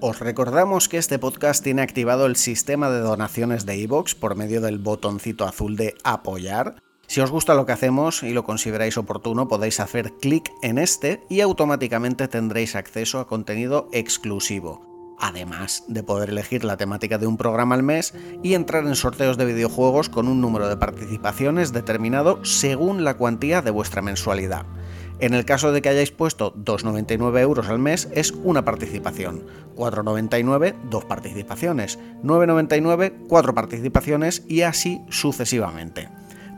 Os recordamos que este podcast tiene activado el sistema de donaciones de iVoox por medio del botoncito azul de apoyar. Si os gusta lo que hacemos y lo consideráis oportuno, podéis hacer clic en este y automáticamente tendréis acceso a contenido exclusivo además de poder elegir la temática de un programa al mes y entrar en sorteos de videojuegos con un número de participaciones determinado según la cuantía de vuestra mensualidad. En el caso de que hayáis puesto 2,99 euros al mes es una participación, 4,99 dos participaciones, 9,99 cuatro participaciones y así sucesivamente.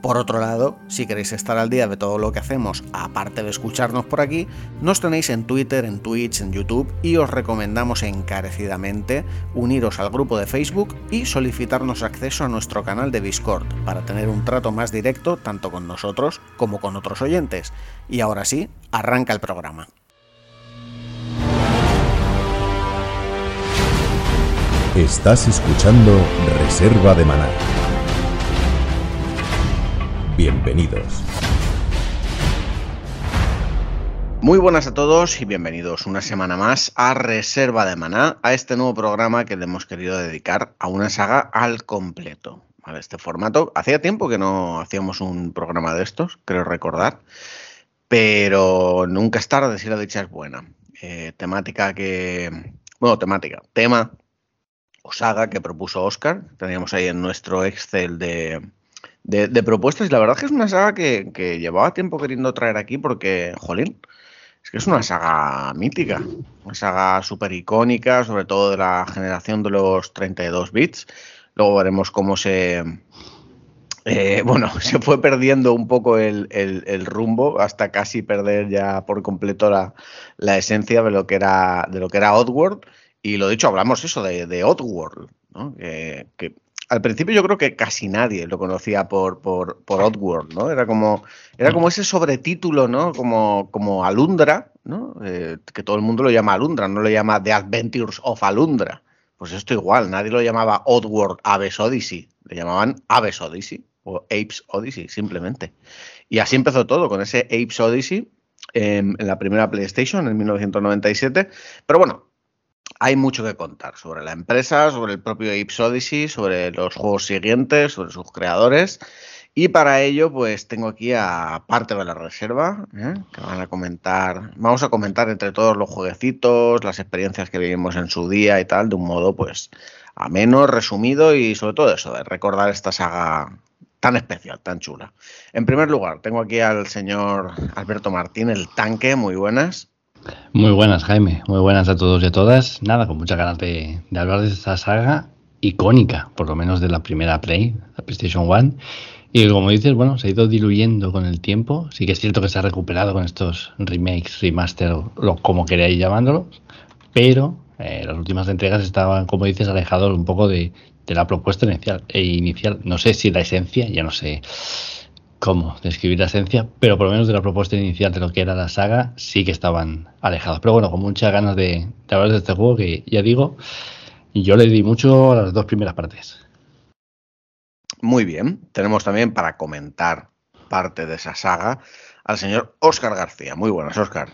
Por otro lado, si queréis estar al día de todo lo que hacemos, aparte de escucharnos por aquí, nos tenéis en Twitter, en Twitch, en YouTube y os recomendamos encarecidamente uniros al grupo de Facebook y solicitarnos acceso a nuestro canal de Discord para tener un trato más directo tanto con nosotros como con otros oyentes. Y ahora sí, arranca el programa. Estás escuchando Reserva de Maná Bienvenidos. Muy buenas a todos y bienvenidos una semana más a Reserva de Maná, a este nuevo programa que le hemos querido dedicar a una saga al completo. A este formato. Hacía tiempo que no hacíamos un programa de estos, creo recordar, pero nunca es tarde si la dicha es buena. Eh, temática que. Bueno, temática, tema o saga que propuso Oscar. Teníamos ahí en nuestro Excel de, de, propuestas. Y la verdad es que es una saga que, llevaba tiempo queriendo traer aquí porque, jolín, es que es una saga mítica. Una saga súper icónica, sobre todo de la generación de los 32 bits. Luego veremos cómo se... Eh, bueno, se fue perdiendo un poco el, rumbo hasta casi perder ya por completo la, la, esencia de lo que era de lo que era Oddworld. Y lo dicho, hablamos eso de, de Oddworld, ¿no? que al principio yo creo que casi nadie lo conocía por, por, por ¿no? Era como, era como ese sobretítulo, ¿no? Como, como Alundra, ¿no? Eh, que todo el mundo lo llama Alundra, no lo llama The Adventures of Alundra. Pues esto igual, nadie lo llamaba Oddworld Aves Odyssey, le llamaban Aves Odyssey o Apes Odyssey, simplemente. Y así empezó todo, con ese Apes Odyssey en, en la primera PlayStation en 1997. Pero bueno, hay mucho que contar sobre la empresa, sobre el propio Apes Odyssey, sobre los juegos siguientes, sobre sus creadores. Y para ello, pues tengo aquí a parte de la reserva, ¿eh? que van a comentar, vamos a comentar entre todos los jueguecitos, las experiencias que vivimos en su día y tal, de un modo pues ameno, resumido y sobre todo eso, de recordar esta saga tan especial, tan chula. En primer lugar, tengo aquí al señor Alberto Martín, el tanque, muy buenas. Muy buenas, Jaime. Muy buenas a todos y a todas. Nada, con muchas ganas de, hablar de esta saga icónica, por lo menos de la primera Play, la PlayStation One. Y como dices, bueno, se ha ido diluyendo con el tiempo. Sí que es cierto que se ha recuperado con estos remakes, remaster, lo, como queráis llamándolo. Pero eh, las últimas entregas estaban, como dices, alejados un poco de, la propuesta inicial, e inicial. No sé si la esencia, ya no sé cómo describir la esencia, pero por lo menos de la propuesta inicial de lo que era la saga, sí que estaban alejados. Pero bueno, con muchas ganas de, hablar de este juego que ya digo, yo le di mucho a las dos primeras partes. Muy bien, tenemos también para comentar parte de esa saga al señor Óscar García. Muy buenas, Óscar.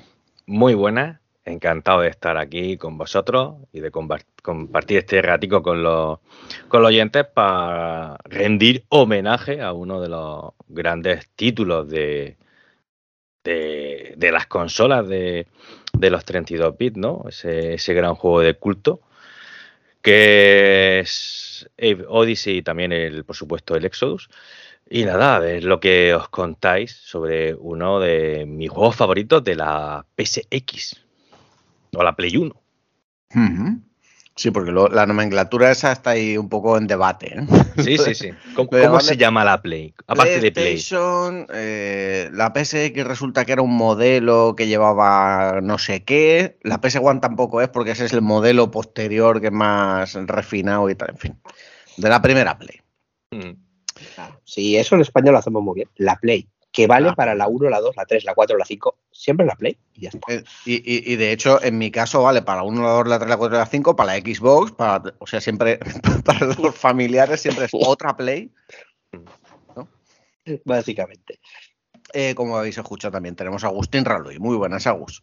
Muy buenas, encantado de estar aquí con vosotros y de compartir este ratico con los, con los oyentes para rendir homenaje a uno de los grandes títulos de, de, las consolas de, los 32 bits, ¿no? Ese, ese, gran juego de culto que es Odyssey y también, el, por supuesto, el Exodus. Y nada, ver lo que os contáis sobre uno de mis juegos favoritos de la PSX o la Play 1. Sí, porque la nomenclatura esa está ahí un poco en debate. ¿eh? Sí, sí, sí. ¿Cómo, se llama la Play? Aparte de Play. Eh, la PSX resulta que era un modelo que llevaba no sé qué. La PS1 tampoco es porque ese es el modelo posterior que es más refinado y tal. En fin, de la primera Play. Mm. Sí, eso en español lo hacemos muy bien. La Play que vale ah. para la 1, la 2, la 3, la 4, la 5, siempre la Play y ya está. Eh, y, de hecho, en mi caso vale para la 1, la 2, la 3, la 4, la 5, para la Xbox, para, o sea, siempre para los familiares siempre es otra Play. Básicamente. Eh, como habéis escuchado también tenemos a Agustín Raluy. Muy buenas, Agus.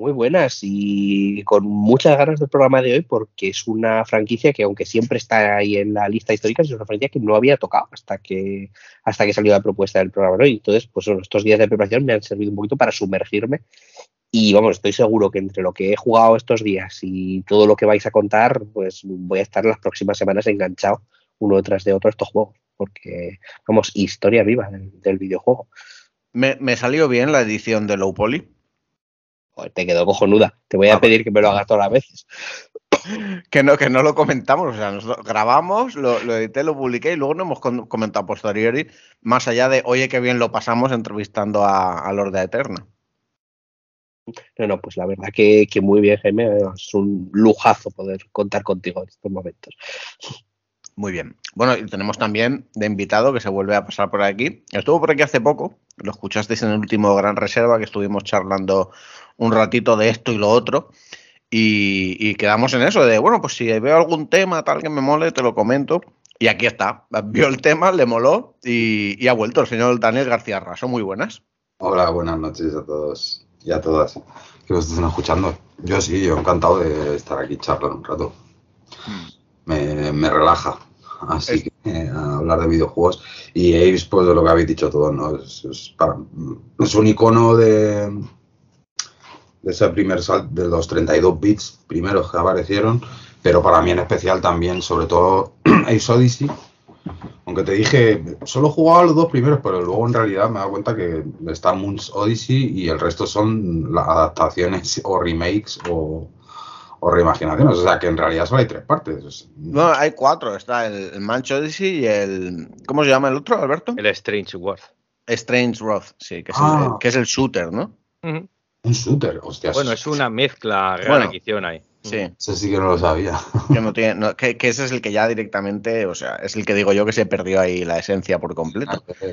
Muy buenas y con muchas ganas del programa de hoy porque es una franquicia que aunque siempre está ahí en la lista histórica es una franquicia que no había tocado hasta que hasta que salió la propuesta del programa de hoy. Entonces, pues estos días de preparación me han servido un poquito para sumergirme y vamos, estoy seguro que entre lo que he jugado estos días y todo lo que vais a contar, pues voy a estar las próximas semanas enganchado uno detrás de otro estos juegos porque vamos, historia viva del, videojuego. Me, me salió bien la edición de Low Poly te quedó cojonuda. Te voy a ah, pedir que me lo hagas todas las veces. Que no, que no lo comentamos, o sea, nos grabamos, lo, edité, lo publiqué y luego no hemos comentado posteriori, más allá de, oye, qué bien lo pasamos entrevistando a, a Lord de Eterna. No, no, pues la verdad que, que, muy bien, Jaime. Es un lujazo poder contar contigo en estos momentos. Muy bien. Bueno, y tenemos también de invitado que se vuelve a pasar por aquí. Estuvo por aquí hace poco, lo escuchasteis en el último Gran Reserva que estuvimos charlando un ratito de esto y lo otro. Y, quedamos en eso, de bueno, pues si veo algún tema tal que me mole, te lo comento. Y aquí está, vio el tema, le moló y, ha vuelto el señor Daniel García Raso. Muy buenas. Hola, buenas noches a todos y a todas que nos estén escuchando. Yo sí, yo encantado de estar aquí charlando un rato. Hmm. Me, relaja. Así que eh, hablar de videojuegos. Y Aves, pues de lo que habéis dicho todos, ¿no? es, para, es un icono de, de ese primer salto de los 32 bits primeros que aparecieron, pero para mí en especial también, sobre todo Ace Odyssey. Aunque te dije, solo he jugado a los dos primeros, pero luego en realidad me he dado cuenta que está Moon's Odyssey y el resto son las adaptaciones o remakes o, reimaginaciones. O sea que en realidad solo hay tres partes. No, hay cuatro. Está el, el Manch Odyssey y el. ¿Cómo se llama el otro, Alberto? El Strange World. Strange World, sí, que es, el, ah. que es el shooter, ¿no? Un shooter, hostias. Bueno, es una mezcla rara que hicieron ahí. Sí. Ese sí que no lo sabía. Que, no tiene, que, ese es el que ya directamente, o sea, es el que digo yo que se perdió ahí la esencia por completo. Ah,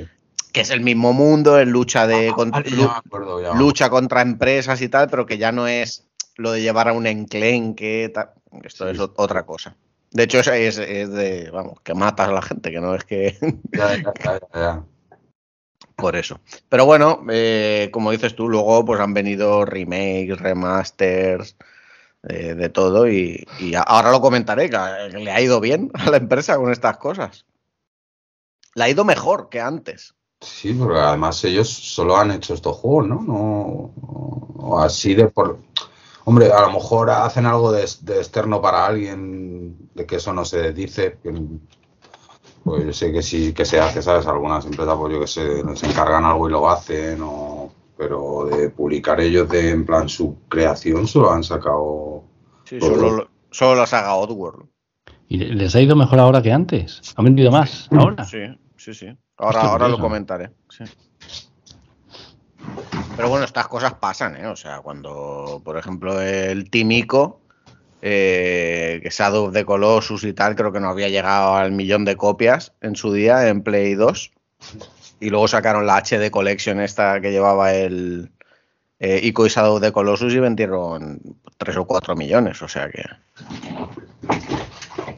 que es el mismo mundo, es lucha de ah, lucha contra empresas y tal, pero que ya no es lo de llevar a un enclenque, tal. esto es otra cosa. De hecho, es, es, es, de, vamos, que matas a la gente, que no es que... ya, ya, ya, por eso. Pero bueno, eh, como dices tú, luego pues han venido remakes, remasters, eh, de todo y, ahora lo comentaré, que le ha ido bien a la empresa con estas cosas. Le ha ido mejor que antes. Sí, porque además ellos solo han hecho estos juegos, ¿no? no, así de por... Hombre, a lo mejor hacen algo de, de, externo para alguien, de que eso no se dice, pues yo sé que sí que se hace, ¿sabes? Algunas empresas, pues yo que sé, se encargan algo y lo hacen, o, pero de publicar ellos de en plan su creación solo han sacado. Sí, solo, solo las haga Oddworld. ¿Y les ha ido mejor ahora que antes? ¿Han vendido más ahora? Sí, sí, sí. Ahora, ahora lo comentaré. Pero bueno, estas cosas pasan, ¿eh? O sea, cuando, por ejemplo, el Timico eh, que Shadow of the Colossus y tal, creo que no había llegado al millón de copias en su día en Play 2. Y luego sacaron la HD Collection esta que llevaba el eh, Ico y Shadow of the Colossus y vendieron 3 o 4 millones. O sea que,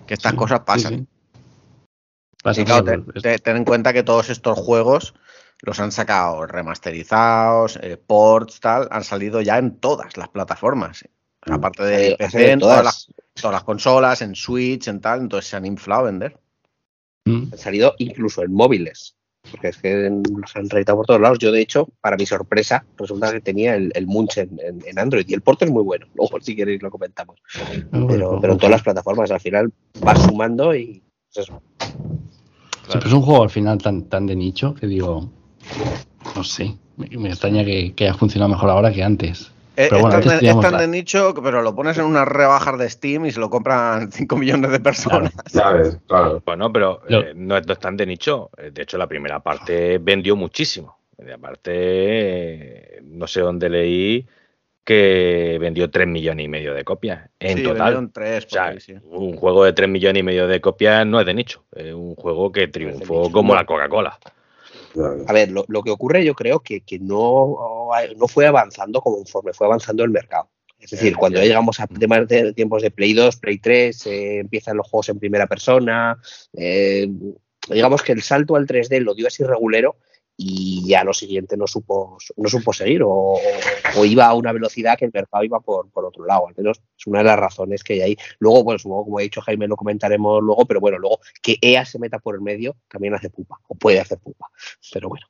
que estas cosas pasan. ten, en cuenta que todos estos juegos los han sacado remasterizados, eh, ports, tal, han salido ya en todas las plataformas. Mm. Aparte de PC, en todas las, todas las, consolas, en Switch, en tal, entonces se han inflado a vender. Mm. Han salido incluso en móviles, porque es que se han reeditado por todos lados. Yo, de hecho, para mi sorpresa, resulta que tenía el, el Munch en, Android y el port es muy bueno. Luego, si queréis, lo comentamos. Ah, pero, en todas las plataformas, al final va sumando y pues eso. es un juego al final tan, tan de nicho que digo, no sé, me, extraña que haya funcionado mejor ahora que antes. Eh, es, tan, de, nicho, pero lo pones en una rebaja de Steam y se lo compran 5 millones de personas. Claro, Bueno, pero eh, no, es tan de nicho. Eh, de hecho, la primera parte vendió muchísimo. aparte, no sé dónde leí que vendió 3 millones y medio de copias en total. 3, Un juego de 3 millones y medio de copias no es de nicho. Es un juego que triunfó como la Coca-Cola. A ver, lo, que ocurre yo creo que, que no, no fue avanzando conforme fue avanzando el mercado. Es decir, cuando llegamos a temas de tiempos de Play 2, Play 3, eh, empiezan los juegos en primera persona. Eh, digamos que el salto al 3D lo dio así regulero y ya lo siguiente no supo, no supo seguir o, iba a una velocidad que el mercado iba por, por otro lado. Al menos es una de las razones que hay ahí. Luego, bueno, supongo, como ha dicho Jaime, lo comentaremos luego, pero bueno, luego que EA se meta por el medio también hace pupa o puede hacer pupa. Pero bueno.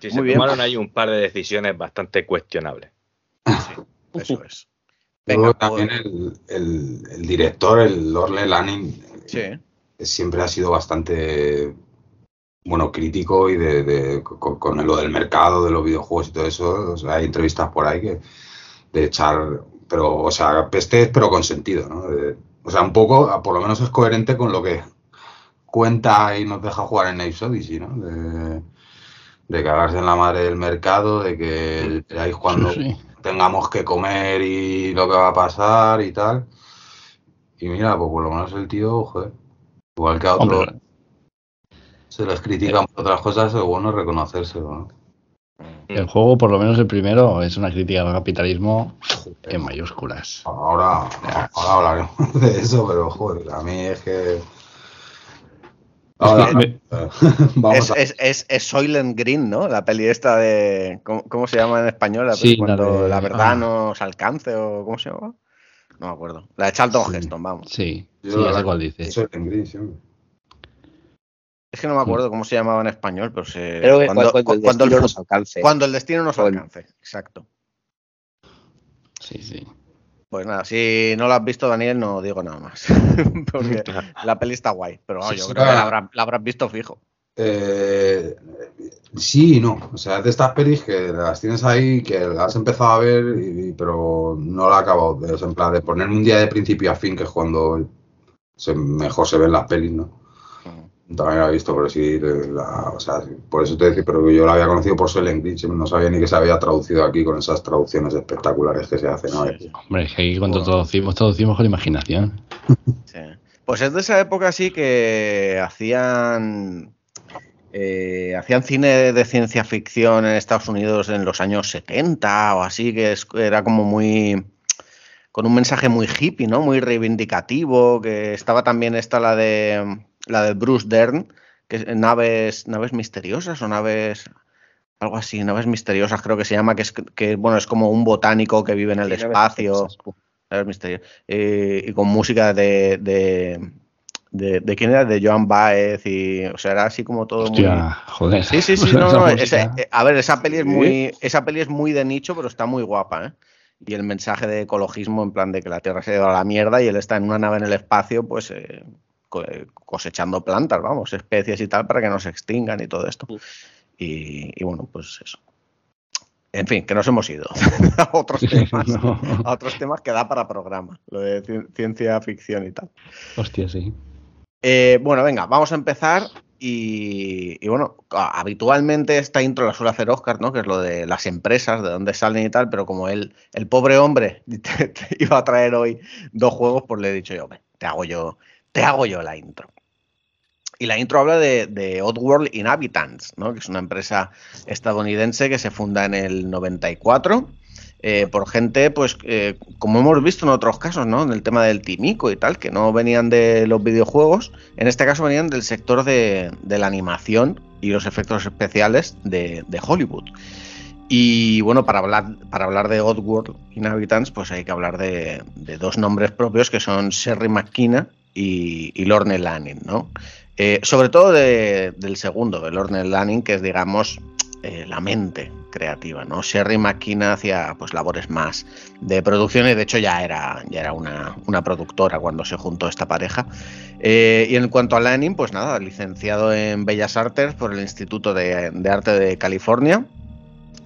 Sí, se tomaron ahí un par de decisiones bastante cuestionables. Sí, eso es. Venga, también pues- el, el, director, el Lorne Lanning, siempre ha sido bastante bueno, crítico y de, con, lo del mercado, de los videojuegos y todo eso. hay entrevistas por ahí que de echar, pero, o sea, pestes, pero con sentido, ¿no? o sea, un poco, por lo menos es coherente con lo que cuenta y nos deja jugar en Ace Odyssey, ¿no? De, de cagarse en la madre del mercado, de que ahí cuando tengamos que comer y lo que va a pasar y tal. Y mira, pues por lo menos el tío, joder, igual que a otros se les critican por otras cosas, es bueno reconocérselo, ¿no? El juego, por lo menos el primero, es una crítica al capitalismo en mayúsculas. Ahora, ahora hablaremos de eso, pero joder, a mí es que. es, es, es, es, Soylent Green, ¿no? La peli esta de. ¿Cómo, se llama en español? La cuando la, verdad ah. nos alcance, o ¿cómo se llama? No me acuerdo. La de Charlton Heston, vamos. Sí, sí, ya sé cuál dice. Soylent Green, sí, es que no me acuerdo mm. cómo se llamaba en español, pero se. cuando, cuando, el nos alcance. Cuando el destino nos alcance, exacto. Sí, sí. Pues nada, si no lo has visto, Daniel, no digo nada más. Porque la peli está guay, pero yo creo que la, habrás visto fijo. Eh, sí y no. O sea, de estas pelis que las tienes ahí, que las has empezado a ver, pero no la he acabado. De, en plan, de ponerme un día de principio a fin, que es cuando mejor se ven las pelis, ¿no? También la he visto, pero sí, o sea, por eso te decía, pero yo la había conocido por Selling no sabía ni que se había traducido aquí con esas traducciones espectaculares que se hacen. ¿no? Hombre, es que aquí cuando traducimos, traducimos con imaginación. Sí. Pues es de esa época sí que hacían eh, hacían cine de ciencia ficción en Estados Unidos en los años 70 o así, que era como muy con un mensaje muy hippie, ¿no? Muy reivindicativo, que estaba también esta la de la de Bruce Dern, que naves, naves misteriosas o naves algo así, naves misteriosas creo que se llama, que es que bueno, es como un botánico que vive en el espacio. Eh, y con música de, de, de, quién era, de Joan Baez y o sea, era así como todo Hostia, muy... joder. Sí, sí, sí, no, no, eh, a ver, esa peli es muy esa peli es muy de nicho, pero está muy guapa, ¿eh? Y el mensaje de ecologismo en plan de que la Tierra se ha ido a la mierda y él está en una nave en el espacio, pues eh, cosechando plantas, vamos, especies y tal, para que no se extingan y todo esto. Y, bueno, pues eso. En fin, que nos hemos ido a otros temas, a otros temas que da para programa, lo de ciencia ficción y tal. Hostia, sí. Eh, bueno, venga, vamos a empezar y, bueno, habitualmente esta intro la suele hacer Oscar, ¿no? Que es lo de las empresas, de dónde salen y tal, pero como él, el pobre hombre, te, iba a traer hoy dos juegos, pues le he dicho yo, te hago yo, te hago yo la intro. Y la intro habla de, de Oddworld Inhabitants, ¿no? que es una empresa estadounidense que se funda en el 94 eh, por gente, pues, eh, como hemos visto en otros casos, ¿no? En el tema del timico y tal, que no venían de los videojuegos, en este caso venían del sector de, la animación y los efectos especiales de, Hollywood. Y bueno, para hablar, para hablar de Oddworld Inhabitants, pues hay que hablar de, dos nombres propios que son Sherry McKenna y, Lorne Lanning, ¿no? Eh, sobre todo del segundo, de Lorne Lanning, que es, digamos, eh, la mente creativa, ¿no? Sherry McKenna hacía pues labores más de producción y de hecho ya era, ya era una, productora cuando se juntó esta pareja. Eh, y en cuanto a Lanning, pues nada, licenciado en Bellas Artes por el Instituto de Arte de California.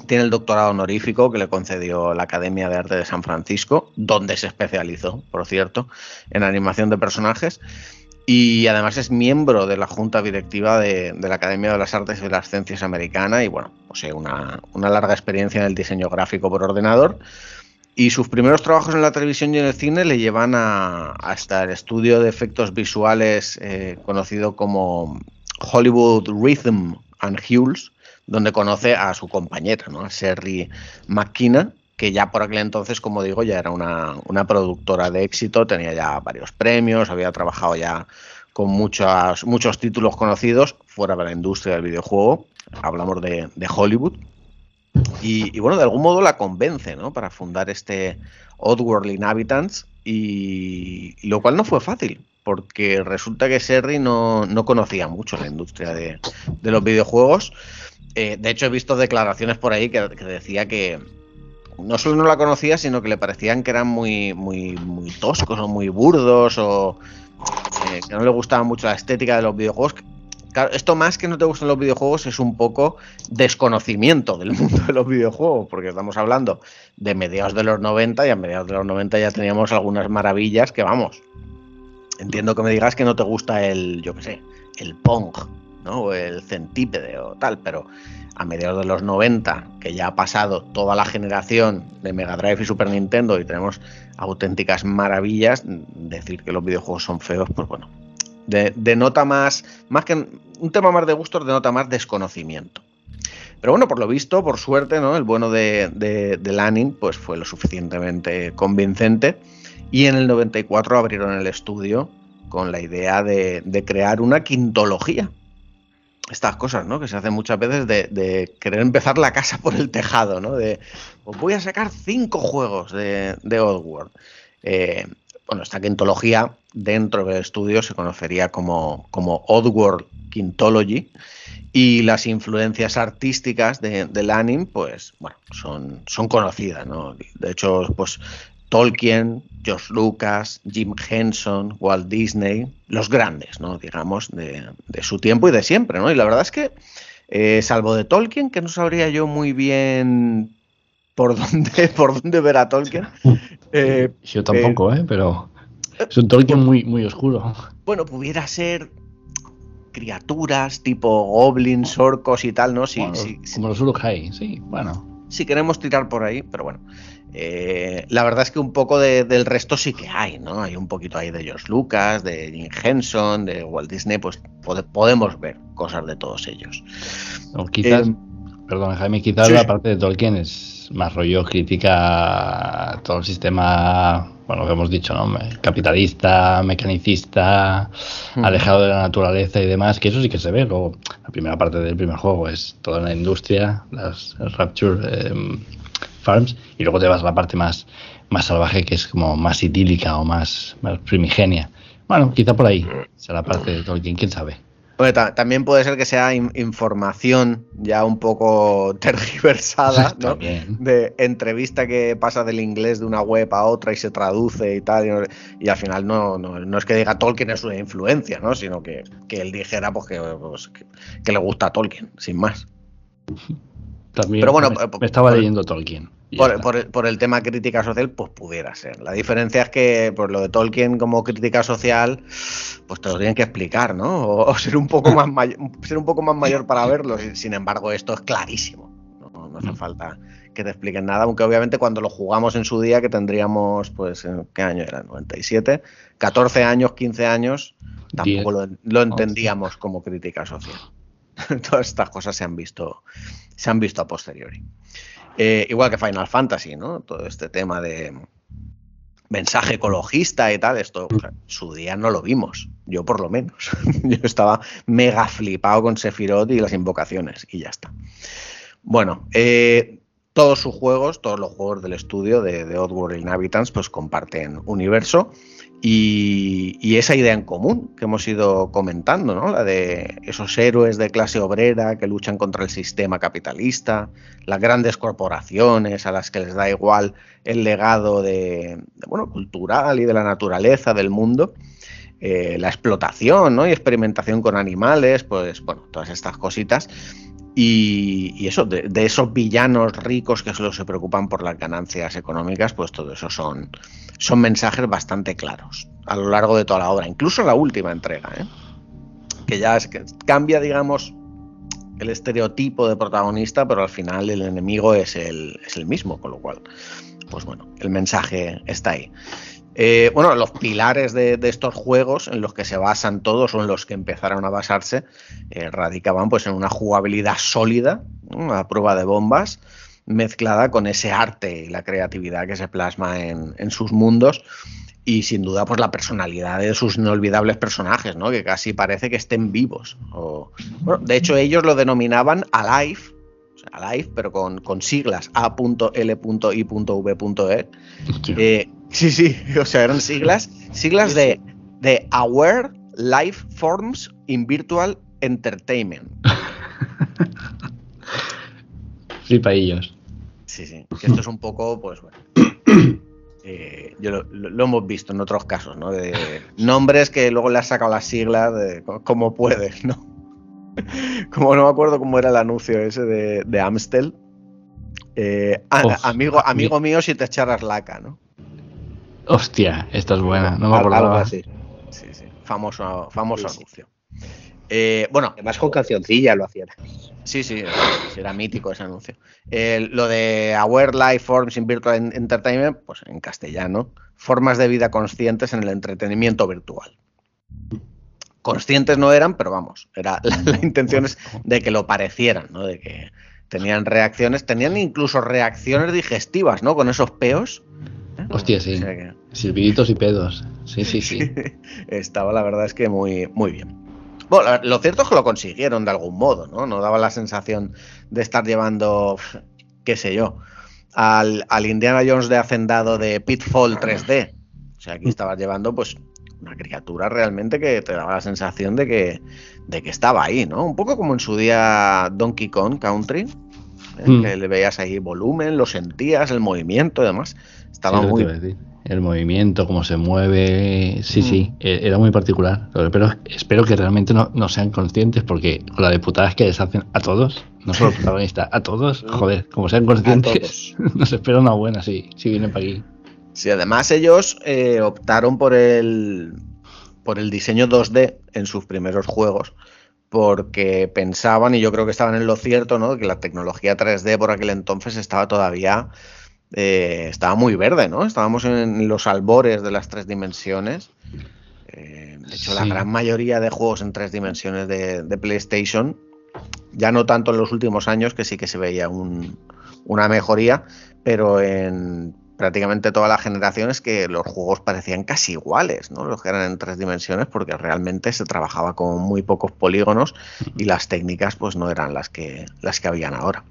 Tiene el doctorado honorífico que le concedió la Academia de Arte de San Francisco, donde se especializó, por cierto, en animación de personajes. Y además es miembro de la junta directiva de, la Academia de las Artes y las Ciencias Americana y bueno, posee una, larga experiencia en el diseño gráfico por ordenador. Y sus primeros trabajos en la televisión y en el cine le llevan a, hasta el estudio de efectos visuales eh, conocido como Hollywood Rhythm and Hues, donde conoce a su compañera, ¿no? a Sherry McKenna, que ya por aquel entonces, como digo, ya era una, productora de éxito, tenía ya varios premios, había trabajado ya con muchos, muchos títulos conocidos fuera de la industria del videojuego. Hablamos de, Hollywood. Y, bueno, de algún modo la convence, ¿no? Para fundar este Oddworld Inhabitants. Y, lo cual no fue fácil, porque resulta que Serri no, conocía mucho la industria de, los videojuegos. Eh, de hecho, he visto declaraciones por ahí que decía que, no solo no la conocía, sino que le parecían que eran muy, muy, muy toscos o muy burdos o eh, que no le gustaba mucho la estética de los videojuegos. Claro, esto más que no te gustan los videojuegos es un poco desconocimiento del mundo de los videojuegos, porque estamos hablando de mediados de los 90 y a mediados de los 90 ya teníamos algunas maravillas que vamos. Entiendo que me digas que no te gusta el, yo qué sé, el Pong, ¿no? O el Centípede o tal, pero a mediados de los 90, que ya ha pasado toda la generación de Mega Drive y Super Nintendo y tenemos auténticas maravillas, decir que los videojuegos son feos, pues bueno, denota más, más que un tema más de gustos, denota más desconocimiento. Pero bueno, por lo visto, por suerte, ¿no? El bueno de, de, Lanning pues fue lo suficientemente convincente y en el 94 abrieron el estudio con la idea de, de crear una quintología, estas cosas, ¿no? Que se hacen muchas veces de, querer empezar la casa por el tejado, ¿no? De, pues voy a sacar cinco juegos de, de Oddworld. Eh, bueno, esta quintología dentro del estudio se conocería como, como Oddworld Quintology y las influencias artísticas de, de pues, bueno, son, son conocidas, ¿no? De hecho, pues Tolkien, George Lucas, Jim Henson, Walt Disney, los grandes, ¿no? Digamos, de, su tiempo y de siempre, ¿no? Y la verdad es que, eh, salvo de Tolkien, que no sabría yo muy bien por dónde, por dónde ver a Tolkien. Eh, yo tampoco, ¿eh? Pero es un Tolkien muy, muy oscuro. Bueno, pudiera ser criaturas tipo goblins, orcos y tal, ¿no? Sí, sí, como los Uruk-hai, sí, bueno. Si queremos tirar por ahí, pero bueno. Eh, la verdad es que un poco del resto sí que hay, ¿no? Hay un poquito ahí de George Lucas, de Jim Henson, de Walt Disney, pues podemos ver cosas de todos ellos. quizás, eh, perdón, Jaime, quizás la parte de Tolkien es más rollo, crítica todo el sistema, bueno, lo que hemos dicho, ¿no? Capitalista, mecanicista, hmm. alejado de la naturaleza y demás, que eso sí que se ve. Luego, la primera parte del primer juego es toda la industria, las Rapture. Eh, Farms, y luego te vas a la parte más, más salvaje, que es como más idílica o más, primigenia. Bueno, quizá por ahí la parte de Tolkien, quién sabe. también puede ser que sea información ya un poco tergiversada, ¿no? De entrevista que pasa del inglés de una web a otra y se traduce y tal, y, al final no, no, es que diga Tolkien es una influencia, ¿no? Sino que, él dijera pues, pues, que, que, le gusta a Tolkien, sin más. También Pero bueno, me, estaba leyendo Tolkien. Por, el tema crítica social, pues pudiera ser. La diferencia es que por lo de Tolkien como crítica social, pues te lo tienen que explicar, ¿no? O, ser un poco más mayor, ser un poco más mayor para verlo. Sin embargo, esto es clarísimo. No, hace mm. falta que te expliquen nada, aunque obviamente cuando lo jugamos en su día, que tendríamos, pues, ¿qué año era? 97, 14 años, 15 años, tampoco lo, lo entendíamos como crítica social. Todas estas cosas se han visto, se han visto a posteriori. Eh, igual que Final Fantasy, ¿no? Todo este tema de mensaje ecologista y tal, esto su día no lo vimos, yo por lo menos. yo estaba mega flipado con Sephiroth y las invocaciones y ya está. Bueno, eh, todos sus juegos, todos los juegos del estudio de, de Oddworld Inhabitants, pues comparten universo y, esa idea en común que hemos ido comentando, ¿no? La de esos héroes de clase obrera que luchan contra el sistema capitalista, las grandes corporaciones a las que les da igual el legado de, bueno, cultural y de la naturaleza del mundo. Eh, la explotación ¿no? y experimentación con animales, pues bueno, todas estas cositas. Y, eso, de, esos villanos ricos que solo se preocupan por las ganancias económicas, pues todo eso son, son mensajes bastante claros a lo largo de toda la obra, incluso la última entrega, ¿eh? que ya es que cambia, digamos, el estereotipo de protagonista, pero al final el enemigo es el, es el mismo, con lo cual, pues bueno, el mensaje está ahí. Eh, bueno, los pilares de, estos juegos en los que se basan todos o en los que empezaron a basarse eh, radicaban pues en una jugabilidad sólida, una prueba de bombas, mezclada con ese arte y la creatividad que se plasma en, sus mundos y sin duda pues la personalidad de sus inolvidables personajes, ¿no? Que casi parece que estén vivos. O, bueno, de hecho ellos lo denominaban Alive, o sea, Alive, pero con, con siglas A.L.I.V.E. Eh, sí, sí, o sea, eran siglas, siglas de, de Aware Life Forms in Virtual Entertainment. Flipaillos. Sí, sí. Que esto es un poco, pues bueno. eh, yo lo, lo- lo hemos visto en otros casos, ¿no? De nombres que luego le has sacado las siglas de co- como puedes, ¿no? Como no me acuerdo cómo era el anuncio ese de, de Amstel. Eh, a- Uf, amigo, amigo mío, si te echaras laca, ¿no? Hostia, esta es buena, no me algo acordaba. así. Sí, sí. Famoso, famoso Sí, sí. anuncio. Eh, bueno, Además con cancioncilla lo hacían. Sí, sí, era, mítico ese anuncio. Eh, lo de Aware Life Forms in Virtual En- Entertainment, pues en castellano, formas de vida conscientes en el entretenimiento virtual. Conscientes no eran, pero vamos, era la, la intención es de que lo parecieran, ¿no? De que tenían reacciones, tenían incluso reacciones digestivas, ¿no? Con esos peos. ¿eh? Hostia, sí. O sea que- Silbiditos y pedos. Sí, sí, sí. estaba la verdad es que muy, muy bien. Bueno, lo cierto es que lo consiguieron de algún modo, ¿no? No daba la sensación de estar llevando, qué sé yo, al, al Indiana Jones de Hacendado de Pitfall 3D. O sea, aquí estabas llevando, pues, una criatura realmente que te daba la sensación de que, de que estaba ahí, ¿no? Un poco como en su día Donkey Kong Country, ¿eh? Mm. que le veías ahí volumen, lo sentías, el movimiento y demás. Estaba Sí, muy, El movimiento, cómo se mueve, sí, Mm. sí, e- era muy particular. Pero espero que realmente no, no sean conscientes, porque con la de putadas que les hacen a todos, no solo al protagonista, a todos, joder, como sean conscientes, nos espera una buena, sí, si vienen para aquí. Sí, además ellos eh, optaron por el, por el diseño 2D en sus primeros juegos, porque pensaban, y yo creo que estaban en lo cierto, ¿no? que la tecnología 3D por aquel entonces estaba todavía, eh, estaba muy verde, ¿no? Estábamos en los albores de las tres dimensiones. Eh, de hecho, la gran mayoría de juegos en tres dimensiones de, de PlayStation, ya no tanto en los últimos años, que sí que se veía un- una mejoría, pero en prácticamente todas las generaciones que los juegos parecían casi iguales, ¿no? Los que eran en tres dimensiones, porque realmente se trabajaba con muy pocos polígonos y las técnicas pues no eran las que, las que habían ahora.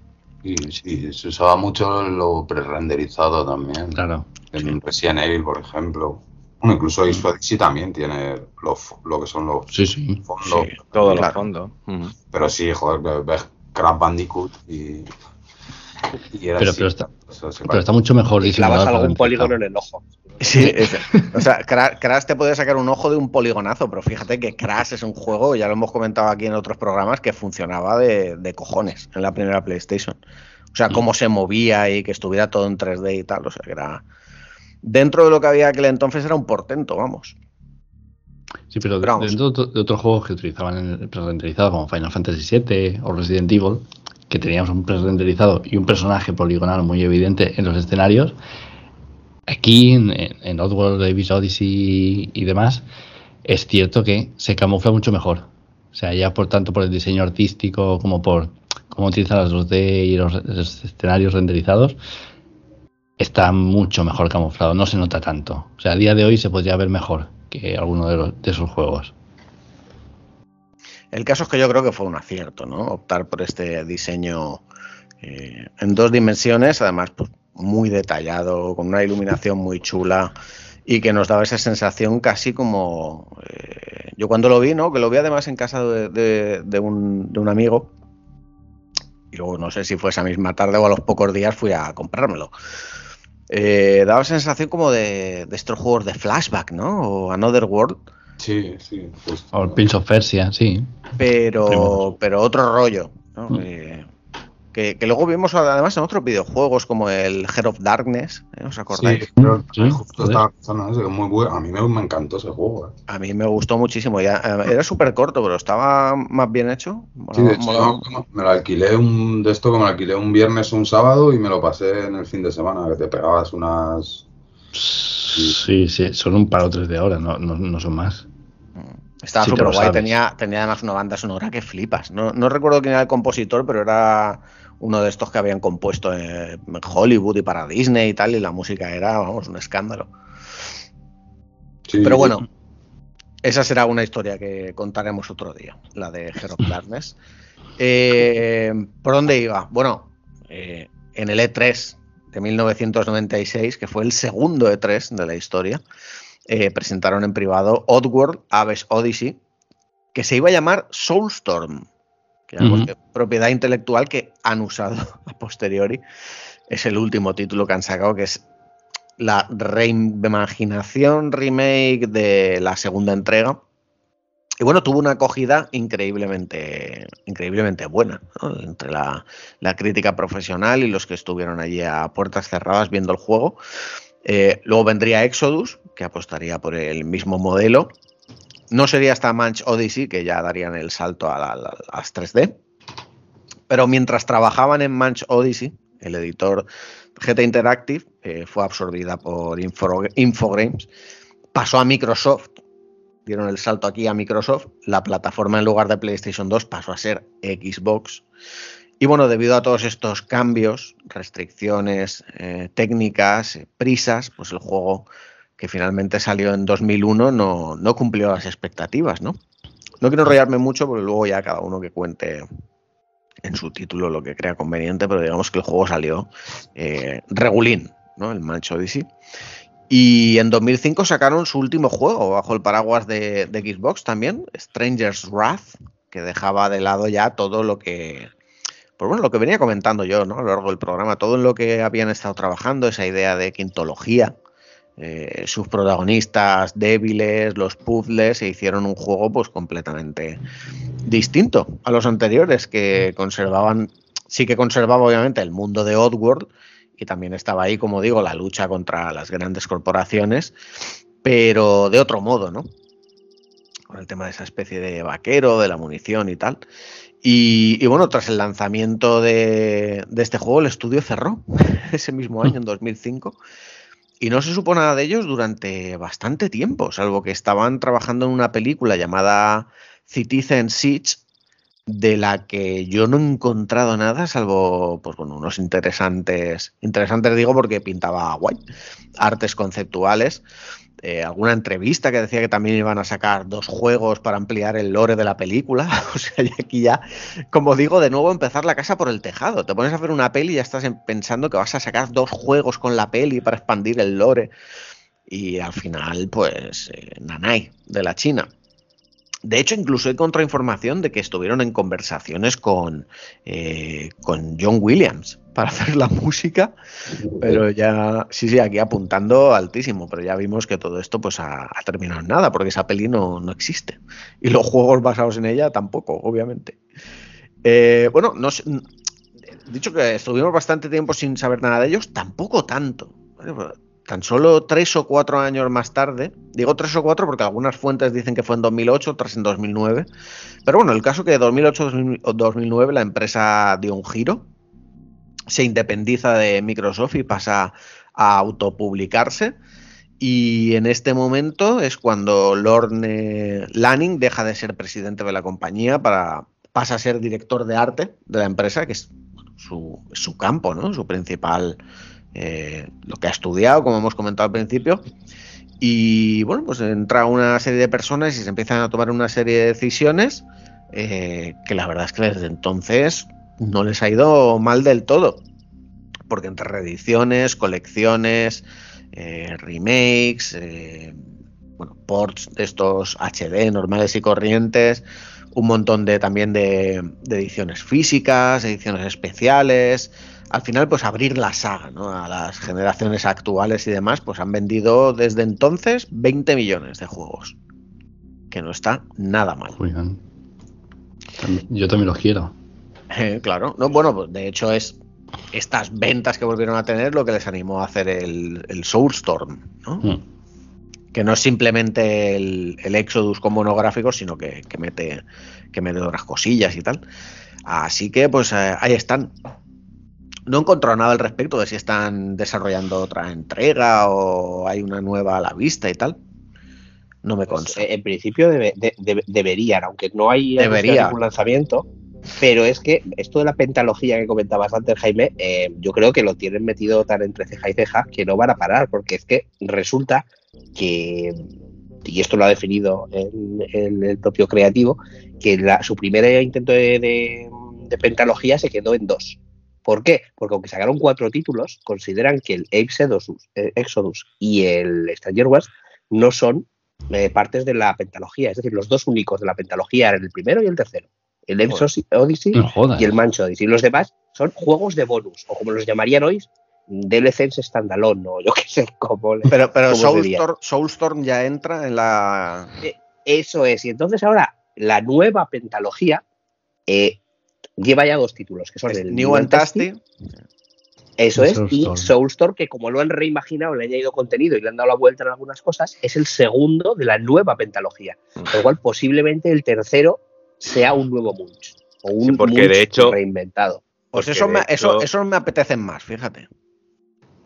Y sí, se usaba mucho lo pre-renderizado también. Claro. En Resident Evil, por ejemplo. Bueno, incluso Ace Odyssey también tiene lo, lo que son los Sí, sí. fondos. Sí. Todos Claro. los fondos. Ujú. Pero sí, joder, ve- ves Crash Bandicoot y. y era Pero, así. pero, está, Pero está mucho mejor Y clavas algún renderizado. polígono en el ojo. Sí, es- o sea, Cra- Crash te puede sacar un ojo de un poligonazo, pero fíjate que Crash es un juego, ya lo hemos comentado aquí en otros programas, que funcionaba de, de cojones en la primera PlayStation. O sea, cómo se movía y que estuviera todo en 3D y tal, o sea, que era... Dentro de lo que había aquel entonces era un portento, vamos. Sí, pero Pero vamos. dentro de otros juegos que utilizaban el pre-renderizado, como Final Fantasy VII o Resident Evil, que teníamos un pre-renderizado y un personaje poligonal muy evidente en los escenarios, aquí en, en, Oddworld, Abyss Odyssey y demás, es cierto que se camufla mucho mejor. O sea, ya por tanto por el diseño artístico como por cómo utilizan las 2D y los, los escenarios renderizados, está mucho mejor camuflado, no se nota tanto. O sea, a día de hoy se podría ver mejor que alguno de, los, de esos juegos. El caso es que yo creo que fue un acierto, ¿no? Optar por este diseño eh, en dos dimensiones, además pues, muy detallado, con una iluminación muy chula y que nos daba esa sensación casi como... eh, yo cuando lo vi, ¿no? Que lo vi además en casa de, un amigo y luego no sé si fue esa misma tarde o a los pocos días fui a comprármelo. Eh, daba sensación como de, de estos juegos de flashback, ¿no? O Another World. Sí, sí, justo. O el Prince of Persia, sí. pero, Primos. pero otro rollo. ¿no? Mm. Eh, que, que luego vimos además en otros videojuegos como el Heart of Darkness, ¿eh? ¿os acordáis? Sí, pero Sí, justo estaba pensando muy bueno. A mí me, me encantó ese juego. eh. A mí me gustó muchísimo. Ya, eh, era súper corto, pero estaba más bien hecho. Sí, de hecho, molaba. me lo alquilé un, de esto, que me lo alquilé un viernes o un sábado y me lo pasé en el fin de semana, que te pegabas unas... Sí, sí, son un par o tres de ahora, no, no, no son más. Estaba súper guay. Tenía, tenía además una banda sonora que flipas. No, no recuerdo quién era el compositor, pero era uno de estos que habían compuesto en Hollywood y para Disney y tal. Y la música era, vamos, un escándalo. Pero bueno, esa será una historia que contaremos otro día, la de Hero Darkness. Eh, ¿Por dónde iba? Bueno, eh, en el E3 de 1996, que fue el segundo E3 de la historia, eh, presentaron en privado Oddworld Aves Odyssey, que se iba a llamar Soulstorm, que propiedad intelectual que han usado a posteriori. Es el último título que han sacado, que es la reimaginación, remake de la segunda entrega. Y bueno, tuvo una acogida increíblemente, increíblemente buena entre la, crítica profesional y los que estuvieron allí a puertas cerradas viendo el juego. Eh, luego vendría Exodus, que apostaría por el mismo modelo. No sería hasta Manch Odyssey, que ya darían el salto a, las 3D. Pero mientras trabajaban en Manch Odyssey, el editor GT Interactive fue absorbida por Infogrames, pasó a Microsoft, dieron el salto aquí a Microsoft, la plataforma en lugar de PlayStation 2 pasó a ser Xbox. Y bueno, debido a todos estos cambios, restricciones eh, técnicas, eh, prisas, pues el juego que finalmente salió en 2001 no, no cumplió las expectativas, ¿no? No quiero enrollarme mucho porque luego ya cada uno que cuente en su título lo que crea conveniente, pero digamos que el juego salió eh, regulín, ¿no? El Manch Odyssey. Y en 2005 sacaron su último juego bajo el paraguas de, Xbox también, Stranger's Wrath, que dejaba de lado ya todo lo que, pues bueno, lo que venía comentando yo, ¿no? A lo largo del programa, todo en lo que habían estado trabajando, esa idea de quintología, eh, sus protagonistas débiles, los puzzles, se hicieron un juego pues completamente distinto a los anteriores que conservaban, sí que conservaba obviamente el mundo de Oddworld y también estaba ahí, como digo, la lucha contra las grandes corporaciones, pero de otro modo, ¿no? Con el tema de esa especie de vaquero, de la munición y tal. Y, bueno, tras el lanzamiento de, este juego, el estudio cerró ese mismo año, en 2005. Y no se supo nada de ellos durante bastante tiempo, salvo que estaban trabajando en una película llamada Citizen Siege, de la que yo no he encontrado nada, salvo pues, unos interesantes, interesantes digo porque pintaba guay, artes conceptuales. Eh, alguna entrevista que decía que también iban a sacar dos juegos para ampliar el lore de la película. O sea, y aquí ya, como digo, de nuevo empezar la casa por el tejado. Te pones a hacer una peli y ya estás pensando que vas a sacar dos juegos con la peli para expandir el lore. Y al final, pues, eh, nanay, de la China. De hecho, incluso hay contrainformación de que estuvieron en conversaciones con, eh, con John Williams para hacer la música, pero ya, sí, sí, aquí apuntando altísimo, pero ya vimos que todo esto pues ha, terminado en nada, porque esa peli no, no, existe. Y los juegos basados en ella tampoco, obviamente. Eh, bueno, no dicho que estuvimos bastante tiempo sin saber nada de ellos, tampoco tanto tan solo tres o cuatro años más tarde, digo tres o cuatro porque algunas fuentes dicen que fue en 2008, otras en 2009, pero bueno, el caso que de 2008-2009 la empresa dio un giro, se independiza de Microsoft y pasa a autopublicarse. Y en este momento es cuando Lorne Lanning deja de ser presidente de la compañía para pasa a ser director de arte de la empresa, que es su, su campo, ¿no? Su principal eh, lo que ha estudiado, como hemos comentado al principio. Y bueno, pues entra una serie de personas y se empiezan a tomar una serie de decisiones eh, que la verdad es que desde entonces no les ha ido mal del todo. Porque entre reediciones, colecciones, eh, remakes, bueno, ports de estos HD normales y corrientes, un montón de también de ediciones físicas, ediciones especiales, al final, pues abrir la saga ¿no? a las generaciones actuales y demás, pues han vendido desde entonces 20 millones de juegos. Que no está nada mal. Yo también los quiero. Eh, claro, no, bueno, pues de hecho es estas ventas que volvieron a tener lo que les animó a hacer el, el Soulstorm, ¿no? Hmm. Que no es simplemente el, Exodus con monográficos, sino que, mete, que mete otras cosillas y tal. Así que, pues eh, ahí están. No he encontrado nada al respecto de si están desarrollando otra entrega o hay una nueva a la vista y tal. No me pues, consta. Eh, en principio deberían, aunque no hay Debería. ningún lanzamiento. Pero es que esto de la pentalogía que comentabas antes, Jaime, eh, yo creo que lo tienen metido tan entre ceja y ceja que no van a parar, porque es que resulta que y esto lo ha definido en, el propio creativo, que su primer intento de, pentalogía se quedó en dos. ¿Por qué? Porque aunque sacaron cuatro títulos, consideran que el Exodus, eh, Exodus y el Stranger Wars no son eh, partes de la pentalogía. Es decir, los dos únicos de la pentalogía eran el primero y el tercero. El Exodus Odyssey y el Mancho Odyssey. Los demás son juegos de bonus, o como los llamarían hoy, DLCs standalone, o yo qué sé cómo. Pero, pero Soulstorm, ya entra en la. Eh, eso es. Y entonces ahora la nueva pentalogía eh, lleva ya dos títulos, que son el New Fantastic. Eso es, y Soulstorm, que como lo han reimaginado, le han añadido contenido y le han dado la vuelta en algunas cosas, es el segundo de la nueva pentalogía. Con lo cual, posiblemente el tercero sea un nuevo Munch. O un porque de hecho, reinventado. Pues eso me, eso, eso me apetecen más, fíjate.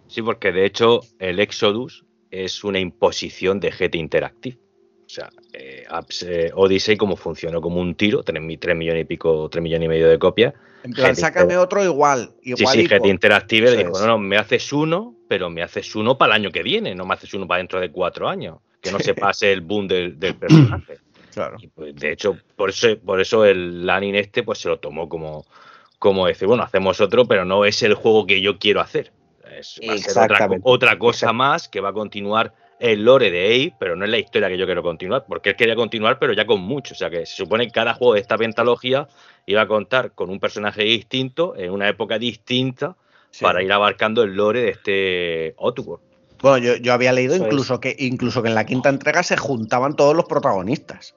Sí, porque de hecho el Exodus es una imposición de GT Interactive. O sea, eh, eh, Odyssey como funcionó como un tiro, 3, millones y pico, 3 millones y medio de copias. En plan, sácame otro igual. igual sí, sí, GT Interactive le dijo, no, no, me haces uno, pero me haces uno para el año que viene, no me haces uno para dentro de cuatro años. Que no se pase el boom del, personaje. Claro. Pues, de hecho, por eso, por eso el Lanin este pues se lo tomó como, como decir, bueno, hacemos otro, pero no es el juego que yo quiero hacer. Es, otra, cosa más que va a continuar el lore de Abe, pero no es la historia que yo quiero continuar, porque él quería continuar, pero ya con mucho. O sea que se supone que cada juego de esta pentalogía iba a contar con un personaje distinto, en una época distinta, para ir abarcando el lore de este Outworld. Bueno, yo, había leído incluso que, incluso que en la quinta entrega se juntaban todos los protagonistas.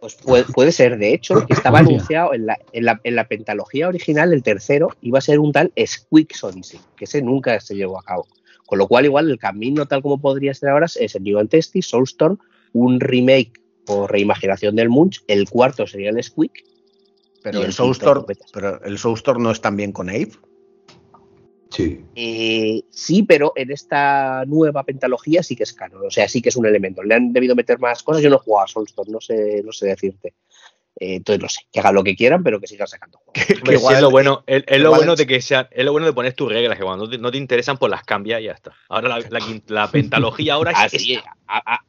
Pues puede, ser, de hecho, que estaba anunciado en la, en, la, pentalogía original, el tercero, iba a ser un tal Odyssey, que ese nunca se llevó a cabo. Con lo cual, igual el camino tal como podría ser ahora es el New Testy, Soulstorm, un remake o reimaginación del Munch, el cuarto sería el Squeak. Pero el, Soulstorm, pero el Soulstorm no es también con Abe. Sí. Eh, sí, pero en esta nueva pentalogía sí que es canon, o sea, sí que es un elemento. Le han debido meter más cosas. Yo no he jugado a Soulstorm, no sé, no sé decirte. Eh, entonces no sé, que hagan lo que quieran, pero que sigan sacando juegos. igual, es lo bueno, es, lo bueno de que sea, es lo bueno de poner tus reglas, que cuando no te, interesan, pues las cambias y ya está. Ahora la, pentalogía ahora es Así, a,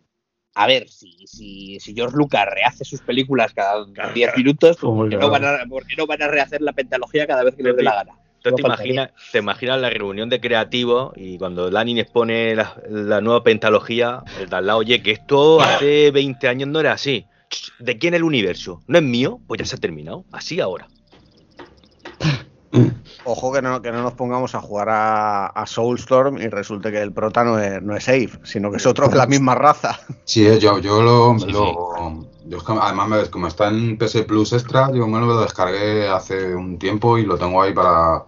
a, ver, si, si, si, George Lucas rehace sus películas cada 10 minutos, ¿por qué, no van a, ¿por qué no van a rehacer la pentalogía cada vez que les dé la gana? te, imaginas, te imaginas la reunión de creativos y cuando Lanin expone la, nueva pentalogía, el de al lado, oye, que esto hace 20 años no era así. ¿De quién el universo? ¿No es mío? Pues ya se ha terminado. Así ahora. Ojo que no, que no nos pongamos a jugar a, Soulstorm y resulte que el prota no es, no Safe, sino que es otro de la misma raza. Sí, eh, yo, yo lo, además, como está en PS Plus Extra, yo me lo descargué hace un tiempo y lo tengo ahí para,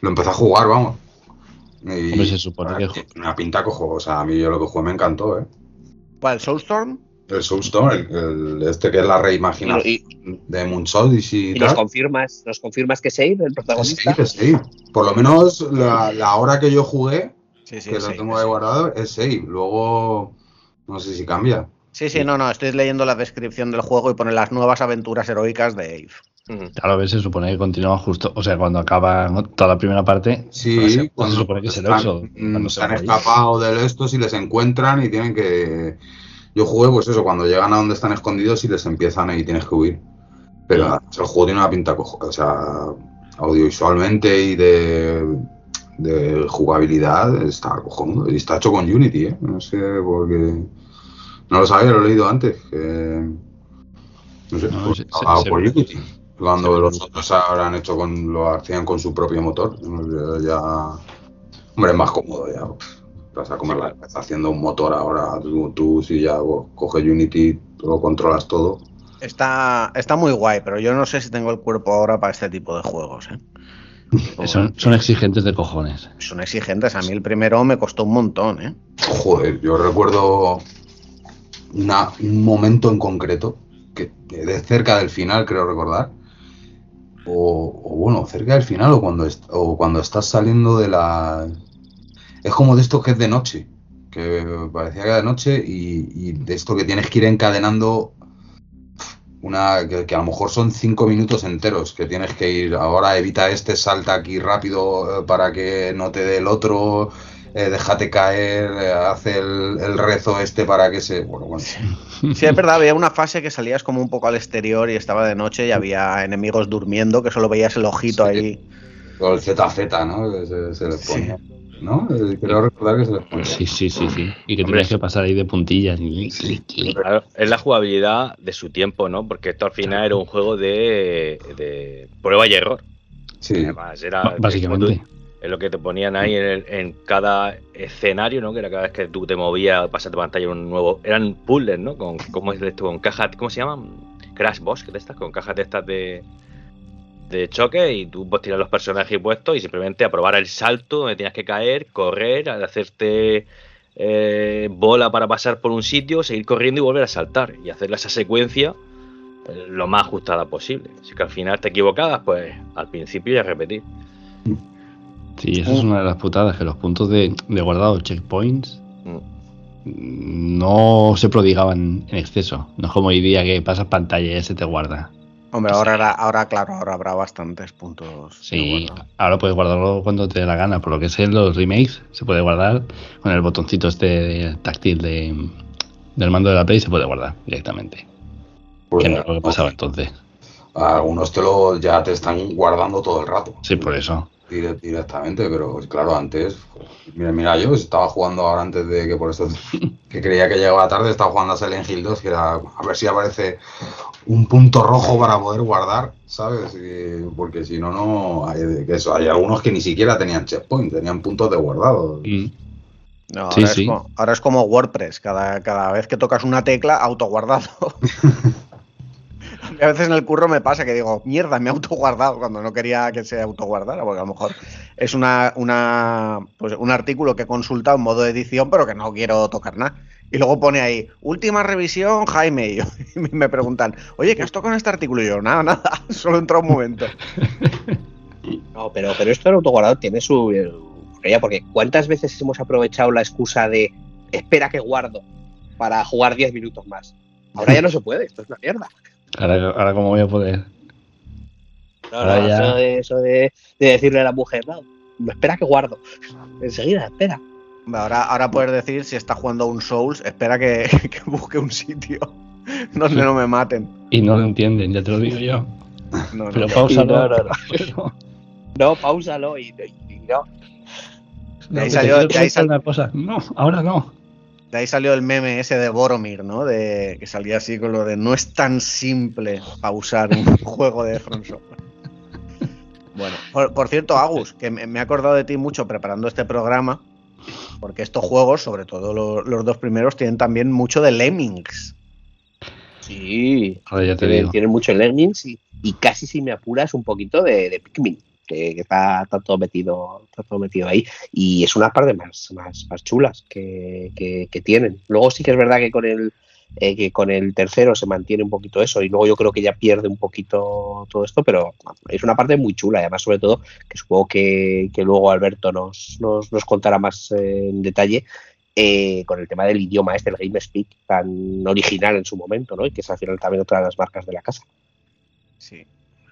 lo empecé a jugar, vamos. Y se supone que... Una pinta cojo, o sea, a mí yo lo que jugué me encantó, ¿eh? ¿Cuál, Soulstorm? El Soulstorm, el, este que es la reimaginación de Moonshot y, y nos confirmas, nos confirmas que Save, el protagonista. Sí, sí. Por lo menos la, hora que yo jugué, que lo tengo ahí guardado, es Save. Luego, no sé si cambia. Sí, sí, no, no, estoy leyendo la descripción del juego y pone las nuevas aventuras heroicas de Eve. Claro, a veces se supone que continúa justo, o sea, cuando acaba toda la primera parte, sí, pues cuando se supone que es el Cuando se han escapado de esto, si les encuentran y tienen que. Yo jugué, pues eso, cuando llegan a donde están escondidos y les empiezan y tienes que huir. Pero el juego tiene una pinta cojo, o sea, audiovisualmente y de, de jugabilidad está cojonudo. Y está hecho con Unity, ¿eh? No sé, porque. No lo sabía, lo he leído antes. Que, no sé, por Unity. Cuando los otros ahora han hecho con, lo hacían con su propio motor, ya, hombre, es más cómodo ya. Vas a comer la haciendo un motor ahora. Tú, si ya coges Unity, lo controlas todo. Está, está muy guay, pero yo no sé si tengo el cuerpo ahora para este tipo de juegos. ¿eh? Son, son, exigentes de cojones. Son exigentes. A mí el primero me costó un montón. ¿eh? Joder, yo recuerdo un momento en concreto, que de cerca del final, creo recordar, o, bueno, cerca del final o cuando, o cuando estás saliendo de la... Es como de esto que es de noche, que parecía que era de noche y, de esto que tienes que ir encadenando una que, a lo mejor son cinco minutos enteros que tienes que ir ahora evita este salta aquí rápido eh, para que no te dé el otro eh, déjate caer, eh, hace el, rezo este para que se... Bueno, bueno. Sí, es verdad, había una fase que salías como un poco al exterior y estaba de noche y había enemigos durmiendo, que solo veías el ojito ahí. Con el ZZ, ¿no? Se, se les ponía. ¿No? Creo recordar que se les. Sí, sí, sí, sí. Y que tenías que pasar ahí de puntillas. Claro, es la jugabilidad de su tiempo, ¿no? Porque esto al final era un juego de, de prueba y error. Sí. Además, era Básicamente. Es lo que te ponían ahí en, en, cada escenario, ¿no? Que era cada vez que tú te movías, pasaste pantalla un nuevo. Eran puzzles, ¿no? Con, ¿Cómo es esto? Con cajas. ¿Cómo se llaman? Crash Boss, que de estas, con cajas de estas de, de choque y tú pues tiras los personajes puestos y simplemente aprobar el salto donde tienes que caer, correr, hacerte eh, bola para pasar por un sitio, seguir corriendo y volver a saltar y hacer esa secuencia eh, lo más ajustada posible. Si que al final te equivocabas, pues al principio ya repetir. Sí, esa es una de las putadas, que los puntos de, de guardado checkpoints Mm. no se prodigaban en exceso. No es como hoy día que pasas pantalla y ya se te guarda. Hombre, ahora, ahora claro, ahora habrá bastantes puntos. Sí, guardado. ahora puedes guardarlo cuando te dé la gana. Por lo que sé, en los remakes se puede guardar con el botoncito este táctil de, del mando de la Play, se puede guardar directamente. Pues, que no es lo que pasaba entonces. Algunos te lo ya te están guardando todo el rato. Sí, por eso. Dire- directamente, pero claro, antes, mira, mira, yo estaba jugando ahora antes de que por eso que creía que llegaba tarde, estaba jugando a Silent Hill 2, que era a ver si aparece un punto rojo para poder guardar, ¿sabes? Y- porque si no, no, hay, que eso, hay algunos que ni siquiera tenían checkpoint, tenían puntos de guardado. Mm. No, Sí, ahora, sí. Es como, ahora es como WordPress, cada, cada vez que tocas una tecla, autoguardado. A veces en el curro me pasa que digo, mierda, me he autoguardado cuando no quería que se autoguardara, porque a lo mejor es una, una, pues un artículo que he consultado en modo de edición, pero que no quiero tocar nada. Y luego pone ahí, última revisión, Jaime. Y, yo- y me preguntan, oye, ¿qué has tocado en este artículo? Y yo, nada, nada, solo entró un momento. No, pero, pero esto del autoguardado tiene su. eh, porque ¿cuántas veces hemos aprovechado la excusa de espera que guardo para jugar 10 minutos más? Ahora ya no se puede, esto es una mierda. Ahora, ahora cómo voy a poder. No, Ahora no, ya- Eso, de, eso de, de decirle a la mujer, no, espera que guardo. Enseguida, espera. Ahora, ahora puedes decir, si está jugando a un Souls, espera que, que busque un sitio donde no me maten. Y no lo entienden, ya te lo digo yo. No, no. Pero pausalo. no, no, no. No, pausalo y, y- y no. De ahí No, salió- ahí sal- una cosa. No, ahora no. De ahí salió el meme ese de Boromir, ¿no? De que salía así con lo de no es tan simple pausar un juego de Software. Bueno, por, por cierto, Agus, que me, me he acordado de ti mucho preparando este programa, porque estos juegos, sobre todo lo- los dos primeros, tienen también mucho de Lemmings. Sí, Ahora ya te tiene, digo. tiene mucho Lemmings y, y casi si me apuras un poquito de, de Pikmin, que, está, está todo metido, está todo metido ahí. Y es una parte más, más, más chulas que, que- tienen. Luego sí que es verdad que con el eh, que con el tercero se mantiene un poquito eso y luego yo creo que ya pierde un poquito todo esto, pero es una parte muy chula además sobre todo que supongo que, que luego Alberto nos, nos, nos contará más eh, en detalle eh, con el tema del idioma este, el GameSpeak, tan original en su momento, ¿no? Y que es al final también otra de las marcas de la casa. Sí,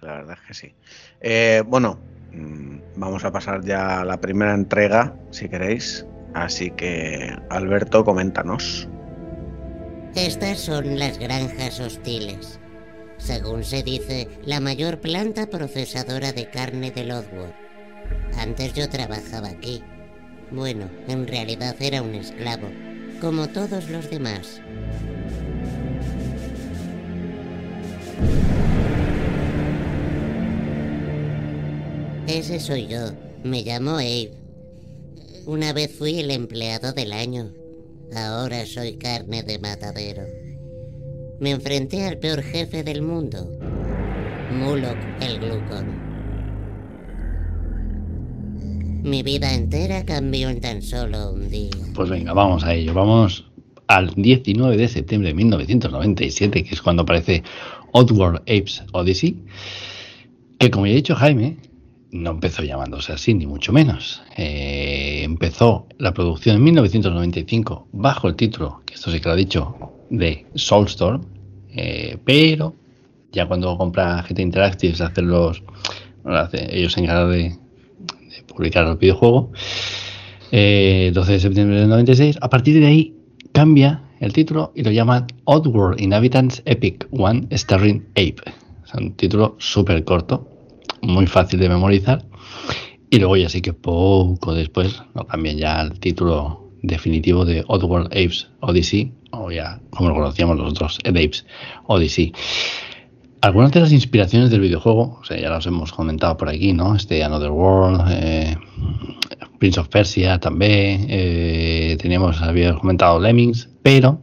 la verdad es que sí. Eh, bueno, mm, vamos a pasar ya a la primera entrega, si queréis. Así que, Alberto, coméntanos. Estas son las granjas hostiles. Según se dice, la mayor planta procesadora de carne de Lothwood. Antes yo trabajaba aquí. Bueno, en realidad era un esclavo, como todos los demás. Ese soy yo. Me llamo Abe. Una vez fui el empleado del año. Ahora soy carne de matadero. Me enfrenté al peor jefe del mundo, Mulok el Glucon. Mi vida entera cambió en tan solo un día. Pues venga, vamos a ello. Vamos al 19 de septiembre de 1997, que es cuando aparece Oddworld Apes Odyssey, que como ya he dicho Jaime, no empezó llamándose así, ni mucho menos. Eh, empezó la producción en 1995 bajo el título, que esto sí que lo ha dicho, de Soulstorm, eh, pero ya cuando compra GT Interactive, se hacen los, ellos se encargan de, de publicar el videojuego, 12 de septiembre del 96. A partir de ahí cambia el título y lo llaman Oddworld Inhabitants Epic One Starring Ape. Es un título súper corto, muy fácil de memorizar. Y luego ya sí que poco después lo cambian ya al título definitivo de Oddworld Apes Odyssey, o ya como lo conocíamos nosotros, Ed Apes Odyssey. Algunas de las inspiraciones del videojuego, ya las hemos comentado por aquí, ¿no? Este Another World, eh, Prince of Persia también, eh, teníamos, había comentado Lemmings, pero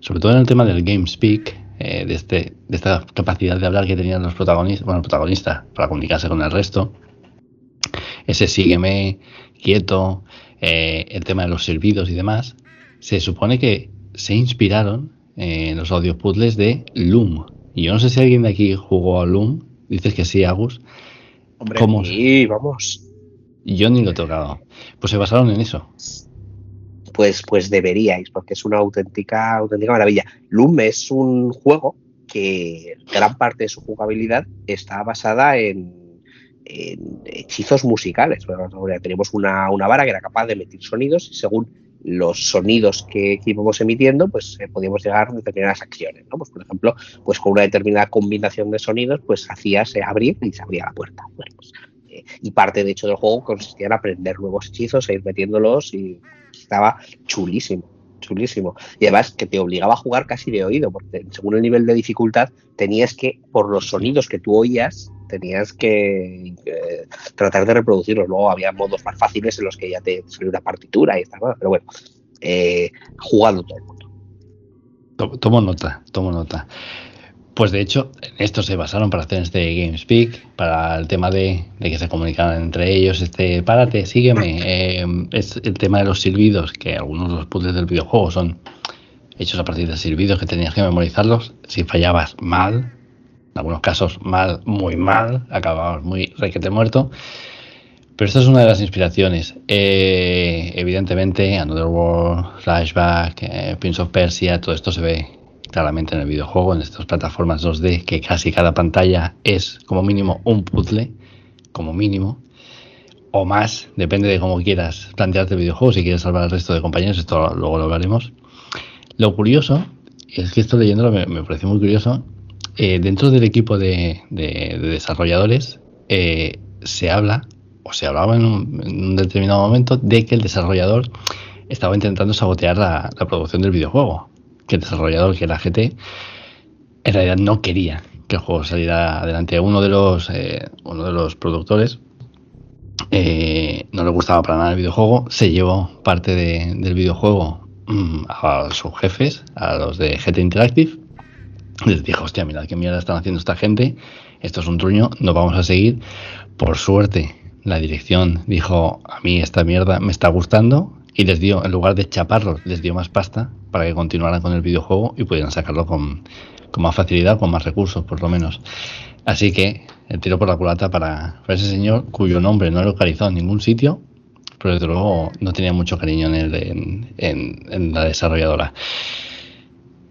sobre todo en el tema del GameSpeak, eh, de, este, de esta capacidad de hablar que tenían los protagonistas, bueno, el protagonista para comunicarse con el resto, ese sígueme, quieto, eh, el tema de los servidos y demás, se supone que se inspiraron en los audio puzzles de Loom. Y yo no sé si alguien de aquí jugó a Loom, dices que sí, Agus. Hombre, sí, vamos. Yo ni lo he tocado. Pues se basaron en eso. Pues, pues deberíais, porque es una auténtica, auténtica maravilla. Loom es un juego que gran parte de su jugabilidad está basada en, hechizos musicales. tenemos una, vara que era capaz de emitir sonidos y según los sonidos que, íbamos emitiendo, pues eh, podíamos llegar a determinadas acciones. Pues, por ejemplo, pues con una determinada combinación de sonidos, pues hacías abrir y se abría la puerta. Bueno, pues y parte de hecho del juego consistía en aprender nuevos hechizos e ir metiéndolos y estaba chulísimo chulísimo. Y además que te obligaba a jugar casi de oído, porque según el nivel de dificultad tenías que, por los sonidos que tú oías, tenías que tratar de reproducirlos. Luego había modos más fáciles en los que ya te salió una partitura y estas cosas, pero bueno, eh, jugando todo el mundo. Tomo nota, tomo nota. Pues de hecho, en esto se basaron para hacer este GameSpeak, para el tema de, que se comunicaran entre ellos, este, párate, sígueme. Eh, es el tema de los silbidos, que algunos de los puzzles del videojuego son hechos a partir de silbidos que tenías que memorizarlos. Si fallabas mal, en algunos casos mal, muy mal, acababas muy requete muerto. Pero esta es una de las inspiraciones. Eh, evidentemente, Another World, Flashback, eh, Prince of Persia, todo esto se ve claramente en el videojuego, en estas plataformas 2D, que casi cada pantalla es como mínimo un puzzle, como mínimo, o más, depende de cómo quieras plantearte el videojuego, si quieres salvar al resto de compañeros, esto luego lo hablaremos. Lo curioso, es que esto leyéndolo me, me pareció muy curioso, eh, dentro del equipo de, desarrolladores eh, se habla, o se hablaba en un, determinado momento, de que el desarrollador estaba intentando sabotear la producción del videojuego que el desarrollador, que era GT, en realidad no quería que el juego saliera adelante. Uno de los, eh, uno de los productores eh, no le gustaba para nada el videojuego, se llevó parte del videojuego mm, a sus jefes, a los de GT Interactive. Les dijo, hostia, mira qué mierda están haciendo esta gente, esto es un truño, no vamos a seguir. Por suerte, la dirección dijo, a mí esta mierda me está gustando, y les dio, en lugar de chaparros, les dio más pasta para que continuaran con el videojuego y pudieran sacarlo con, más facilidad, con más recursos, por lo menos. Así que el tiro por la culata para, ese señor cuyo nombre no localizó en ningún sitio, pero desde luego no tenía mucho cariño en, en, la desarrolladora.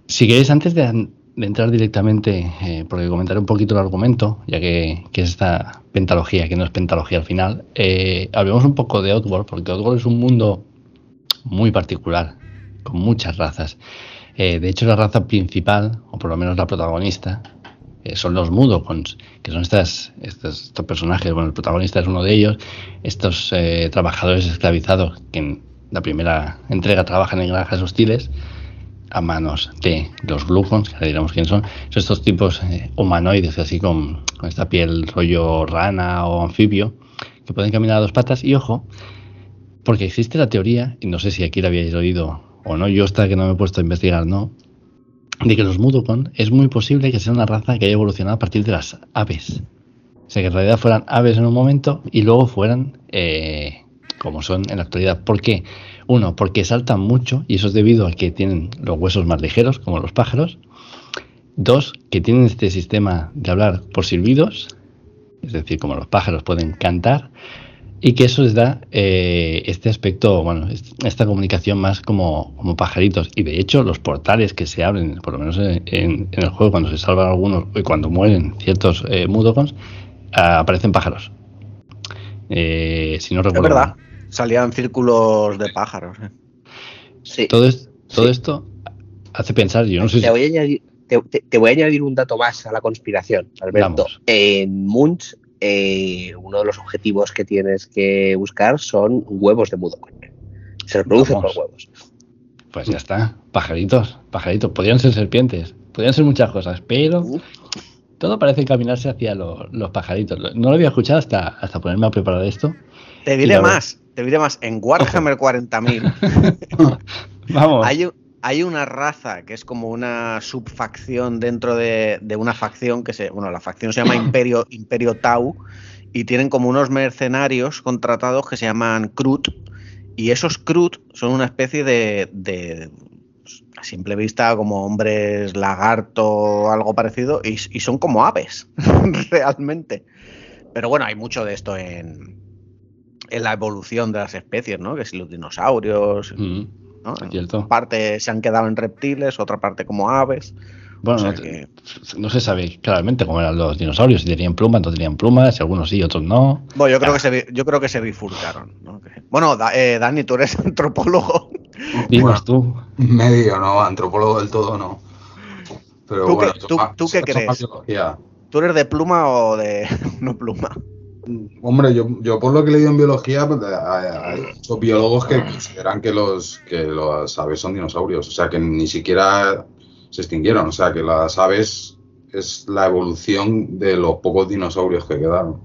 Si queréis, antes de, entrar directamente, eh, porque comentaré un poquito el argumento, ya que, es esta pentalogía, que no es pentalogía al final, eh, hablemos un poco de Outworld, porque Outworld es un mundo muy particular, con muchas razas. Eh, de hecho, la raza principal, o por lo menos la protagonista, eh, son los Mudokons, que son estas, estos, personajes, bueno, el protagonista es uno de ellos, estos eh, trabajadores esclavizados que en la primera entrega trabajan en granjas hostiles a manos de los Glucons, que ahora diremos quiénes son, son estos tipos humanoides, así con, con esta piel rollo rana o anfibio, que pueden caminar a dos patas. Y ojo, porque existe la teoría, y no sé si aquí la habíais oído o no, yo hasta que no me he puesto a investigar, no, de que los Mudokon es muy posible que sea una raza que haya evolucionado a partir de las aves. O sea, que en realidad fueran aves en un momento y luego fueran eh, como son en la actualidad. ¿Por qué? Uno, porque saltan mucho y eso es debido a que tienen los huesos más ligeros, como los pájaros. Dos, que tienen este sistema de hablar por silbidos, es decir, como los pájaros pueden cantar y que eso les da eh, este aspecto, bueno, esta comunicación más como, como, pajaritos. Y de hecho, los portales que se abren, por lo menos en, el juego, cuando se salvan algunos y cuando mueren ciertos eh, aparecen pájaros. Eh, si no recuerdo. Es verdad. salían círculos de pájaros. ¿eh? Sí. Todo, es- todo Sí. esto hace pensar, yo no sé si... Te voy, a añadir, te, te- te voy a añadir un dato más a la conspiración, Alberto. Vamos. En Munch, eh, uno de los objetivos que tienes que buscar son huevos de Mudokon. Se reproducen por huevos. Pues ya está, pajaritos, pajaritos. Podrían ser serpientes, podrían ser muchas cosas, pero todo parece encaminarse hacia lo- los pajaritos. No lo había escuchado hasta, hasta ponerme a preparar esto. Te diré más, te diré más. En Warhammer 40.000 Vamos. hay, hay una raza que es como una subfacción dentro de, de una facción que se. Bueno, la facción se llama Imperio, Imperio Tau y tienen como unos mercenarios contratados que se llaman Krut. Y esos Krut son una especie de, de, a simple vista, como hombres lagarto o algo parecido, y, y son como aves, realmente. Pero bueno, hay mucho de esto en, en la evolución de las especies, ¿no? Que si los dinosaurios, Mm, ¿no? cierto. En parte se han quedado en reptiles, otra parte como aves. Bueno, O sea no, que- no se sabe claramente cómo eran los dinosaurios, si tenían plumas, no tenían plumas, si algunos sí, otros no. Bueno, yo creo Ah. que se, yo creo que se bifurcaron. Bueno, Da- eh, Dani, tú eres antropólogo. Dinos tú. Medio, no, antropólogo del todo no. Pero ¿Tú bueno, qué- tú- qué crees? ¿Tú eres de pluma o de no pluma? Hombre, yo, yo por lo que he leído en biología, pues, hay, hay muchos biólogos que consideran que los que las aves son dinosaurios, o sea que ni siquiera se extinguieron, o sea que las aves es la evolución de los pocos dinosaurios que quedaron.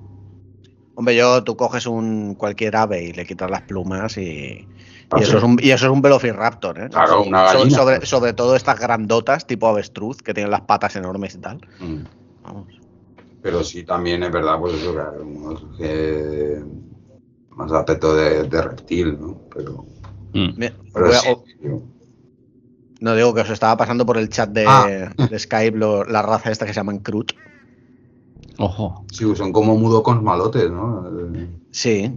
Hombre, yo tú coges un cualquier ave y le quitas las plumas y, y eso, es un, y eso es un velociraptor, ¿eh? Claro, una gallina. sobre, sobre todo estas grandotas, tipo avestruz, que tienen las patas enormes y tal. Mm. Vamos. Pero sí también es verdad, pues eso, que hay algunos que más aspecto de, de reptil, ¿no? Pero, Mm. Mira, pero voy a- sí, o- tío. no digo que os estaba pasando por el chat de, Ah. de Skype lo- la raza esta que se llaman Krut. Ojo. Sí, son como mudocons malotes, ¿no? Sí.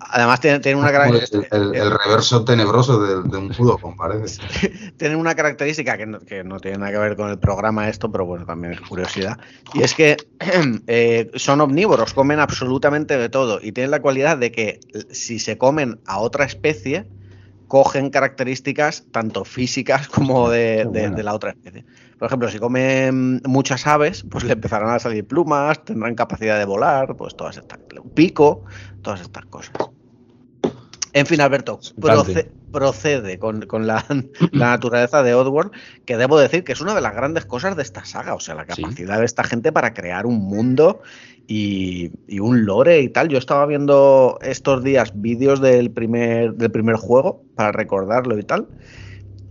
Además tienen, tienen una, el, cara- el- el reverso tenebroso de, de un mudocon, parece. tienen una característica que no, que no tiene nada que ver con el programa esto, pero bueno, también es curiosidad. Y es que eh, son omnívoros, comen absolutamente de todo y tienen la cualidad de que si se comen a otra especie, cogen características tanto físicas como de, Qué de- bueno. de la otra especie. Por ejemplo, si comen muchas aves, pues le empezarán a salir plumas, tendrán capacidad de volar, pues todas estas, un pico, todas estas cosas. En fin, Alberto, proce- procede con, con la, la naturaleza de Oddworld, que debo decir que es una de las grandes cosas de esta saga, o sea, la Sí. capacidad de esta gente para crear un mundo y, y un lore y tal. Yo estaba viendo estos días vídeos del primer, del primer juego para recordarlo y tal,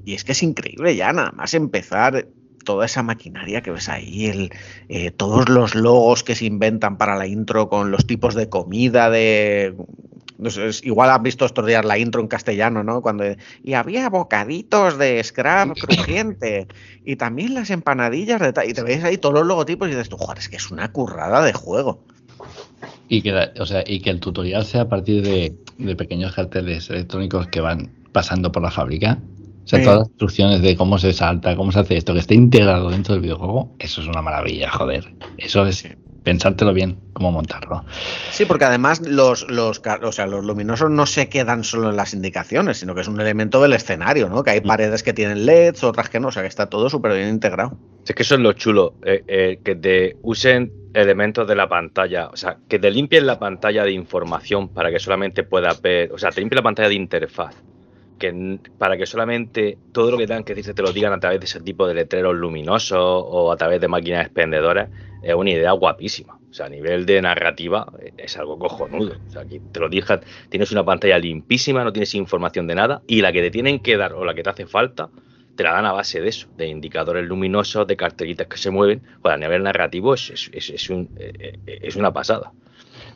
y es que es increíble ya, nada más empezar toda esa maquinaria que ves ahí, el, eh, todos los logos que se inventan para la intro con los tipos de comida, de... no sé, es- igual has visto estos días la intro en castellano, ¿no? Cuando y había bocaditos de scrap crujiente y también las empanadillas de y te ves ahí todos los logotipos y dices tú, joder, es que es una currada de juego. Y que, la- o sea, y que el tutorial sea a partir de, de pequeños carteles electrónicos que van pasando por la fábrica. O sea, Sí. todas las instrucciones de cómo se salta, cómo se hace esto, que esté integrado dentro del videojuego, eso es una maravilla, joder. Eso es pensártelo bien, cómo montarlo. Sí, porque además los, los, o sea, los luminosos no se quedan solo en las indicaciones, sino que es un elemento del escenario, ¿no? Que hay paredes que tienen LEDs, otras que no, o sea, que está todo súper bien integrado. Es que eso es lo chulo, eh, eh, que te usen elementos de la pantalla, o sea, que te limpien la pantalla de información para que solamente puedas ver, o sea, te limpien la pantalla de interfaz, que para que solamente todo lo que tengan que decirse te lo digan a través de ese tipo de letreros luminosos o a través de máquinas expendedoras, es una idea guapísima. O sea, a nivel de narrativa eh, es algo cojonudo. O sea, que te lo digas, tienes una pantalla limpísima, no tienes información de nada y la que te tienen que dar o la que te hace falta te la dan a base de eso, de indicadores luminosos, de cartelitas que se mueven. Pues a nivel narrativo es, es- es- es un- eh, eh, es una pasada.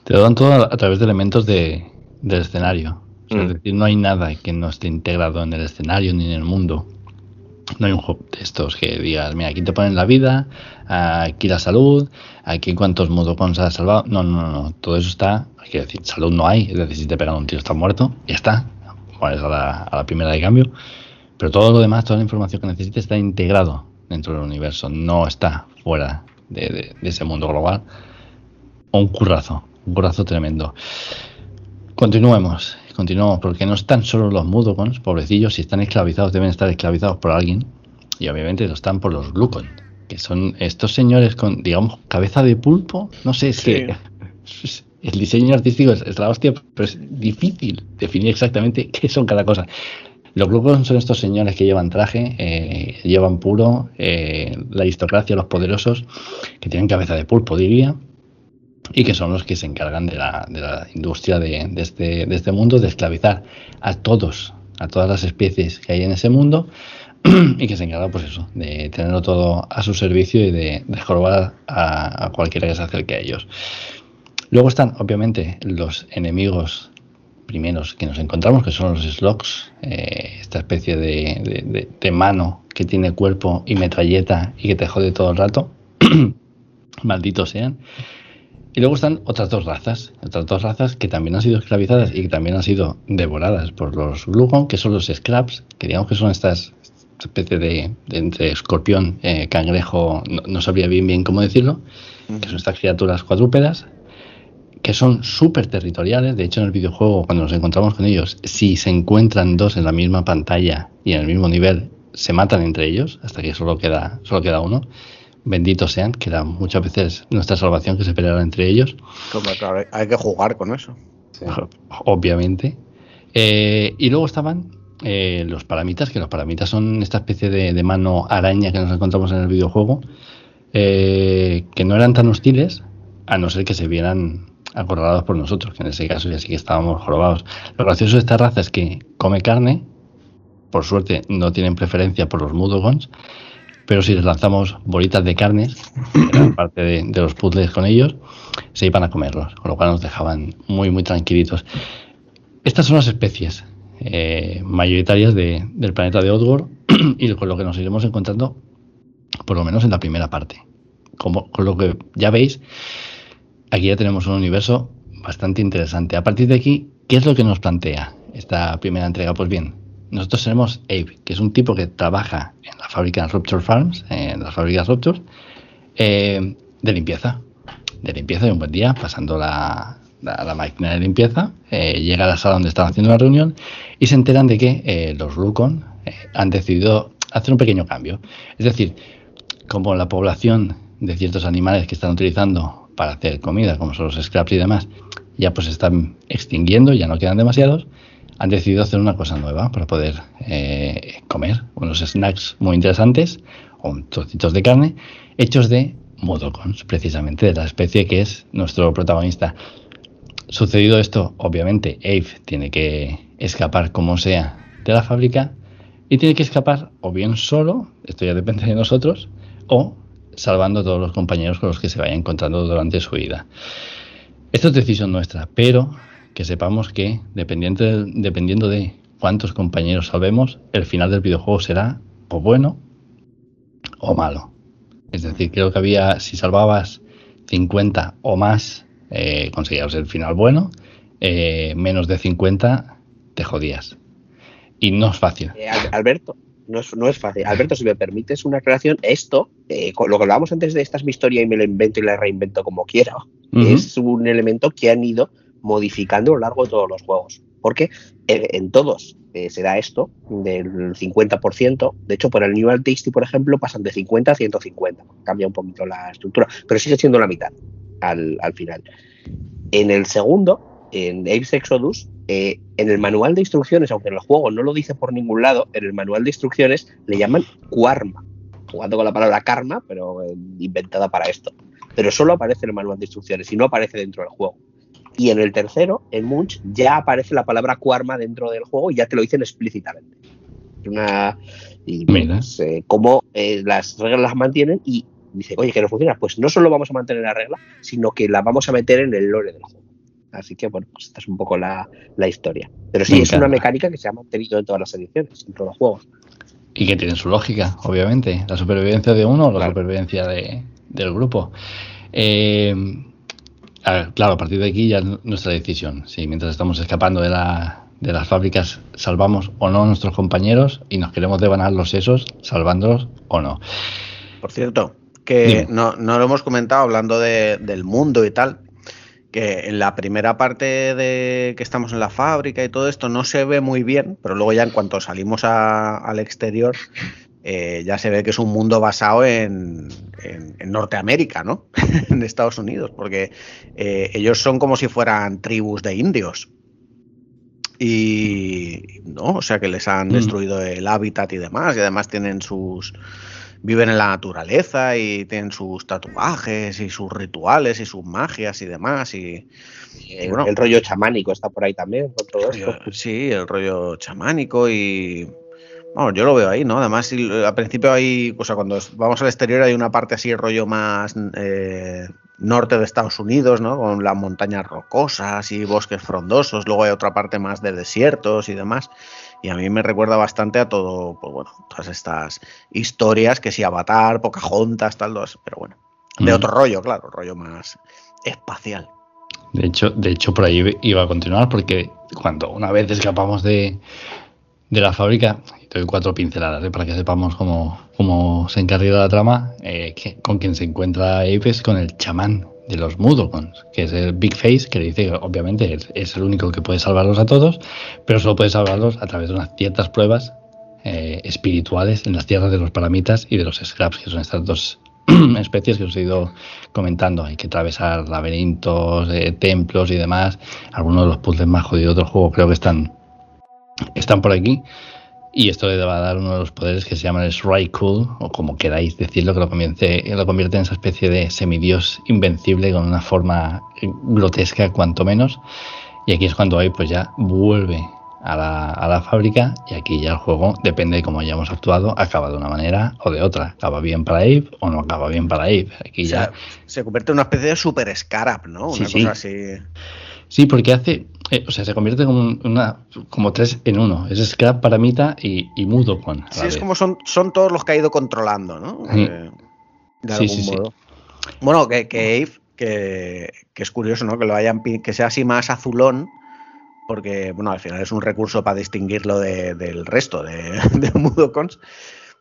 Te lo dan todo a, través de elementos de, del escenario. O sea, Mm. Es decir, no hay nada que no esté integrado en el escenario ni en el mundo. No hay un juego de estos que digas, mira, aquí te ponen la vida, aquí la salud, aquí cuántos modocons has salvado. No, no, no, todo eso está, hay que decir, salud no hay, es decir, si te pegan un tiro estás muerto, ya está, mueres a la, a la primera de cambio. Pero todo lo demás, toda la información que necesites está integrado dentro del universo, no está fuera de, de- de ese mundo global. Un currazo, un currazo tremendo. Continuemos. Continuamos, porque no están solo los Mudokons, pobrecillos, si están esclavizados, deben estar esclavizados por alguien, y obviamente lo están por los Glucon, que son estos señores con, digamos, cabeza de pulpo, no sé, es que el diseño artístico es, la hostia, pero es difícil definir exactamente qué son cada cosa. Los Glucon son estos señores que llevan traje, eh, llevan puro, eh, la aristocracia, los poderosos, que tienen cabeza de pulpo, diría, y que son los que se encargan de la, de la industria de, de, este, de este mundo, de esclavizar a todos, a todas las especies que hay en ese mundo, y que se encargan, pues eso, de tenerlo todo a su servicio y de, de jorobar a, a cualquiera que se acerque a ellos. Luego están, obviamente, los enemigos primeros que nos encontramos, que son los slugs, eh, esta especie de, de, de, mano que tiene cuerpo y metralleta y que te jode todo el rato. Malditos sean. Y luego están otras dos razas, otras dos razas que también han sido esclavizadas y que también han sido devoradas por los Glugon, que son los Scraps, que digamos que son estas especie de, entre escorpión, eh, cangrejo, no, no, sabría bien bien cómo decirlo, que son estas criaturas cuadrúpedas, que son súper territoriales. De hecho, en el videojuego, cuando nos encontramos con ellos, si se encuentran dos en la misma pantalla y en el mismo nivel, se matan entre ellos hasta que solo queda, solo queda uno benditos sean, que era muchas veces nuestra salvación que se peleara entre ellos. Como, claro, hay que jugar con eso. Sí. Obviamente. Eh, y luego estaban eh, los paramitas, que los paramitas son esta especie de, de, mano araña que nos encontramos en el videojuego, eh, que no eran tan hostiles, a no ser que se vieran acorralados por nosotros, que en ese caso ya sí que estábamos jorobados. Lo gracioso de esta raza es que come carne, por suerte no tienen preferencia por los mudogons, pero si les lanzamos bolitas de carnes, que eran parte de, de, los puzzles con ellos, se iban a comerlos, con lo cual nos dejaban muy, muy tranquilitos. Estas son las especies eh, mayoritarias de, del planeta de Odgor y con lo que nos iremos encontrando, por lo menos en la primera parte. Como, con lo que ya veis, aquí ya tenemos un universo bastante interesante. A partir de aquí, ¿qué es lo que nos plantea esta primera entrega? Pues bien, nosotros tenemos Abe, que es un tipo que trabaja en la fábrica Rupture Farms, en las fábricas Rupture, eh, de limpieza. De limpieza, y un buen día, pasando la, la, máquina de limpieza, eh, llega a la sala donde están haciendo la reunión y se enteran de que eh, los Lucon han decidido hacer un pequeño cambio. Es decir, como la población de ciertos animales que están utilizando para hacer comida, como son los scraps y demás, ya pues están extinguiendo, ya no quedan demasiados, han decidido hacer una cosa nueva para poder eh, comer unos snacks muy interesantes o trocitos de carne hechos de modocons, precisamente de la especie que es nuestro protagonista. Sucedido esto, obviamente, Abe tiene que escapar como sea de la fábrica y tiene que escapar o bien solo, esto ya depende de nosotros, o salvando a todos los compañeros con los que se vaya encontrando durante su vida. Esto es decisión nuestra, pero que sepamos que dependiendo de, dependiendo de cuántos compañeros salvemos, el final del videojuego será o bueno o malo. Es decir, creo que había, si salvabas 50 o más, eh, conseguías el final bueno, eh, menos de 50 te jodías. Y no es fácil. Eh, Alberto, no es, no es, fácil. Alberto, si me permites una aclaración, esto, eh, con lo que hablábamos antes de esta es mi historia y me lo invento y la reinvento como quiera, uh -huh. es un elemento que han ido modificando a lo largo de todos los juegos. Porque eh, en todos eh, se da esto del 50%. De hecho, por el New Tasty, por ejemplo, pasan de 50 a 150. Cambia un poquito la estructura, pero sigue siendo la mitad al, al final. En el segundo, en Apes Exodus, eh, en el manual de instrucciones, aunque en el juego no lo dice por ningún lado, en el manual de instrucciones le llaman Quarma, jugando con la palabra karma, pero inventada para esto. Pero solo aparece en el manual de instrucciones y no aparece dentro del juego. Y en el tercero, en Munch, ya aparece la palabra Quarma dentro del juego y ya te lo dicen explícitamente. Una, y pues, eh, cómo eh, las reglas las mantienen y dice, oye, que no funciona. Pues no solo vamos a mantener la regla, sino que la vamos a meter en el lore del juego. Así que, bueno, pues esta es un poco la, la historia. Pero sí, Me es encanta. una mecánica que se ha mantenido en todas las ediciones, en todos los juegos. Y que tiene su lógica, obviamente. La supervivencia de uno o la claro. supervivencia de, del grupo. Eh, claro, a partir de aquí ya nuestra decisión. Si mientras estamos escapando de, la, de las fábricas salvamos o no a nuestros compañeros y nos queremos devanar los sesos salvándolos o no. Por cierto, que no, no, lo hemos comentado hablando de, del mundo y tal. que en la primera parte de que estamos en la fábrica y todo esto no se ve muy bien, pero luego ya en cuanto salimos al exterior eh, ya se ve que es un mundo basado en, Norteamérica, ¿no? en Estados Unidos, porque eh, ellos son como si fueran tribus de indios. Y no, o sea que les han mm. destruido el hábitat y demás, y además tienen sus viven en la naturaleza y tienen sus tatuajes y sus rituales y sus magias y demás. Y, el rollo chamánico está por ahí también. Sí, el rollo chamánico y... Bueno, yo lo veo ahí, ¿no? Además, al principio hay, o sea, cuando vamos al exterior hay una parte así, rollo más eh, norte de Estados Unidos, ¿no? Con las montañas rocosas y bosques frondosos. Luego hay otra parte más de desiertos y demás. Y a mí me recuerda bastante a todo, pues bueno, todas estas historias, que si Avatar, Pocahontas, tal, dos, pero bueno, de otro rollo, claro, rollo más espacial. De hecho, de hecho, por ahí iba a continuar, porque cuando una vez escapamos de, de la fábrica, y doy cuatro pinceladas ¿eh? para que sepamos cómo, cómo se encarga la trama, eh, con quien se encuentra Ape es con el chamán, de los Mudokons, que es el Big Face, que le dice que obviamente es, el único que puede salvarlos a todos, pero solo puede salvarlos a través de unas ciertas pruebas eh, espirituales en las tierras de los Paramitas y de los Scraps, que son estas dos especies que os he ido comentando. Hay que atravesar laberintos, eh, templos y demás. Algunos de los puzzles más jodidos del juego creo que están, están por aquí. Y esto le va a dar uno de los poderes que se llama el Cool, o como queráis decirlo, que lo, lo convierte en esa especie de semidios invencible con una forma grotesca, cuanto menos. Y aquí es cuando Abe pues ya vuelve a la, fábrica y aquí ya el juego, depende de cómo hayamos actuado, acaba de una manera o de otra. Acaba bien para Abe o no acaba bien para Abe. Aquí ya... se convierte en una especie de super scarab, ¿no? Una cosa así. Sí, porque hace, eh, o sea, se convierte como una, como tres en uno. Es Scrap, Paramita y, y Mudokon. Sí, es como son, son todos los que ha ido controlando, ¿no? Eh, de algún modo. Bueno, que, que que, es curioso, ¿no? Que lo hayan que sea así más azulón, porque, bueno, al final es un recurso para distinguirlo del resto de, de Mudokons.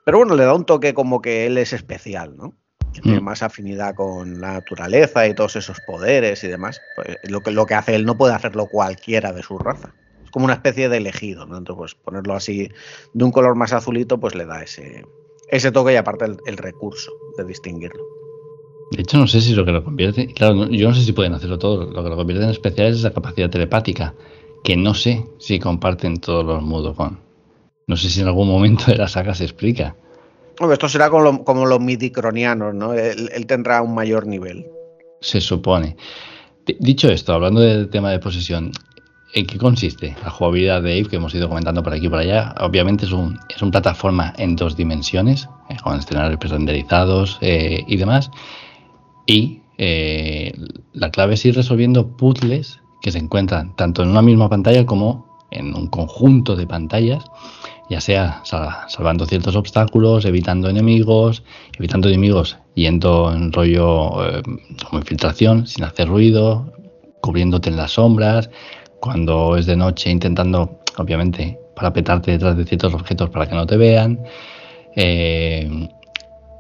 Pero bueno, le da un toque como que él es especial, ¿no? Tiene mm. más afinidad con la naturaleza y todos esos poderes y demás, pues lo que, lo que hace él no puede hacerlo cualquiera de su raza. Es como una especie de elegido, ¿no? Entonces, pues ponerlo así de un color más azulito, pues le da ese, ese toque y aparte el, recurso de distinguirlo. De hecho, no sé si lo que lo convierte, claro, yo no sé si pueden hacerlo todo, lo que lo convierte en especial es esa capacidad telepática, que no sé si comparten todos los modos con. No sé si en algún momento de la saga se explica esto será como, los midicronianos, ¿no? Él, tendrá un mayor nivel. Se supone. Dicho esto, hablando del tema de posesión, ¿en qué consiste la jugabilidad de Eve que hemos ido comentando por aquí y por allá? Obviamente es un, es una plataforma en dos dimensiones, eh, con escenarios renderizados eh, y demás. Y eh, la clave es ir resolviendo puzzles que se encuentran tanto en una misma pantalla como en un conjunto de pantallas ya sea salvando ciertos obstáculos, evitando enemigos, evitando enemigos yendo en rollo eh, como infiltración, sin hacer ruido, cubriéndote en las sombras, cuando es de noche intentando, obviamente, para petarte detrás de ciertos objetos para que no te vean. Eh,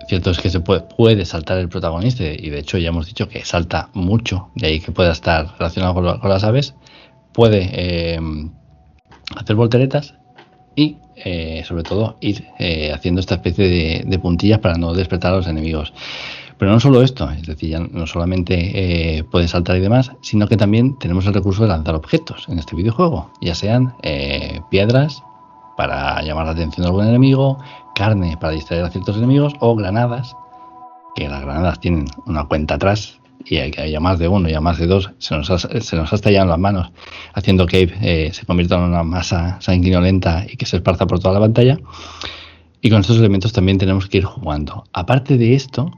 cierto es que se puede, saltar el protagonista y de hecho ya hemos dicho que salta mucho, de ahí que pueda estar relacionado con, las aves. Puede eh, hacer volteretas y eh, sobre todo ir eh, haciendo esta especie de, puntillas para no despertar a los enemigos. Pero no solo esto, es decir, ya no solamente eh, puedes saltar y demás, sino que también tenemos el recurso de lanzar objetos en este videojuego, ya sean piedras para llamar la atención de algún enemigo, carne para distraer a ciertos enemigos o granadas, que las granadas tienen una cuenta atrás y haya más de uno y a más de dos, se nos ha, se nos ha estallado en las manos, haciendo que eh, se convierta en una masa sanguinolenta y que se esparza por toda la pantalla. Y con estos elementos también tenemos que ir jugando. Aparte de esto,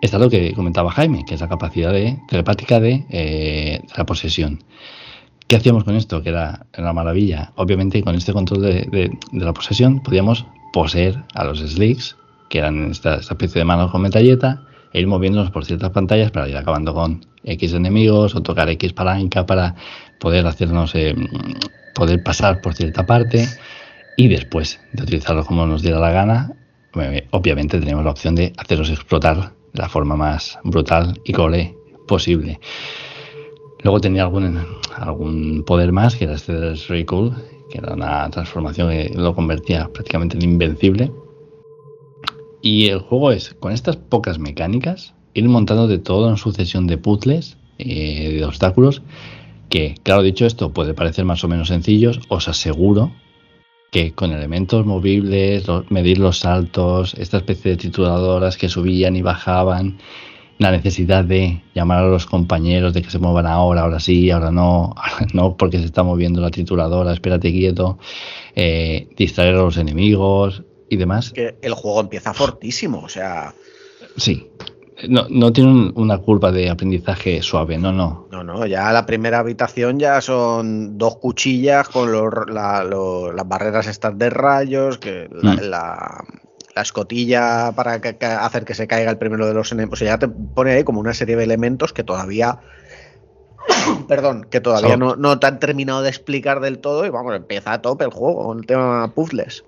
está lo que comentaba Jaime, que es la capacidad de, telepática de, eh, la posesión. ¿Qué hacíamos con esto? Que era una maravilla. Obviamente, con este control de, de, la posesión, podíamos poseer a los slicks, que eran esta, esta especie de manos con metalleta, e ir moviéndonos por ciertas pantallas para ir acabando con X enemigos o tocar X palanca para poder hacernos eh, poder pasar por cierta parte y después de utilizarlo como nos diera la gana obviamente tenemos la opción de hacerlos explotar de la forma más brutal y cole posible Luego tenía algún, algún poder más, que era este del Cool, que era una transformación que lo convertía prácticamente en invencible. Y el juego es, con estas pocas mecánicas, ir montando de todo en sucesión de puzzles, eh, de obstáculos, que, claro, dicho esto, puede parecer más o menos sencillos, os aseguro que con elementos movibles, medir los saltos, esta especie de trituradoras que subían y bajaban, la necesidad de llamar a los compañeros de que se muevan ahora, ahora sí, ahora no, no porque se está moviendo la trituradora, espérate quieto, eh, distraer a los enemigos y demás. Que el juego empieza fortísimo, o sea. Sí, no, no tiene una curva de aprendizaje suave, no, no. No, no, ya la primera habitación ya son dos cuchillas con las barreras estas de rayos, que la, mm. escotilla para hacer que se caiga el primero de los enemigos. O sea, ya te pone ahí como una serie de elementos que todavía. Perdón, que todavía no, no, te han terminado de explicar del todo y vamos, empieza a tope el juego el tema puzzles.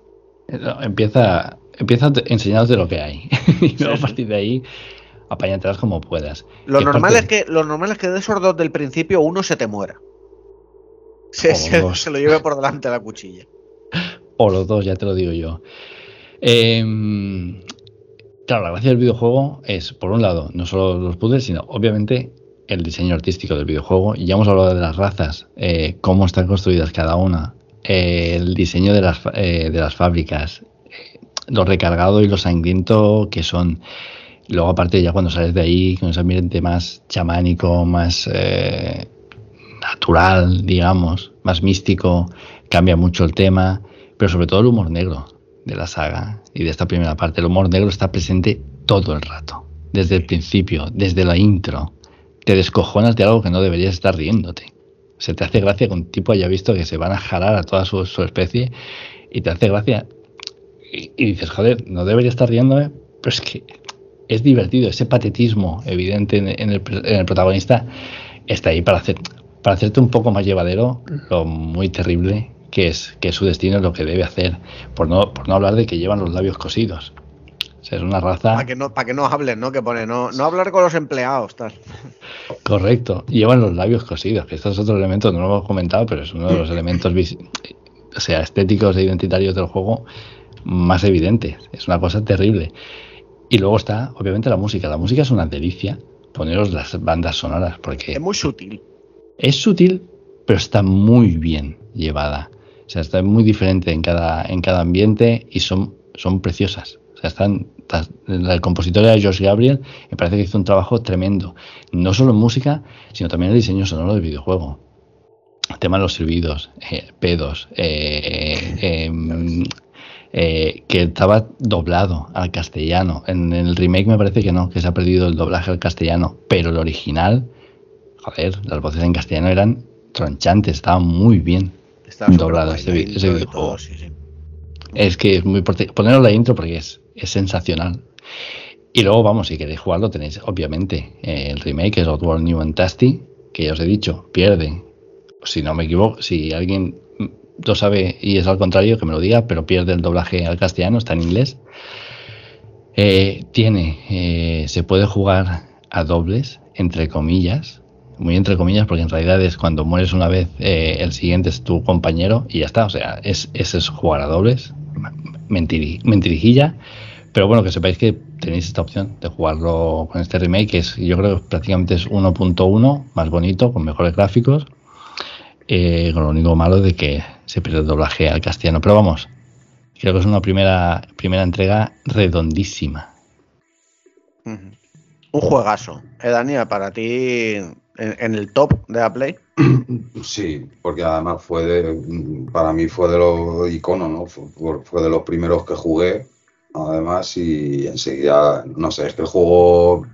Empieza, empieza enseñándote lo que hay. y a partir de ahí apáñatelas como puedas. Lo normal, es que, lo normal es que de esos dos del principio uno se te muera. Se, se, lo lleve por delante la cuchilla. O los dos, ya te lo digo yo. Em, claro, la gracia del videojuego es, por un lado, no solo los puzzles, sino obviamente el diseño artístico del videojuego. Y ya hemos hablado de las razas, eh, cómo están construidas cada una, el diseño de las, eh, de las fábricas, eh, lo recargado y lo sangriento que son. Luego, aparte, ya cuando sales de ahí, con ese ambiente más chamánico, más eh, natural, digamos, más místico, cambia mucho el tema, pero sobre todo el humor negro de la saga y de esta primera parte. El humor negro está presente todo el rato, desde el principio, desde la intro. Te descojonas de algo que no deberías estar riéndote. Se te hace gracia que un tipo haya visto que se van a jalar a toda su, especie y te hace gracia. Y, dices, joder, no debería estar riéndome, pero es que es divertido, ese patetismo evidente en, el, protagonista está ahí para, hacer, para hacerte un poco más llevadero lo muy terrible que es, que su destino es lo que debe hacer, por no, por no hablar de que llevan los labios cosidos. O sea, es una raza. Para que no, para que no hablen, ¿no? Que pone, no, no hablar con los empleados, tal. Correcto. Llevan los labios cosidos, que estos es otro elemento, no lo hemos comentado, pero es uno de los elementos o sea, estéticos e identitarios del juego más evidentes. Es una cosa terrible. Y luego está, obviamente, la música. La música es una delicia. Poneros las bandas sonoras porque... Es muy sutil. Es sutil, pero está muy bien llevada. O sea, está muy diferente en cada, en cada ambiente y son, son preciosas. Sea, están, el compositor era Josh Gabriel, me parece que hizo un trabajo tremendo. No solo en música, sino también en el diseño sonoro del videojuego. El tema de los silbidos, eh, pedos, eh, eh, eh, que estaba doblado al castellano. En el remake me parece que no, que se ha perdido el doblaje al castellano, pero el original, joder, las voces en castellano eran tronchantes, estaba muy bien doblado ese, videojuego. Es que es muy importante. Poneros la intro porque es, es sensacional. Y luego, vamos, si queréis jugarlo, tenéis obviamente eh, el remake, es Oddworld New and Tasty, que ya os he dicho, pierde. Si no me equivoco, si alguien lo sabe y es al contrario, que me lo diga, pero pierde el doblaje al castellano, está en inglés. Eh, tiene, eh, se puede jugar a dobles, entre comillas, muy entre comillas, porque en realidad es cuando mueres una vez, eh, el siguiente es tu compañero y ya está. O sea, es, es, jugar a dobles, mentirijilla. Pero bueno, que sepáis que tenéis esta opción de jugarlo con este remake, que es, yo creo que prácticamente es 1.1, más bonito, con mejores gráficos. con lo único malo de que se pierde el doblaje al castellano. Pero vamos, creo que es una primera, primera entrega redondísima. Un juegazo. ¿Eh, Daniel? Para ti, en, el top de la Play. Sí, porque además fue de, para mí fue de los iconos, ¿no? Fue, de los primeros que jugué, además, y enseguida, no sé, es que el juego,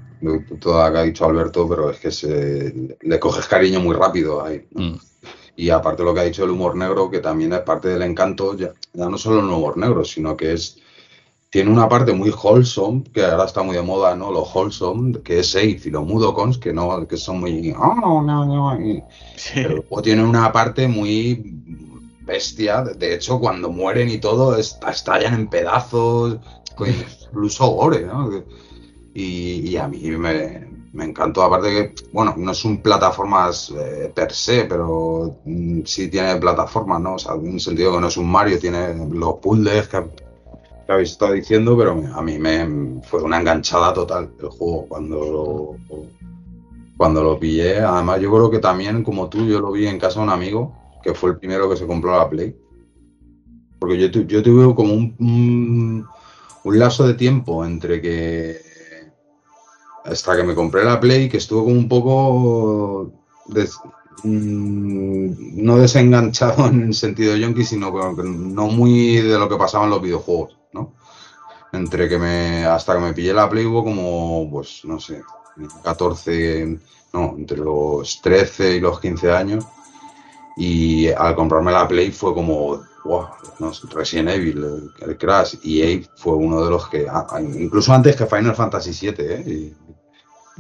todo lo que ha dicho Alberto, pero es que se, le coges cariño muy rápido ahí. Mm. Y aparte lo que ha dicho el humor negro, que también es parte del encanto, ya, no solo el humor negro, sino que es tiene una parte muy wholesome, que ahora está muy de moda, ¿no? Lo wholesome, que es safe, y los mudocons, que no, que son muy. Oh, no, no, o tiene una parte muy bestia. De hecho, cuando mueren y todo, estallan en pedazos, incluso gore, ¿no? Y, y a mí me, me encantó. Aparte que, bueno, no es un plataformas eh, per se, pero mm, sí tiene plataformas, ¿no? O sea, en un sentido que no es un Mario, tiene los puzzles que, que habéis estado diciendo, pero a mí me fue una enganchada total el juego cuando lo, cuando lo pillé. Además, yo creo que también, como tú, yo lo vi en casa de un amigo, que fue el primero que se compró la Play. Porque yo, yo tuve como un, un, un lapso de tiempo entre que hasta que me compré la Play, que estuvo como un poco mm, no desenganchado en el sentido yonki, sino que no muy de lo que pasaba en los videojuegos. Entre que me, hasta que me pillé la Play hubo como, pues, no sé, 14, no, entre los 13 y los 15 años. Y al comprarme la Play fue como, wow, no Resident Evil, el, el Crash, y Ape fue uno de los que, a- a- incluso antes que Final Fantasy VII, ¿eh? Y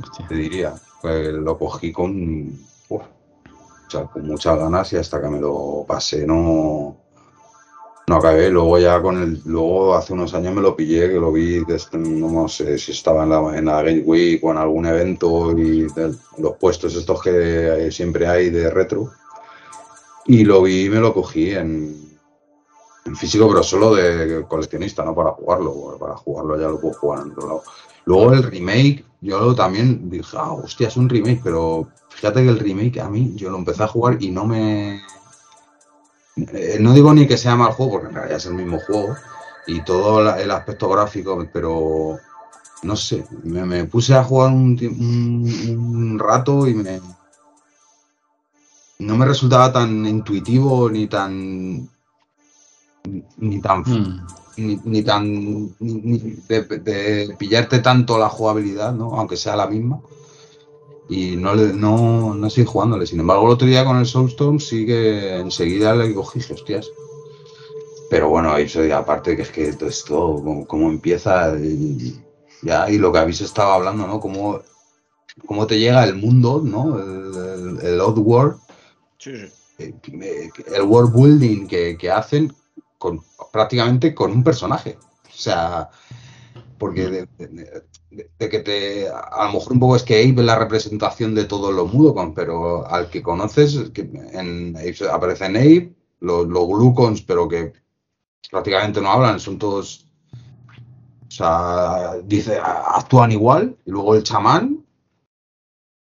Hostia. te diría, pues lo cogí con, uf, o sea, con muchas ganas y hasta que me lo pasé no, no acabé. Luego ya con el, luego hace unos años me lo pillé, que lo vi, desde- no sé si estaba en la, en Game Week o en algún evento y los puestos estos que siempre hay de retro. Y lo vi y me lo cogí en, en físico, pero solo de coleccionista, no para jugarlo. Para jugarlo ya lo puedo jugar en otro lado. Luego el remake, yo también dije, ah, hostia, es un remake, pero fíjate que el remake a mí, yo lo empecé a jugar y no me... eh, no digo ni que sea mal juego, porque en realidad es el mismo juego y todo la- el aspecto gráfico, pero no sé, me, me puse a jugar un, un- un rato y me... No me resultaba tan intuitivo ni tan... ni tan Mm. ni, ni tan ni- ni de, de pillarte tanto la jugabilidad, ¿no? Aunque sea la misma. Y no, le, no, no estoy jugándole. Sin embargo, el otro día con el Soulstorm sí que enseguida le cogí, hostias. Pero bueno, ahí soy aparte que es que todo esto, como, como empieza ya, y lo que habéis estado hablando, ¿no? Cómo, cómo te llega el mundo, ¿no? El, el, el Oddworld Sí, sí. eh, eh, el world building que, que hacen con, prácticamente con un personaje. O sea, porque de, de- de- de que te. A lo mejor un poco es que Abe es la representación de todos los Mudokons, pero al que conoces, que en, Abe- aparecen Abe, los, los Glucons, pero que prácticamente no hablan, son todos. O sea, dice, actúan igual, y luego el chamán,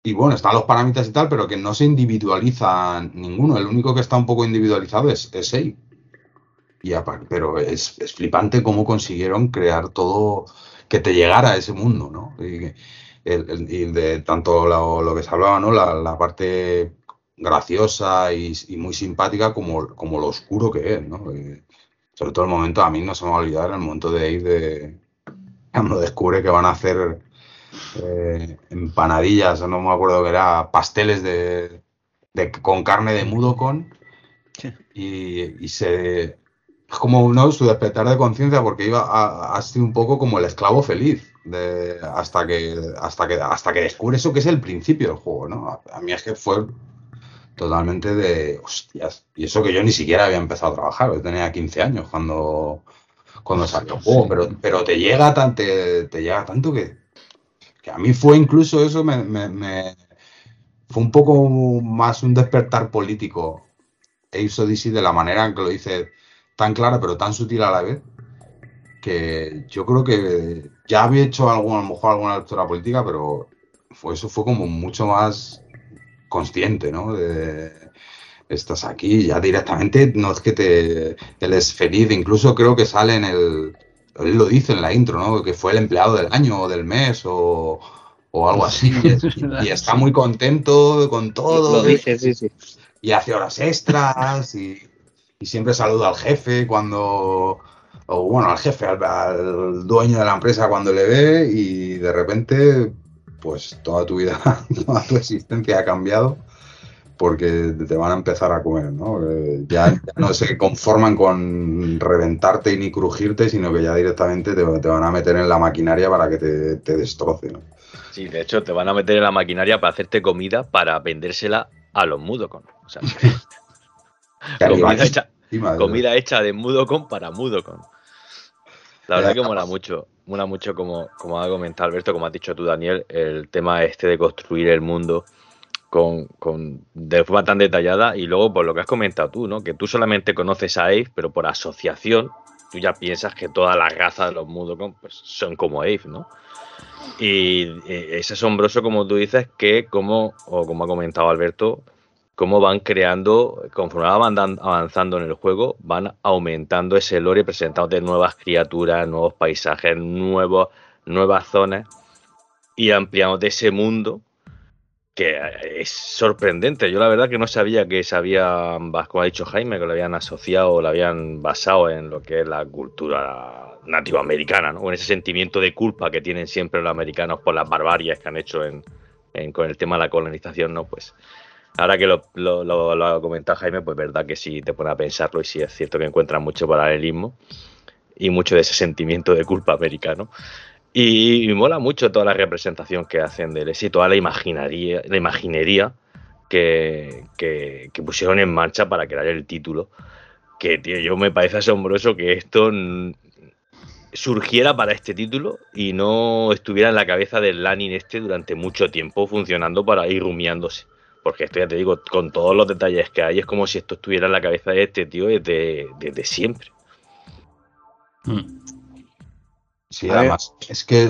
y bueno, están los parámetros y tal, pero que no se individualiza ninguno. El único que está un poco individualizado es, es Abe. Y apar- pero es, es flipante cómo consiguieron crear todo, que te llegara a ese mundo, ¿no? Y, el- el- y de tanto lo, lo que se hablaba, ¿no? La, la parte graciosa y, y muy simpática como, como lo oscuro que es, ¿no? Y sobre todo el momento, a mí no se me va a olvidar el momento de ir de cuando descubre que van a hacer eh, empanadillas, no me acuerdo que era, pasteles de, de- con carne de mudokon Sí. y, y se como ¿no? su despertar de conciencia porque iba a, ha sido un poco como el esclavo feliz hasta que hasta que hasta que descubre eso que es el principio del juego ¿no? a, a mí es que fue totalmente de hostias y eso que yo ni siquiera había empezado a trabajar yo tenía 15 años cuando cuando salió el juego pero pero te llega tan te, llega tanto que que a mí fue incluso eso me, me- me- fue un poco más un despertar político Ace Odyssey de la manera en que lo dice tan clara pero tan sutil a la vez que yo creo que ya había hecho algún, a lo mejor alguna lectura política pero fue, eso fue como mucho más consciente ¿no? de estás aquí ya directamente no es que te él es feliz incluso creo que sale en el él lo dice en la intro ¿no? que fue el empleado del año o del mes o, o algo así y, es- y está muy contento con todo Lo sí, sí. y hace horas extras y, y siempre saluda al jefe cuando, o bueno, al jefe, al, al dueño de la empresa cuando le ve y de repente, pues toda tu vida, toda tu existencia ha cambiado porque te van a empezar a comer, ¿no? Eh, Ya, ya no se conforman con reventarte y ni crujirte, sino que ya directamente te, te van a meter en la maquinaria para que te, te destroce, ¿no? Sí, de hecho, te van a meter en la maquinaria para hacerte comida para vendérsela a los Mudokon. O sea, Que comida hecha, de- comida hecha de Mudokon para Mudokon. La verdad que mola mucho. mola mucho como, como ha comentado Alberto, como has dicho tú, Daniel, el tema este de construir el mundo con, con, de forma tan detallada y luego por lo que has comentado tú, ¿no? Que tú solamente conoces a Eve, pero por asociación tú ya piensas que todas las razas de los Mudokon pues, son como Eve, ¿no? Y eh, es asombroso, como tú dices, que como, o como ha comentado Alberto, cómo van creando, conforme van avanzando en el juego, van aumentando ese lore, presentándote nuevas criaturas, nuevos paisajes, nuevos, nuevas zonas y ampliándote ese mundo que es sorprendente. Yo la verdad que no sabía que se habían, como ha dicho Jaime, que lo habían asociado, lo habían basado en lo que es la cultura nativoamericana, ¿no? en ese sentimiento de culpa que tienen siempre los americanos por las barbarias que han hecho en, con el tema de la colonización, ¿no? Pues ahora que lo, lo, ha comentado Jaime, pues verdad que sí te pone a pensarlo y sí es cierto que encuentran mucho paralelismo y mucho de ese sentimiento de culpa americano. Y, me mola mucho toda la representación que hacen del éxito, toda la imaginería, la imaginería que, pusieron en marcha para crear el título. Que, tío, yo me parece asombroso que esto surgiera para este título y no estuviera en la cabeza del Lanin este durante mucho tiempo funcionando para ir rumiándose. Porque esto ya te digo, con todos los detalles que hay, es como si esto estuviera en la cabeza de este tío desde, desde siempre. Mm. Sí, además, es que,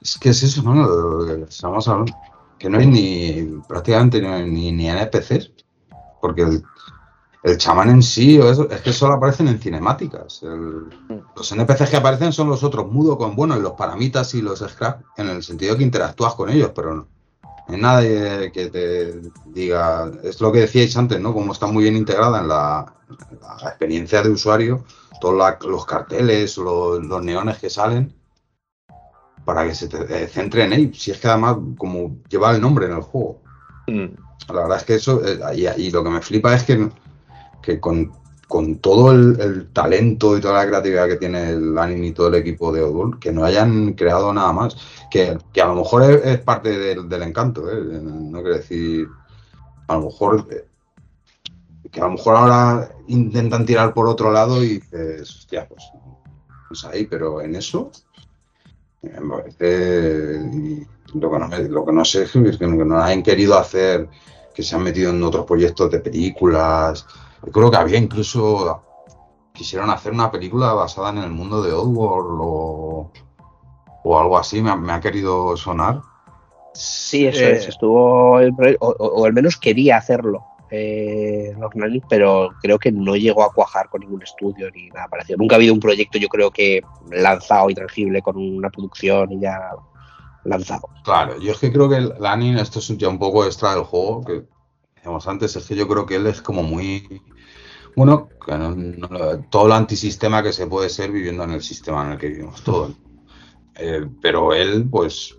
es que es eso, ¿no? Estamos hablando, que no hay ni prácticamente ni, ni NPCs, porque el, el chamán en sí, es que solo aparecen en cinemáticas. los NPCs que aparecen son los otros mudo con, bueno, los paramitas y los scrap, en el sentido que interactúas con ellos, pero no, hay nadie que te diga, es lo que decíais antes, ¿no? Como está muy bien integrada en la, la experiencia de usuario todos los carteles, los, los, neones que salen, para que se te eh, centre en él. Si es que además, como lleva el nombre en el juego. Mm. La verdad es que eso, eh, y, lo que me flipa es que, que con, todo el, talento y toda la creatividad que tiene el anime y todo el equipo de Odul, que no hayan creado nada más. Que, a lo mejor es, parte del, encanto, ¿eh? no quiere decir. A lo mejor que a lo mejor ahora intentan tirar por otro lado y dices, hostia, pues, pues ahí, pero en eso lo que, no lo que no sé es que no hayan querido hacer, que se han metido en otros proyectos de películas. Yo creo que había incluso, quisieron hacer una película basada en el mundo de Oddworld o, o algo así, me ha, querido sonar. Sí, eso es, eh, estuvo, o al menos quería hacerlo eh, pero creo que no llegó a cuajar con ningún estudio ni nada parecido. Nunca ha habido un proyecto, yo creo que lanzado y tangible con una producción y ya lanzado. Claro, yo es que creo que el esto es ya un poco extra del juego, que decíamos antes, es que yo creo que él es como muy. Bueno, todo el antisistema que se puede ser viviendo en el sistema en el que vivimos todos. Eh, pero él, pues,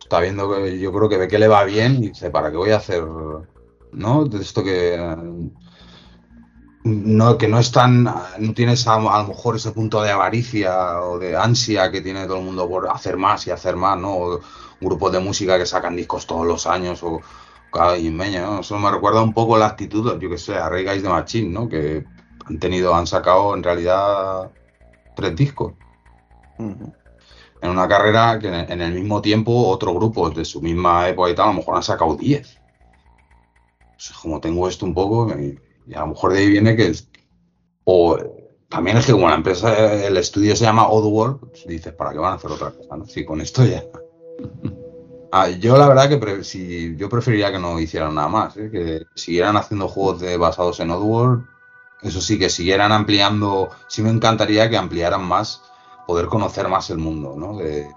está viendo que yo creo que ve que le va bien y dice, ¿para qué voy a hacer ¿no? De esto que no, que no es tan, no tienes a, lo mejor ese punto de avaricia o de ansia que tiene todo el mundo por hacer más y hacer más, ¿no? grupos de música que sacan discos todos los años o cada meña, ¿no? Eso me recuerda un poco la actitud, yo que sé, a Rey Guys de Machine, ¿no? Que han tenido, han sacado en realidad tres discos. En una carrera que en el mismo tiempo otro grupo de su misma época y tal, a lo mejor han sacado diez como tengo esto un poco, y, a lo mejor de ahí viene que. O también es que como la empresa, el estudio se llama Oddworld, pues dices, ¿para qué van a hacer otra cosa? ¿no? Sí, con esto ya. Ah, yo la verdad que si, yo preferiría que no hicieran nada más, ¿eh? que siguieran haciendo juegos de, basados en Oddworld, eso sí, que siguieran ampliando, sí me encantaría que ampliaran más, poder conocer más el mundo, ¿no? De,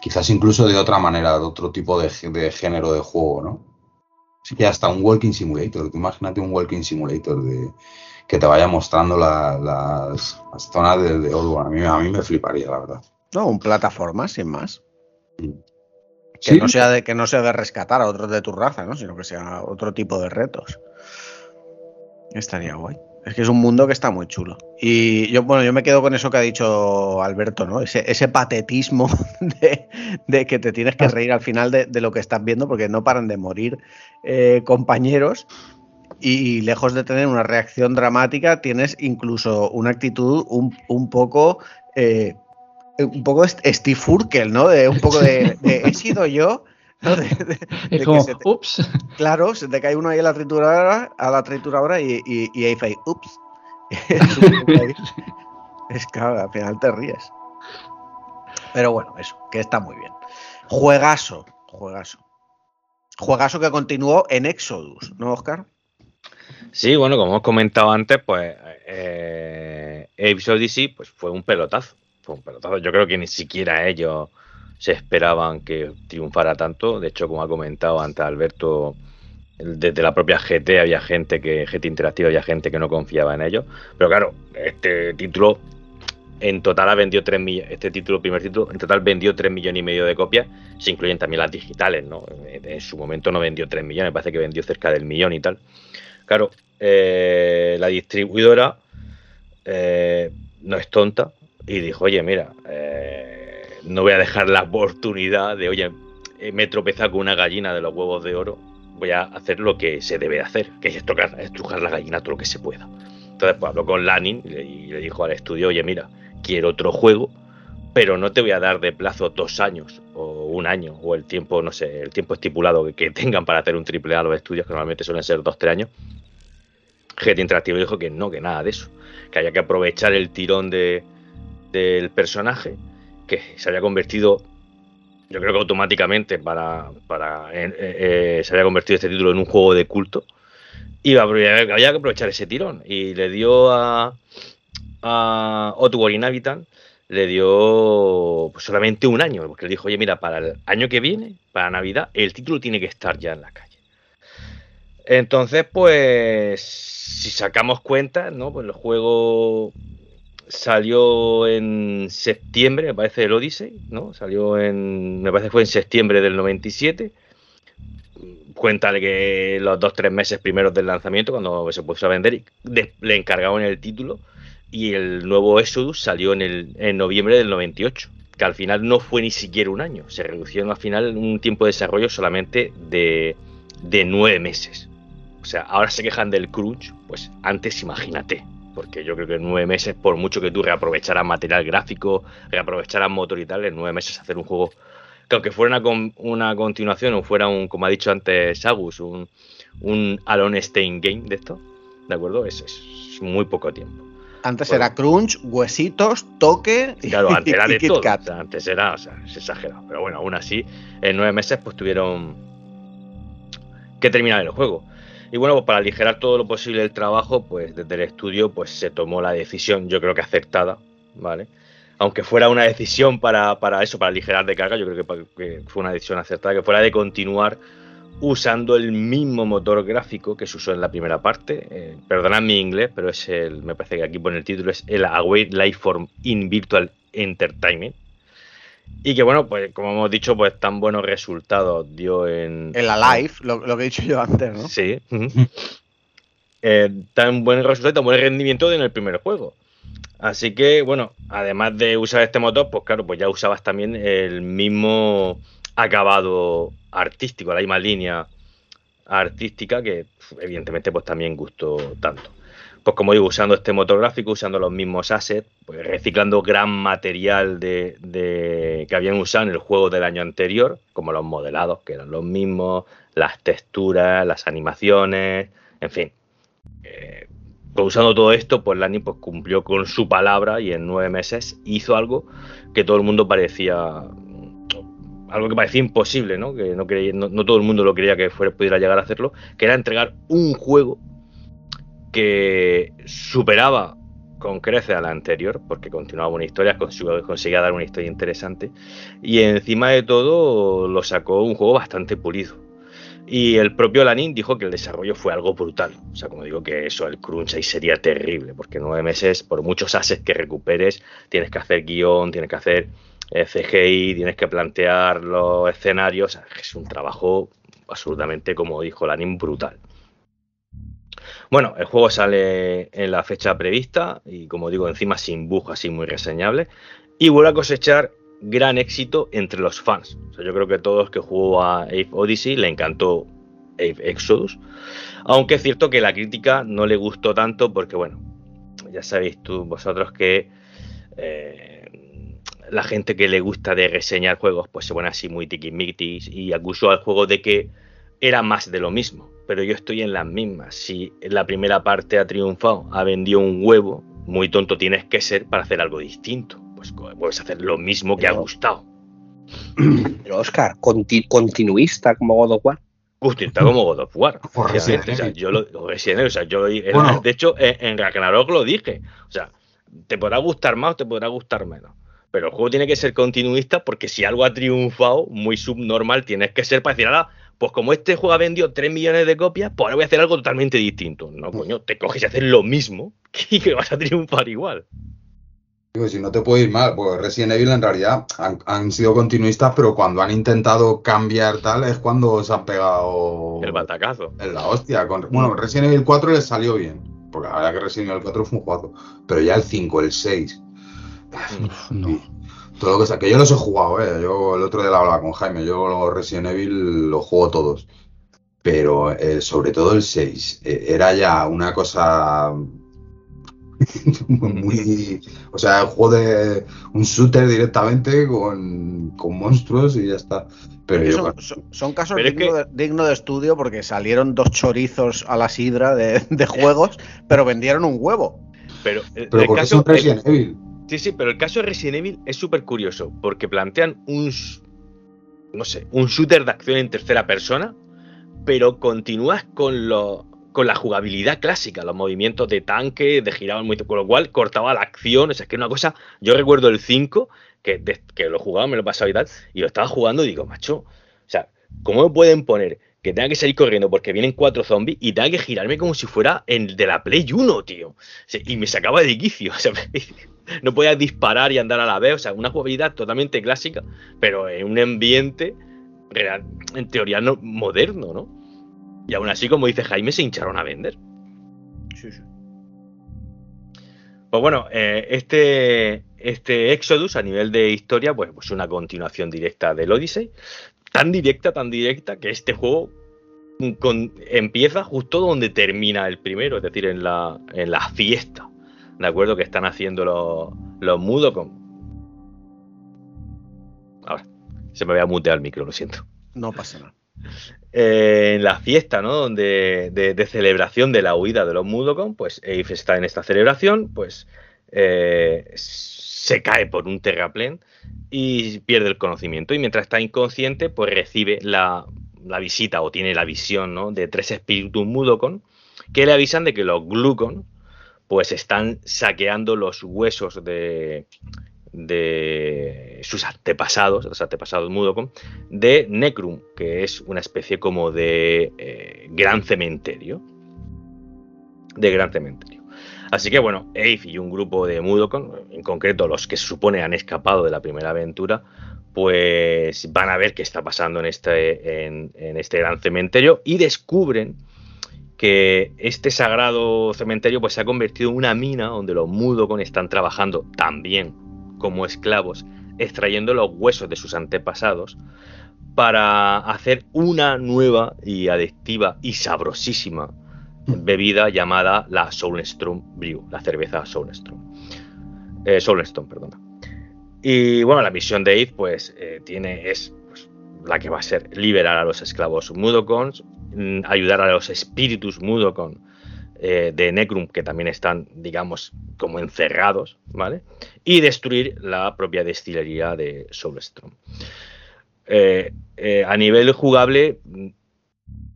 quizás incluso de otra manera, de otro tipo de, de género de juego, ¿no? Sí que hasta un walking simulator. Imagínate un walking simulator de que te vaya mostrando las, zonas de, de A mí, a mí me fliparía, la verdad. No, un plataforma, sin más. Mm. Que, no sea de, que no sea de rescatar a otros de tu raza, ¿no? sino que sea otro tipo de retos. Estaría guay. Es que es un mundo que está muy chulo. Y yo, bueno, yo me quedo con eso que ha dicho Alberto, ¿no? Ese, patetismo de, que te tienes que ah. reír al final de, lo que estás viendo, porque no paran de morir eh, compañeros. Y lejos de tener una reacción dramática, tienes incluso una actitud un, poco eh, un poco Steve Furkel, ¿no? De un poco de, he sido yo. ¿no? es como, ups. Claro, se te cae uno ahí a la trituradora, a la trituradora y, y, ahí fue, ups. es que al final te ríes. Pero bueno, eso, que está muy bien. Juegazo, juegazo. Juegazo que continuó en Exodus, ¿no, Oscar? Sí, bueno, como hemos comentado antes, pues eh, Odyssey pues, fue un pelotazo. Yo creo que ni siquiera ellos se esperaban que triunfara tanto. De hecho, como ha comentado antes Alberto, desde la propia GT había gente que, GT Interactiva, había gente que no confiaba en ellos. Pero claro, este título en total ha vendido 3 millones, este título, primer título, en total vendió 3 millones y medio de copias, se incluyen también las digitales, ¿no? En su momento no vendió 3 millones, parece que vendió cerca del millón y tal. Claro, eh, la distribuidora eh, no es tonta y dijo, oye, mira, eh, no voy a dejar la oportunidad de, oye, me he tropezado con una gallina de los huevos de oro, voy a hacer lo que se debe hacer, que es estrujar la gallina todo lo que se pueda. Entonces, pues habló con Lanin y le dijo al estudio, oye, mira, quiero otro juego, pero no te voy a dar de plazo dos años o un año o el tiempo, no sé, el tiempo estipulado que, tengan para hacer un triple A los estudios, que normalmente suelen ser dos, tres años. GT Interactivo dijo que no, que nada de eso, que había que aprovechar el tirón de, del personaje, que se había convertido, yo creo que automáticamente para, para eh, eh, se había convertido este título en un juego de culto, y había que aprovechar ese tirón, y le dio a, a Outward Inhabitant le dio pues, solamente un año, porque le dijo, oye, mira, para el año que viene, para Navidad, el título tiene que estar ya en la calle. Entonces, pues, si sacamos cuenta, ¿no? Pues el juego salió en septiembre, me parece, el Odyssey, ¿no? Salió en, me parece que fue en septiembre del 97. Cuéntale que los dos, tres meses primeros del lanzamiento, cuando se puso a vender, le encargaron el título y el nuevo Exodus salió en, el, en noviembre del 98, que al final no fue ni siquiera un año, se reducieron al final un tiempo de desarrollo solamente de, de nueve meses. O sea, ahora se quejan del crunch, pues antes imagínate, porque yo creo que en nueve meses, por mucho que tú reaprovecharas material gráfico, reaprovecharas motor y tal, en nueve meses hacer un juego que aunque fuera una, una continuación o fuera un, como ha dicho antes Sagus, un, un Alone Stein Game de esto, ¿de acuerdo? es muy poco tiempo. Antes era crunch, huesitos, toque y, claro, antes era de todo. antes era, o sea, es exagerado. Pero bueno, aún así, en nueve meses pues tuvieron que terminar el juego. Y bueno, pues para aligerar todo lo posible el trabajo, pues desde el estudio pues se tomó la decisión, yo creo que aceptada, ¿vale? Aunque fuera una decisión para, para eso, para aligerar de carga, yo creo que, fue una decisión acertada, que fuera de continuar usando el mismo motor gráfico que se usó en la primera parte. Eh, perdonad mi inglés, pero es el, me parece que aquí pone el título, es el Await Lifeform in Virtual Entertainment. Y que bueno, pues como hemos dicho, pues tan buenos resultados dio en... El Alive, lo, lo que he dicho yo antes, ¿no? Sí. Eh, tan buen resultado y tan buen rendimiento en el primer juego. Así que, bueno, además de usar este motor, pues claro, pues ya usabas también el mismo acabado artístico, la misma línea artística que evidentemente pues también gustó tanto. Pues como digo, usando este motor gráfico, usando los mismos assets, pues reciclando gran material de, que habían usado en el juego del año anterior, como los modelados, que eran los mismos, las texturas, las animaciones, en fin. Eh, pues usando todo esto, pues Lani pues, cumplió con su palabra y en nueve meses hizo algo que todo el mundo parecía algo que parecía imposible, ¿no? Que no, no, todo el mundo lo creía que fuera, pudiera llegar a hacerlo, que era entregar un juego que superaba con creces a la anterior, porque continuaba una historia, conseguía dar una historia interesante, y encima de todo lo sacó un juego bastante pulido. Y el propio Lanin dijo que el desarrollo fue algo brutal. O sea, como digo que eso, el crunch ahí sería terrible, porque nueve meses, por muchos assets que recuperes, tienes que hacer guion, tienes que hacer CGI, tienes que plantear los escenarios. Es un trabajo absolutamente, como dijo Lanin, brutal. Bueno, el juego sale en la fecha prevista y como digo, encima sin bug, así muy reseñable. Y vuelve a cosechar gran éxito entre los fans. yo creo que todos que jugó a Ave Odyssey le encantó Ave Exodus. Aunque es cierto que la crítica no le gustó tanto porque, bueno, ya sabéis tú vosotros que eh, la gente que le gusta de reseñar juegos, pues se pone así muy tiquismiquis y acusó al juego de que era más de lo mismo. Pero yo estoy en las mismas. Si la primera parte ha triunfado, ha vendido un huevo, muy tonto tienes que ser para hacer algo distinto. Pues puedes hacer lo mismo que ha gustado. Pero Oscar, continuista como God of War. Continuista como God of War. yo lo, de hecho, en Ragnarok lo dije. O sea, te podrá gustar más o te podrá gustar menos. Pero el juego tiene que ser continuista porque si algo ha triunfado, muy subnormal, tienes que ser para decir, ahora, pues como este juego ha vendido 3 millones de copias, pues ahora voy a hacer algo totalmente distinto. No, coño, te coges y haces lo mismo y que vas a triunfar igual. Digo, si no te puede ir mal, pues Resident Evil en realidad han, sido continuistas, pero cuando han intentado cambiar tal es cuando se han pegado el batacazo. En la hostia. bueno, Resident Evil 4 les salió bien, porque la verdad que Resident Evil 4 fue un juego, pero ya el 5, el 6. no. Todo lo que, que yo los he jugado, ¿eh? Yo el otro día la hablaba con Jaime, yo los Resident Evil los juego todos. Pero eh, sobre todo el 6, eh, era ya una cosa muy. O sea, el juego de un shooter directamente con, monstruos y ya está. Pero son, casos dignos de, estudio porque salieron dos chorizos a la sidra de, juegos, pero vendieron un huevo. Pero, el caso, Resident Evil. Sí, sí, pero el caso de Resident Evil es súper curioso porque plantean un. No sé, un shooter de acción en tercera persona, pero continúas con los con la jugabilidad clásica, los movimientos de tanque, de girar con lo cual cortaba la acción, o sea, es que una cosa, yo recuerdo el 5, que, que lo jugaba, me lo pasaba y tal, y lo estaba jugando y digo, macho, o sea, ¿cómo me pueden poner que tenga que salir corriendo porque vienen cuatro zombies y tenga que girarme como si fuera el de la Play 1, tío? y me sacaba de quicio, o sea, no podía disparar y andar a la vez, o sea, una jugabilidad totalmente clásica, pero en un ambiente real, en teoría no, moderno, ¿no? Y aún así, como dice Jaime, se hincharon a vender. Sí, sí. Pues bueno, eh, este, este Exodus a nivel de historia, pues, pues una continuación directa del Odyssey. Tan directa, tan directa, que este juego empieza justo donde termina el primero, es decir, en la, en la fiesta. ¿De acuerdo? Que están haciendo los, los mudos con. Ahora, se me había muteado el micro, lo siento. No pasa nada. Eh, en la fiesta, ¿no? Donde, de, celebración de la huida de los Mudokon, pues Eve está en esta celebración, pues eh, se cae por un terraplén y pierde el conocimiento. Y mientras está inconsciente, pues recibe la, visita o tiene la visión, ¿no? De tres espíritus Mudokon que le avisan de que los Glucon, pues están saqueando los huesos de, de sus antepasados, los antepasados Mudokon, de Necrum, que es una especie como de eh, gran cementerio. De gran cementerio. Así que bueno, Eve y un grupo de Mudokon, en concreto los que se supone han escapado de la primera aventura, pues van a ver qué está pasando en este, en, este gran cementerio y descubren que este sagrado cementerio pues se ha convertido en una mina donde los Mudokon están trabajando también como esclavos, extrayendo los huesos de sus antepasados para hacer una nueva y adictiva y sabrosísima bebida llamada la Soulstone Brew, la cerveza Soulstone. Eh, Soulstone, perdona. Y bueno, la misión de Eve pues eh, tiene es pues, la que va a ser liberar a los esclavos Mudokons, mm, ayudar a los espíritus Mudokon eh, de Necrum, que también están, digamos, como encerrados, ¿vale? Y destruir la propia destilería de Soulstone. Eh, eh, a nivel jugable,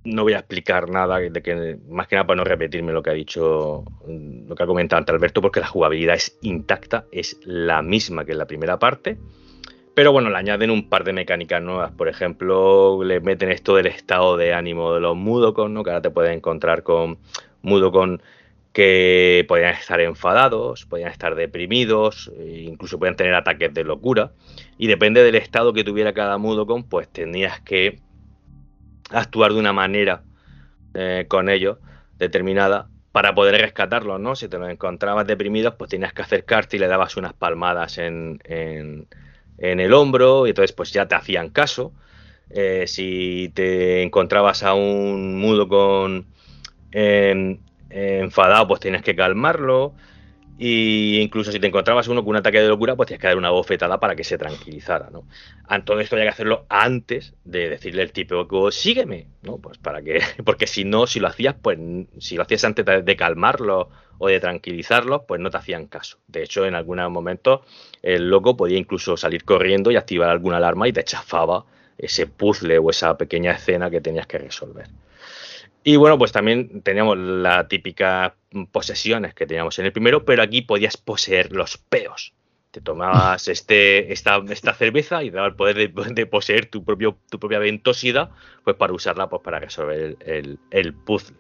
no voy a explicar nada, de que, más que nada para no repetirme lo que ha dicho, lo que ha comentado ante Alberto, porque la jugabilidad es intacta, es la misma que en la primera parte. Pero bueno, le añaden un par de mecánicas nuevas. Por ejemplo, le meten esto del estado de ánimo de los Mudokon, ¿no? Que ahora te puedes encontrar con mudo con que podían estar enfadados, podían estar deprimidos, e incluso podían tener ataques de locura. Y depende del estado que tuviera cada Mudokon, pues tenías que actuar de una manera eh, con ellos determinada para poder rescatarlos, ¿no? Si te los encontrabas deprimidos, pues tenías que acercarte y le dabas unas palmadas en, en, el hombro y entonces pues ya te hacían caso. Eh, si te encontrabas a un mudo con enfadado, pues tienes que calmarlo. Y incluso si te encontrabas uno con un ataque de locura, pues tienes que dar una bofetada para que se tranquilizara, ¿no? Todo esto había que hacerlo antes de decirle al tipo, sígueme, ¿no? Pues para que, porque si no, si lo hacías, pues si lo hacías antes de calmarlo o de tranquilizarlos, pues no te hacían caso. De hecho, en algunos momentos el loco podía incluso salir corriendo y activar alguna alarma y te chafaba ese puzzle o esa pequeña escena que tenías que resolver. Y bueno, pues también teníamos las típicas posesiones que teníamos en el primero, pero aquí podías poseer los peos. Te tomabas este, esta, esta cerveza y te daba el poder de, poseer tu, propio, tu propia ventosidad pues para usarla pues, para resolver el, puzzle.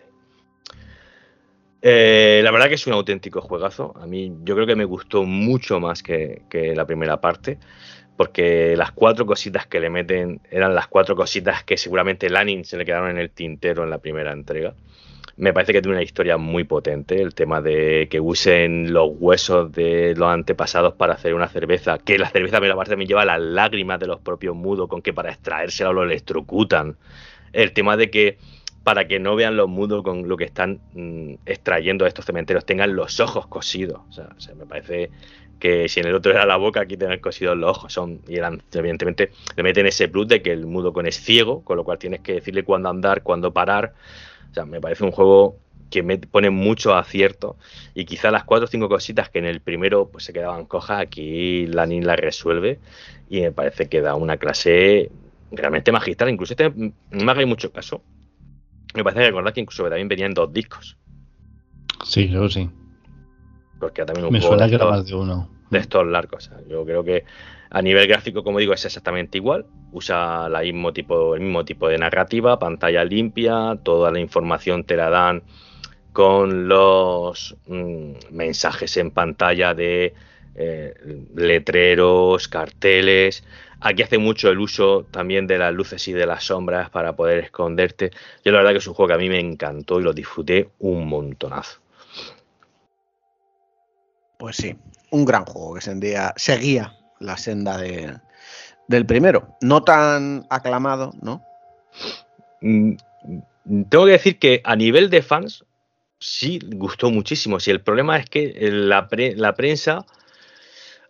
Eh, la verdad que es un auténtico juegazo. A mí yo creo que me gustó mucho más que, que la primera parte porque las cuatro cositas que le meten eran las cuatro cositas que seguramente Lanning se le quedaron en el tintero en la primera entrega. Me parece que tiene una historia muy potente, el tema de que usen los huesos de los antepasados para hacer una cerveza, que la cerveza me la parte me lleva las lágrimas de los propios mudos, con que para extraérsela lo electrocutan. El tema de que para que no vean los mudos con lo que están mm, extrayendo de estos cementerios, tengan los ojos cosidos. O sea, me parece que si en el otro era la boca, aquí tienen cosidos los ojos. Son, y eran, evidentemente, le meten ese plus de que el mudo con es ciego, con lo cual tienes que decirle cuándo andar, cuándo parar. O sea, me parece un juego que me pone mucho acierto y quizá las cuatro o cinco cositas que en el primero pues se quedaban cojas, aquí Lanin la resuelve y me parece que da una clase realmente magistral. Incluso este no me haga mucho caso. Me parece que recordar que incluso también venían dos discos. Sí, creo sí. Porque también un Me suena que era más de uno. De estos largos. yo creo que a nivel gráfico, como digo, es exactamente igual. Usa la el mismo tipo de narrativa, pantalla limpia, toda la información te la dan con los mm, mensajes en pantalla de eh, letreros, carteles. Aquí hace mucho el uso también de las luces y de las sombras para poder esconderte. Yo la verdad que es un juego que a mí me encantó y lo disfruté un montonazo. Pues sí, un gran juego que seguía la senda de, del primero. No tan aclamado, ¿no? Mm, tengo que decir que a nivel de fans sí gustó muchísimo. Si el problema es que la, la prensa,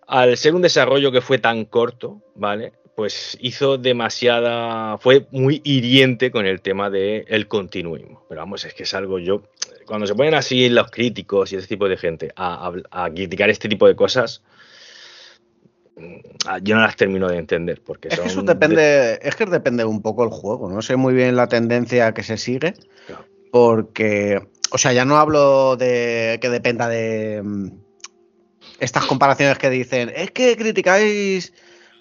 al ser un desarrollo que fue tan corto, ¿vale? Pues hizo demasiada. fue muy hiriente con el tema del el continuismo. Pero vamos, es que es algo yo cuando se ponen así los críticos y ese tipo de gente a, criticar este tipo de cosas, yo no las termino de entender. Porque es que eso depende, es que depende un poco el juego. No sé muy bien la tendencia que se sigue. Porque, o sea, ya no hablo de que dependa de mm, estas comparaciones que dicen, es que criticáis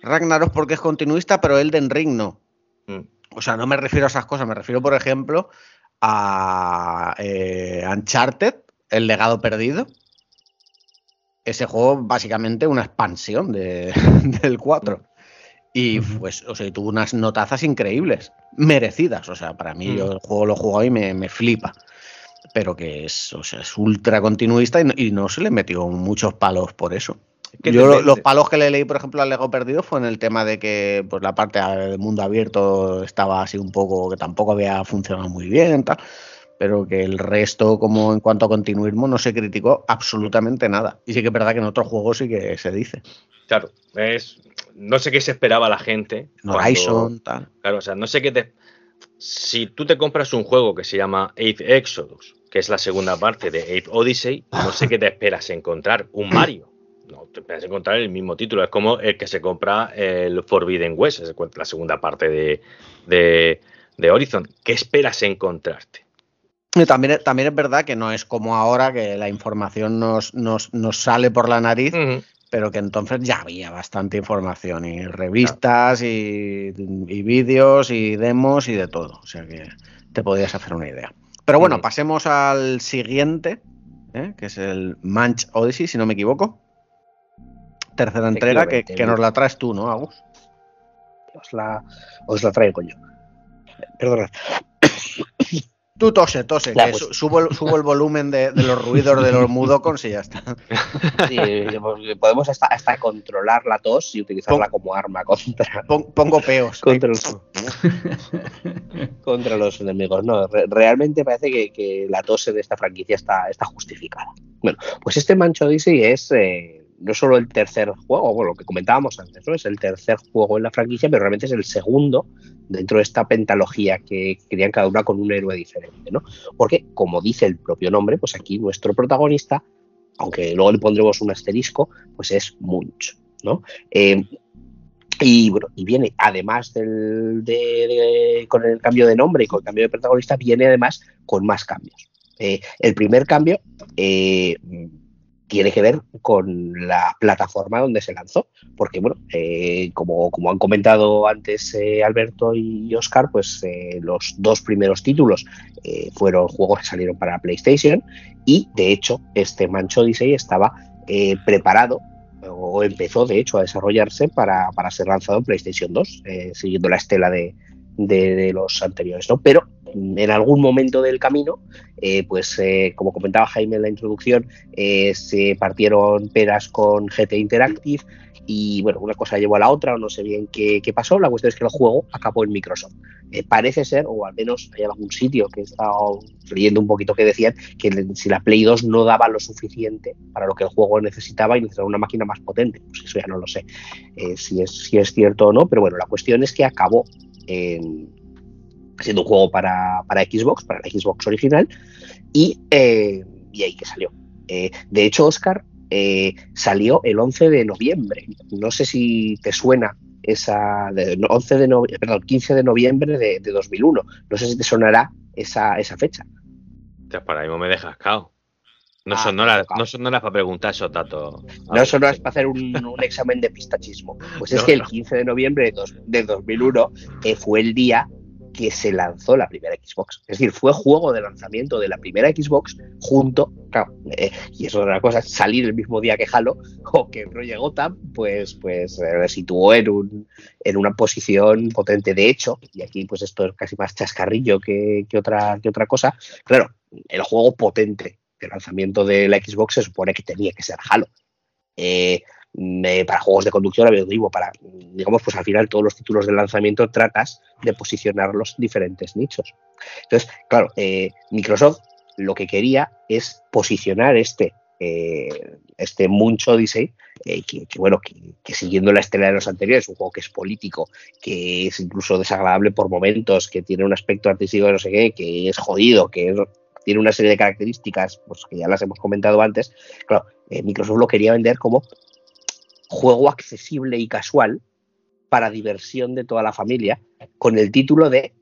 Ragnaros porque es continuista, pero Elden Ring no. Mm. O sea, no me refiero a esas cosas, me refiero, por ejemplo, a eh, Uncharted, El legado perdido. Ese juego, básicamente, una expansión del 4. Y pues, o sea, tuvo unas notazas increíbles, merecidas. O sea, para mí, yo el juego lo he jugado y me, flipa. Pero que es, o sea, es ultra continuista y no, se le metió muchos palos por eso. Yo los palos que le leí, por ejemplo, al Lego Perdido fue en el tema de que pues, la parte del mundo abierto estaba así un poco, que tampoco había funcionado muy bien, tal, pero que el resto, como en cuanto a continuismo, no se criticó absolutamente nada. Y sí que es verdad que en otros juegos sí que se dice. Claro, es, no sé qué se esperaba la gente. Horizon, tal. Claro, o sea, no sé qué te... Si tú te compras un juego que se llama Ape Exodus, que es la segunda parte de Ape Odyssey, no sé qué te esperas encontrar. Un Mario no te puedes encontrar el mismo título. Es como el que se compra el Forbidden West, la segunda parte de, de, Horizon. ¿Qué esperas encontrarte? También, también es verdad que no es como ahora que la información nos, nos, sale por la nariz, pero que entonces ya había bastante información y revistas y, y vídeos y demos y de todo. O sea que te podías hacer una idea. Pero bueno, pasemos al siguiente, ¿eh? que es el Manch Odyssey, si no me equivoco tercera entrega que, nos la traes tú, ¿no, Agus? Os la, os la traigo yo. Perdona. Tú tose, tose, que pues. subo, el, volumen de, los ruidos de los mudocons y ya está. Sí, podemos hasta, controlar la tos y utilizarla como arma contra. Pongo peos. Contra contra los enemigos. No, realmente parece que, la tose de esta franquicia está, está justificada. Bueno, pues este Mancho Odyssey es eh, no solo el tercer juego, bueno, lo que comentábamos antes, ¿no? Es el tercer juego en la franquicia, pero realmente es el segundo dentro de esta pentalogía que querían cada una con un héroe diferente, ¿no? Porque, como dice el propio nombre, pues aquí nuestro protagonista, aunque luego le pondremos un asterisco, pues es Munch, ¿no? Eh, y bueno, y viene, además del, de, con el cambio de nombre y con el cambio de protagonista, viene además con más cambios. Eh, el primer cambio eh, tiene que ver con la plataforma donde se lanzó, porque bueno, eh, como, han comentado antes Alberto y Oscar, pues los dos primeros títulos fueron juegos que salieron para PlayStation y de hecho este Mancho Odyssey estaba preparado o empezó de hecho a desarrollarse para, ser lanzado en PlayStation 2, eh, siguiendo la estela de, los anteriores. Pero en algún momento del camino, eh, pues eh, como comentaba Jaime en la introducción, se partieron peras con GT Interactive y bueno, una cosa llevó a la otra, o no sé bien qué, pasó. La cuestión es que el juego acabó en Microsoft. Eh, parece ser, o al menos hay algún sitio que he estado leyendo un poquito que decían que si la Play 2 no daba lo suficiente para lo que el juego necesitaba y necesitaba una máquina más potente. Pues eso ya no lo sé eh, si, es, si es cierto o no, pero bueno, la cuestión es que acabó siendo un juego para, Xbox, para la Xbox original, y, eh, y ahí que salió. de hecho, Oscar, eh, salió el 11 de noviembre. No sé si te suena esa, de, 11 de perdón, 15 de noviembre de, 2001. No sé si te sonará esa, esa fecha. para ahí me dejas cao. No, son horas, no son para preguntar esos datos. No son horas para hacer un, examen de pistachismo. Pues es que el 15 de noviembre de, de 2001 eh, fue el día que se lanzó la primera Xbox. Es decir, fue juego de lanzamiento de la primera Xbox junto, claro, eh, y eso es otra cosa, salir el mismo día que Halo o que Project Gotham, pues, pues eh, situó en, un, en una posición potente. De hecho, y aquí pues esto es casi más chascarrillo que, otra, que otra cosa, claro, el juego potente de lanzamiento de la Xbox se supone que tenía que ser Halo. Eh, para juegos de conducción digo, para, digamos, pues al final todos los títulos de lanzamiento tratas de posicionar los diferentes nichos. Entonces, claro, eh, Microsoft lo que quería es posicionar este, eh, este Munch Odyssey, eh, que, bueno, que, siguiendo la estela de los anteriores, un juego que es político, que es incluso desagradable por momentos, que tiene un aspecto artístico de no sé qué, que es jodido, que tiene una serie de características pues, que ya las hemos comentado antes, claro, Microsoft lo quería vender como juego accesible y casual para diversión de toda la familia, con el título de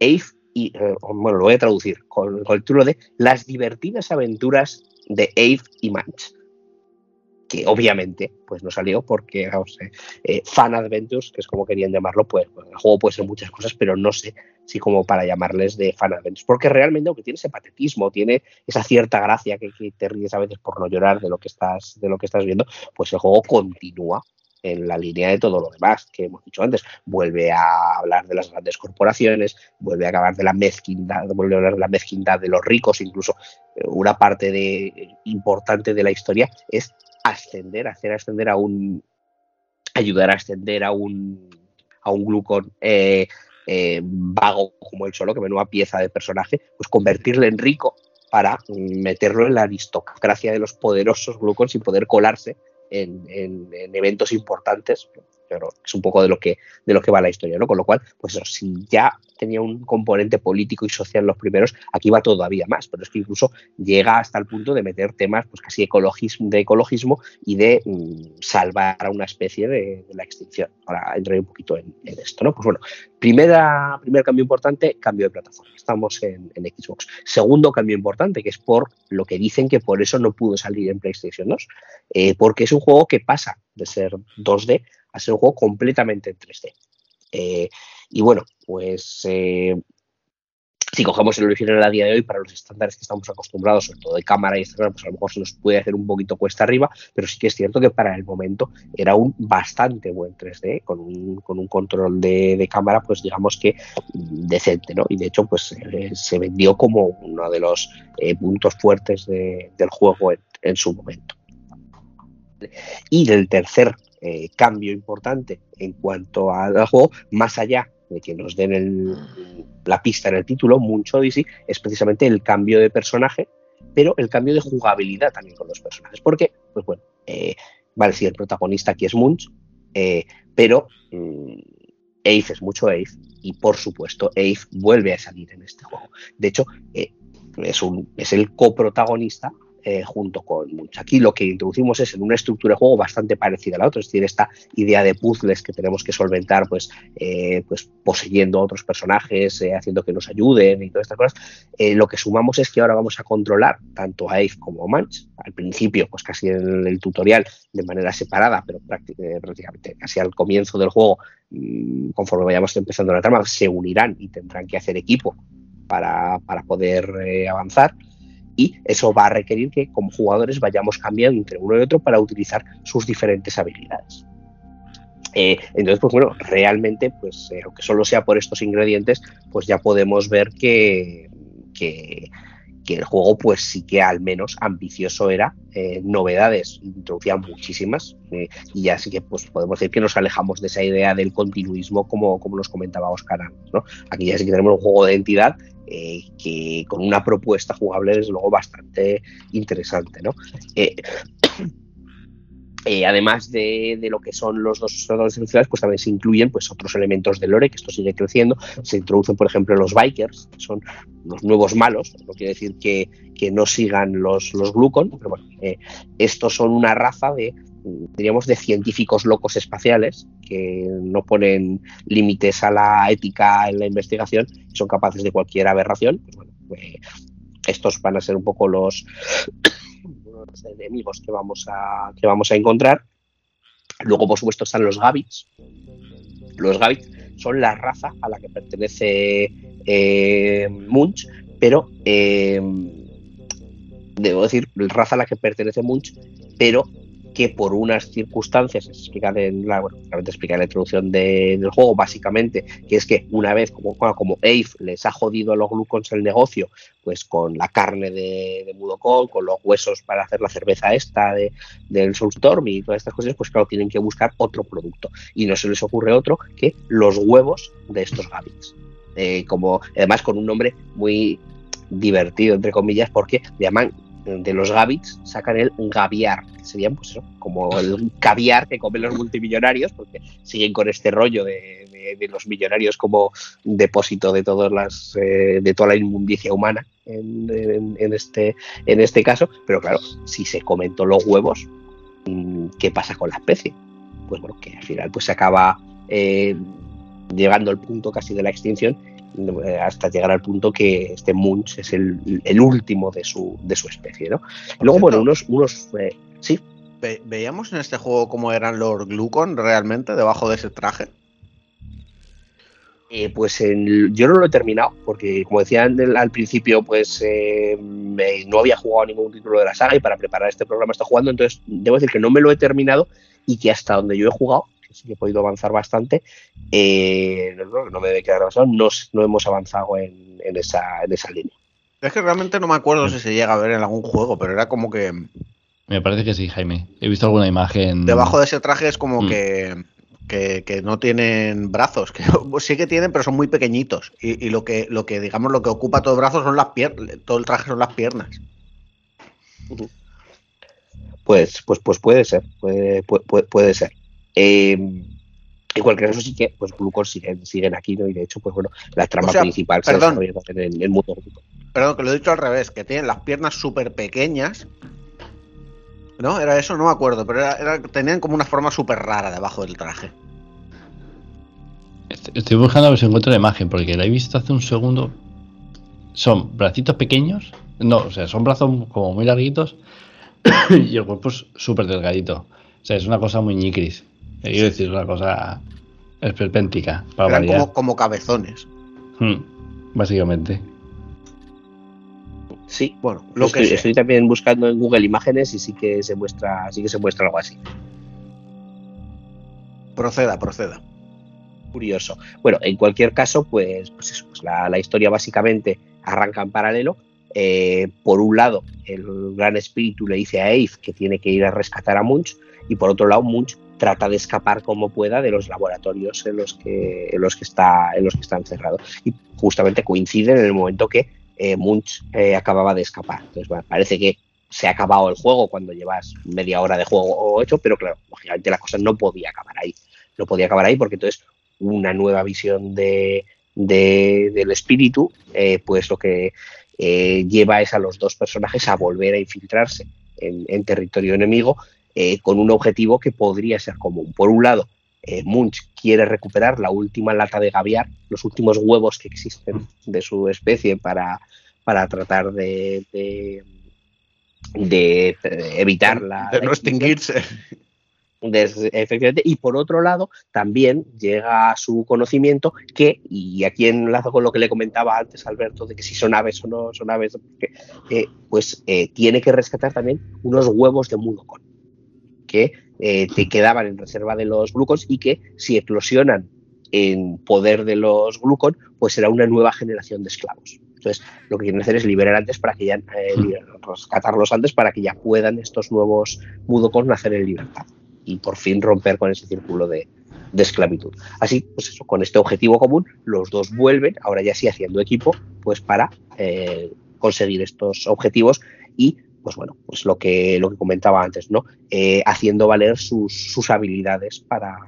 Ave y, eh, bueno, lo voy a traducir, con, el título de Las divertidas aventuras de Ave y Manch que obviamente pues no salió porque eh, Fan Adventures, que es como querían llamarlo, pues, el juego puede ser muchas cosas, pero no sé si como para llamarles de Fan porque realmente aunque tiene ese patetismo, tiene esa cierta gracia que, te ríes a veces por no llorar de lo que estás de lo que estás viendo, pues el juego continúa en la línea de todo lo demás que hemos dicho antes. Vuelve a hablar de las grandes corporaciones, vuelve a hablar de la mezquindad, vuelve a hablar de la mezquindad de los ricos, incluso eh, una parte de, importante de la historia es ascender, hacer ascender a un, ayudar a ascender a un, a un glucón eh, eh, vago como el solo, que menuda pieza de personaje, pues convertirle en rico para meterlo en la aristocracia de los poderosos glucons y poder colarse en, en eventos importantes pero es un poco de lo que de lo que va la historia, ¿no? Con lo cual, pues eso, si ya tenía un componente político y social los primeros, aquí va todavía más, pero es que incluso llega hasta el punto de meter temas pues casi ecologismo, de ecologismo y de mm, salvar a una especie de, la extinción. Ahora entraré un poquito en, esto, ¿no? Pues bueno, primera, primer cambio importante, cambio de plataforma. Estamos en, Xbox. Segundo cambio importante, que es por lo que dicen que por eso no pudo salir en PlayStation 2, eh, porque es un juego que pasa de ser 2D a ser un juego completamente en 3D. Eh, y bueno, pues eh, si cogemos el original a día de hoy, para los estándares que estamos acostumbrados, sobre todo de cámara y etcétera, pues a lo mejor se nos puede hacer un poquito cuesta arriba, pero sí que es cierto que para el momento era un bastante buen 3D, con un, con un control de, cámara, pues digamos que decente, ¿no? Y de hecho, pues eh, se vendió como uno de los puntos fuertes del juego en su momento. Y del tercer eh, cambio importante en cuanto al juego, más allá de que nos den el, la pista en el título, Munch Odyssey, es precisamente el cambio de personaje, pero el cambio de jugabilidad también con los personajes. Porque, pues bueno, eh, vale, si el protagonista aquí es Munch, eh, pero mm, Ace es mucho Ace y por supuesto Ace vuelve a salir en este juego. De hecho, eh, es, un, es el coprotagonista eh, junto con Munch. Aquí lo que introducimos es en una estructura de juego bastante parecida a la otra, es decir, esta idea de puzzles que tenemos que solventar pues, eh, pues poseyendo a otros personajes, eh, haciendo que nos ayuden y todas estas cosas. lo que sumamos es que ahora vamos a controlar tanto a como a Munch, al principio, pues casi en el tutorial de manera separada, pero prácticamente casi al comienzo del juego, mm, conforme vayamos empezando la trama, se unirán y tendrán que hacer equipo para, para poder avanzar y eso va a requerir que como jugadores vayamos cambiando entre uno y otro para utilizar sus diferentes habilidades. Eh, entonces, pues bueno, realmente, pues eh, aunque solo sea por estos ingredientes, pues ya podemos ver que, que, el juego, pues sí que al menos ambicioso era, eh, novedades introducía muchísimas, y así que pues podemos decir que nos alejamos de esa idea del continuismo como, como nos comentaba Oscar ¿no? Aquí ya sí que tenemos un juego de identidad eh, que con una propuesta jugable es luego bastante interesante, ¿no? Eh, eh, además de, lo que son los dos observadores esenciales, pues también se incluyen pues, otros elementos de lore, que esto sigue creciendo. Se introducen, por ejemplo, los bikers, que son los nuevos malos. No quiere decir que, no sigan los, los glucon, pero bueno, estos son una raza de diríamos, de científicos locos espaciales que no ponen límites a la ética en la investigación y son capaces de cualquier aberración. Pues bueno, pues estos van a ser un poco los, enemigos que vamos, a, que vamos a encontrar. Luego, por supuesto, están los Gavits. Los Gavits son la raza a la que pertenece eh, Munch, pero eh, debo decir, raza a la que pertenece Munch, pero que por unas circunstancias, explicar en la, bueno, la introducción del juego, básicamente, que es que una vez, como, como les ha jodido a los glucons el negocio, pues con la carne de, de con los huesos para hacer la cerveza esta de, del Soulstorm y todas estas cosas, pues claro, tienen que buscar otro producto. Y no se les ocurre otro que los huevos de estos Gavits. Eh, como además con un nombre muy divertido, entre comillas, porque llaman de los Gavits sacan el Gaviar, que serían pues como el caviar que comen los multimillonarios, porque siguen con este rollo de, los millonarios como depósito de todas las eh, de toda la inmundicia humana en, este, en este caso, pero claro, si se comen todos los huevos, mm, ¿qué pasa con la especie? Pues bueno, que al final pues se acaba eh, llegando al punto casi de la extinción hasta llegar al punto que este Munch es el, el último de su, de su especie, ¿no? Luego, bueno, unos, unos eh, sí. ¿Veíamos en este juego cómo eran los Glucon realmente debajo de ese traje? Eh, pues yo no lo he terminado, porque como decía al principio, pues no había jugado ningún título de la saga y para preparar este programa está jugando, entonces debo decir que no me lo he terminado y que hasta donde yo he jugado sí que he podido avanzar bastante. Eh, no, me debe quedar avanzado, no, no hemos avanzado en, esa, en esa línea. Es que realmente no me acuerdo si se llega a ver en algún juego, pero era como que. Me parece que sí, Jaime. He visto alguna imagen. Debajo de ese traje es como mm. que, que, no tienen brazos, que sí que tienen, pero son muy pequeñitos. Y, lo que, lo que, digamos, lo que ocupa todo el brazo son las piernas, todo el traje son las piernas. Pues, pues, pues puede ser, puede, puede, puede ser. Eh, en cualquier caso, sí que pues Glucon siguen, siguen aquí, ¿no? Y de hecho, pues bueno, la trama principal perdón, se en el, mundo. Perdón, que lo he dicho al revés, que tienen las piernas súper pequeñas. ¿No? ¿Era eso? No me acuerdo, pero era, tenían como una forma súper rara debajo del traje. Estoy buscando a ver si encuentro la imagen, porque la he visto hace un segundo. Son bracitos pequeños. No, o sea, son brazos como muy larguitos y el cuerpo es súper delgadito. O sea, es una cosa muy ñicris. Quiero decir, una cosa esperpéntica. Para Eran como, cabezones. Hmm, básicamente. Sí, bueno, lo estoy, que estoy también buscando en Google Imágenes y sí que se muestra, sí que se muestra algo así. Proceda, proceda. Curioso. Bueno, en cualquier caso, pues, pues eso, pues la, historia básicamente arranca en paralelo. eh, por un lado, el gran espíritu le dice a Eve que tiene que ir a rescatar a Munch, y por otro lado, Munch trata de escapar como pueda de los laboratorios en los que, en los que, está, en los que está encerrado. Y justamente coinciden en el momento que eh, Munch eh, acababa de escapar. Entonces, bueno, parece que se ha acabado el juego cuando llevas media hora de juego hecho, pero claro, lógicamente la cosa no podía acabar ahí. No podía acabar ahí porque entonces una nueva visión de, del espíritu, eh, pues lo que lleva es a los dos personajes a volver a infiltrarse en, territorio enemigo eh, con un objetivo que podría ser común. Por un lado, Munch quiere recuperar la última lata de gaviar, los últimos huevos que existen de su especie para, para tratar de, de, evitar la... De no extinguirse. Efectivamente, y por otro lado, también llega a su conocimiento que, y aquí enlazo con lo que le comentaba antes Alberto, de que si son aves o no son aves, eh, pues eh, tiene que rescatar también unos huevos de Mudokon, que eh, te quedaban en reserva de los glucons y que si eclosionan en poder de los glucon, pues será una nueva generación de esclavos. Entonces, lo que quieren hacer es liberar antes para que ya, hmm. rescatarlos antes para que ya puedan estos nuevos mudokons nacer en libertad y por fin romper con ese círculo de, esclavitud. Así, pues eso, con este objetivo común, los dos vuelven, ahora ya sí haciendo equipo, pues para eh, conseguir estos objetivos y pues bueno, pues lo que, lo que comentaba antes, ¿no? Eh, haciendo valer sus, sus habilidades para,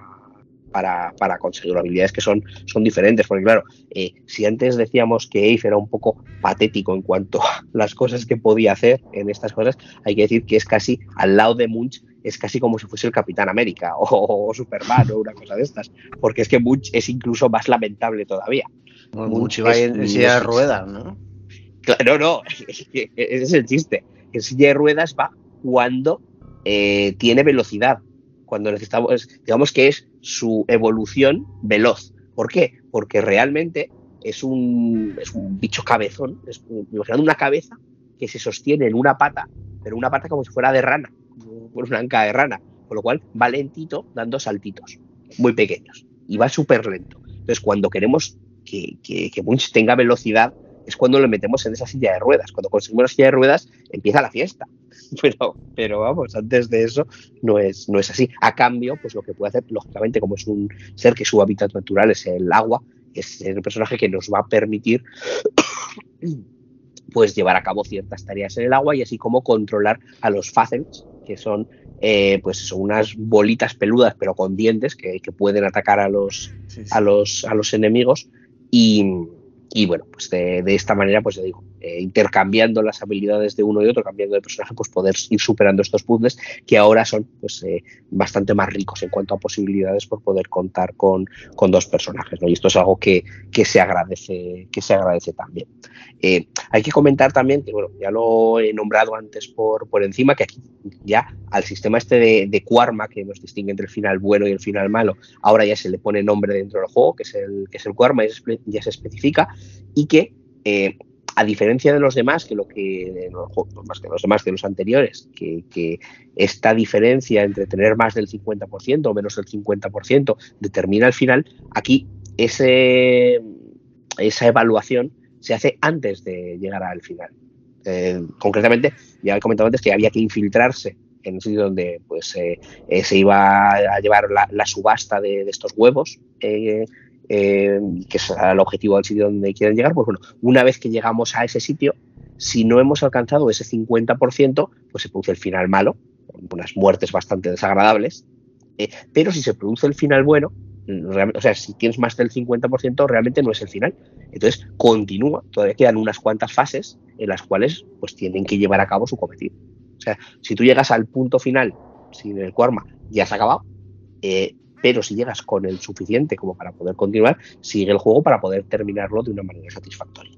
para, conseguir habilidades que son, son diferentes. Porque claro, eh, si antes decíamos que Ace era un poco patético en cuanto a las cosas que podía hacer en estas cosas, hay que decir que es casi al lado de Munch, es casi como si fuese el Capitán América o, Superman o una cosa de estas. Porque es que Munch es incluso más lamentable todavía. Munch, va en silla de ruedas, ¿no? Claro, no, ese es el chiste. En silla de ruedas va cuando eh, tiene velocidad, cuando necesitamos, digamos que es su evolución veloz. ¿Por qué? Porque realmente es un, es un bicho cabezón, es imaginando una cabeza que se sostiene en una pata, pero una pata como si fuera de rana, una anca de rana, con lo cual va lentito dando saltitos, muy pequeños, y va súper lento. Entonces, cuando queremos que, que, que Munch tenga velocidad, es cuando lo metemos en esa silla de ruedas. Cuando conseguimos la silla de ruedas, empieza la fiesta. Pero, pero vamos, antes de eso no es, no es así. A cambio, pues lo que puede hacer, lógicamente, como es un ser que su hábitat natural es el agua, es el personaje que nos va a permitir pues llevar a cabo ciertas tareas en el agua y así como controlar a los facets, que son eh, pues son unas bolitas peludas pero con dientes que, pueden atacar a los, A, los, a los enemigos y, y bueno, pues de, esta manera, pues ya digo, eh, intercambiando las habilidades de uno y otro, cambiando de personaje, pues poder ir superando estos puzzles que ahora son pues eh, bastante más ricos en cuanto a posibilidades por poder contar con, con dos personajes. ¿no? Y esto es algo que, que, se agradece, que se agradece también. Eh, hay que comentar también que, bueno, ya lo he nombrado antes por, por encima, que aquí ya al sistema este de, de Quarma, que nos distingue entre el final bueno y el final malo, ahora ya se le pone nombre dentro del juego, que es el, que es el Quarma, y ya se especifica, y que a diferencia de los demás, que lo que más que los demás que los anteriores, que, esta diferencia entre tener más del 50% o menos del 50% determina el final, aquí ese, esa evaluación se hace antes de llegar al final. Eh, concretamente, ya he comentado antes que había que infiltrarse en un sitio donde pues eh, se iba a llevar la, subasta de, estos huevos eh, que es el objetivo del sitio donde quieren llegar, pues bueno, una vez que llegamos a ese sitio, si no hemos alcanzado ese 50%, pues se produce el final malo, unas muertes bastante desagradables, eh, pero si se produce el final bueno, o sea, si tienes más del 50%, realmente no es el final. Entonces, continúa, todavía quedan unas cuantas fases en las cuales pues tienen que llevar a cabo su cometido. O sea, si tú llegas al punto final sin el Quarma, ya se ha acabado, eh, pero si llegas con el suficiente como para poder continuar, sigue el juego para poder terminarlo de una manera satisfactoria.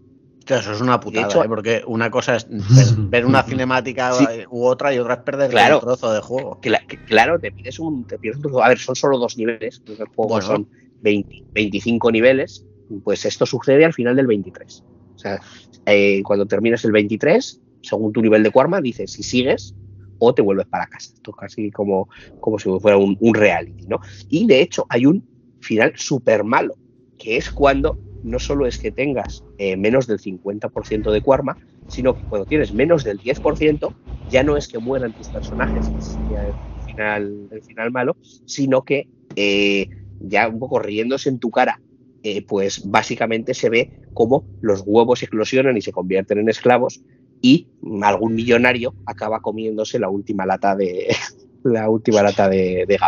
eso es una putada, ¿eh? porque una cosa es ver, una cinemática u otra y otra es perder un trozo de juego. claro, te pides un, te pides un trozo. A ver, son solo dos niveles, el juego son 25 niveles, pues esto sucede al final del 23. O sea, eh, cuando terminas el 23, según tu nivel de Quarma, dices, si sigues, o te vuelves para casa. Esto es casi como, como si fuera un, reality, ¿no? Y de hecho hay un final súper malo, que es cuando no solo es que tengas eh, menos del 50% de Quarma, sino que cuando tienes menos del 10%, ya no es que mueran tus personajes, que sería el final, el final malo, sino que eh, ya un poco riéndose en tu cara, eh, pues básicamente se ve cómo los huevos eclosionan y se convierten en esclavos y algún millonario acaba comiéndose la última lata de la última lata de, de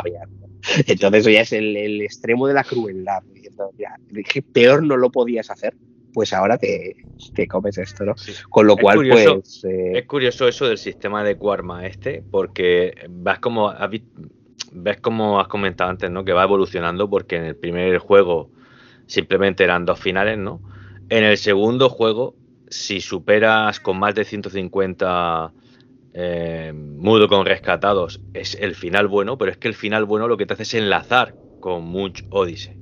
Entonces eso ya es el, extremo de la crueldad. peor no lo podías hacer, pues ahora te, comes esto, ¿no? Con lo cual, pues... Eh, es curioso eso del sistema de Quarma este, porque vas como... Ves como has comentado antes, ¿no? Que va evolucionando porque en el primer juego simplemente eran dos finales, ¿no? En el segundo juego, si superas con más de 150 eh, mudo con rescatados, es el final bueno, pero es que el final bueno lo que te hace es enlazar con Munch Odyssey.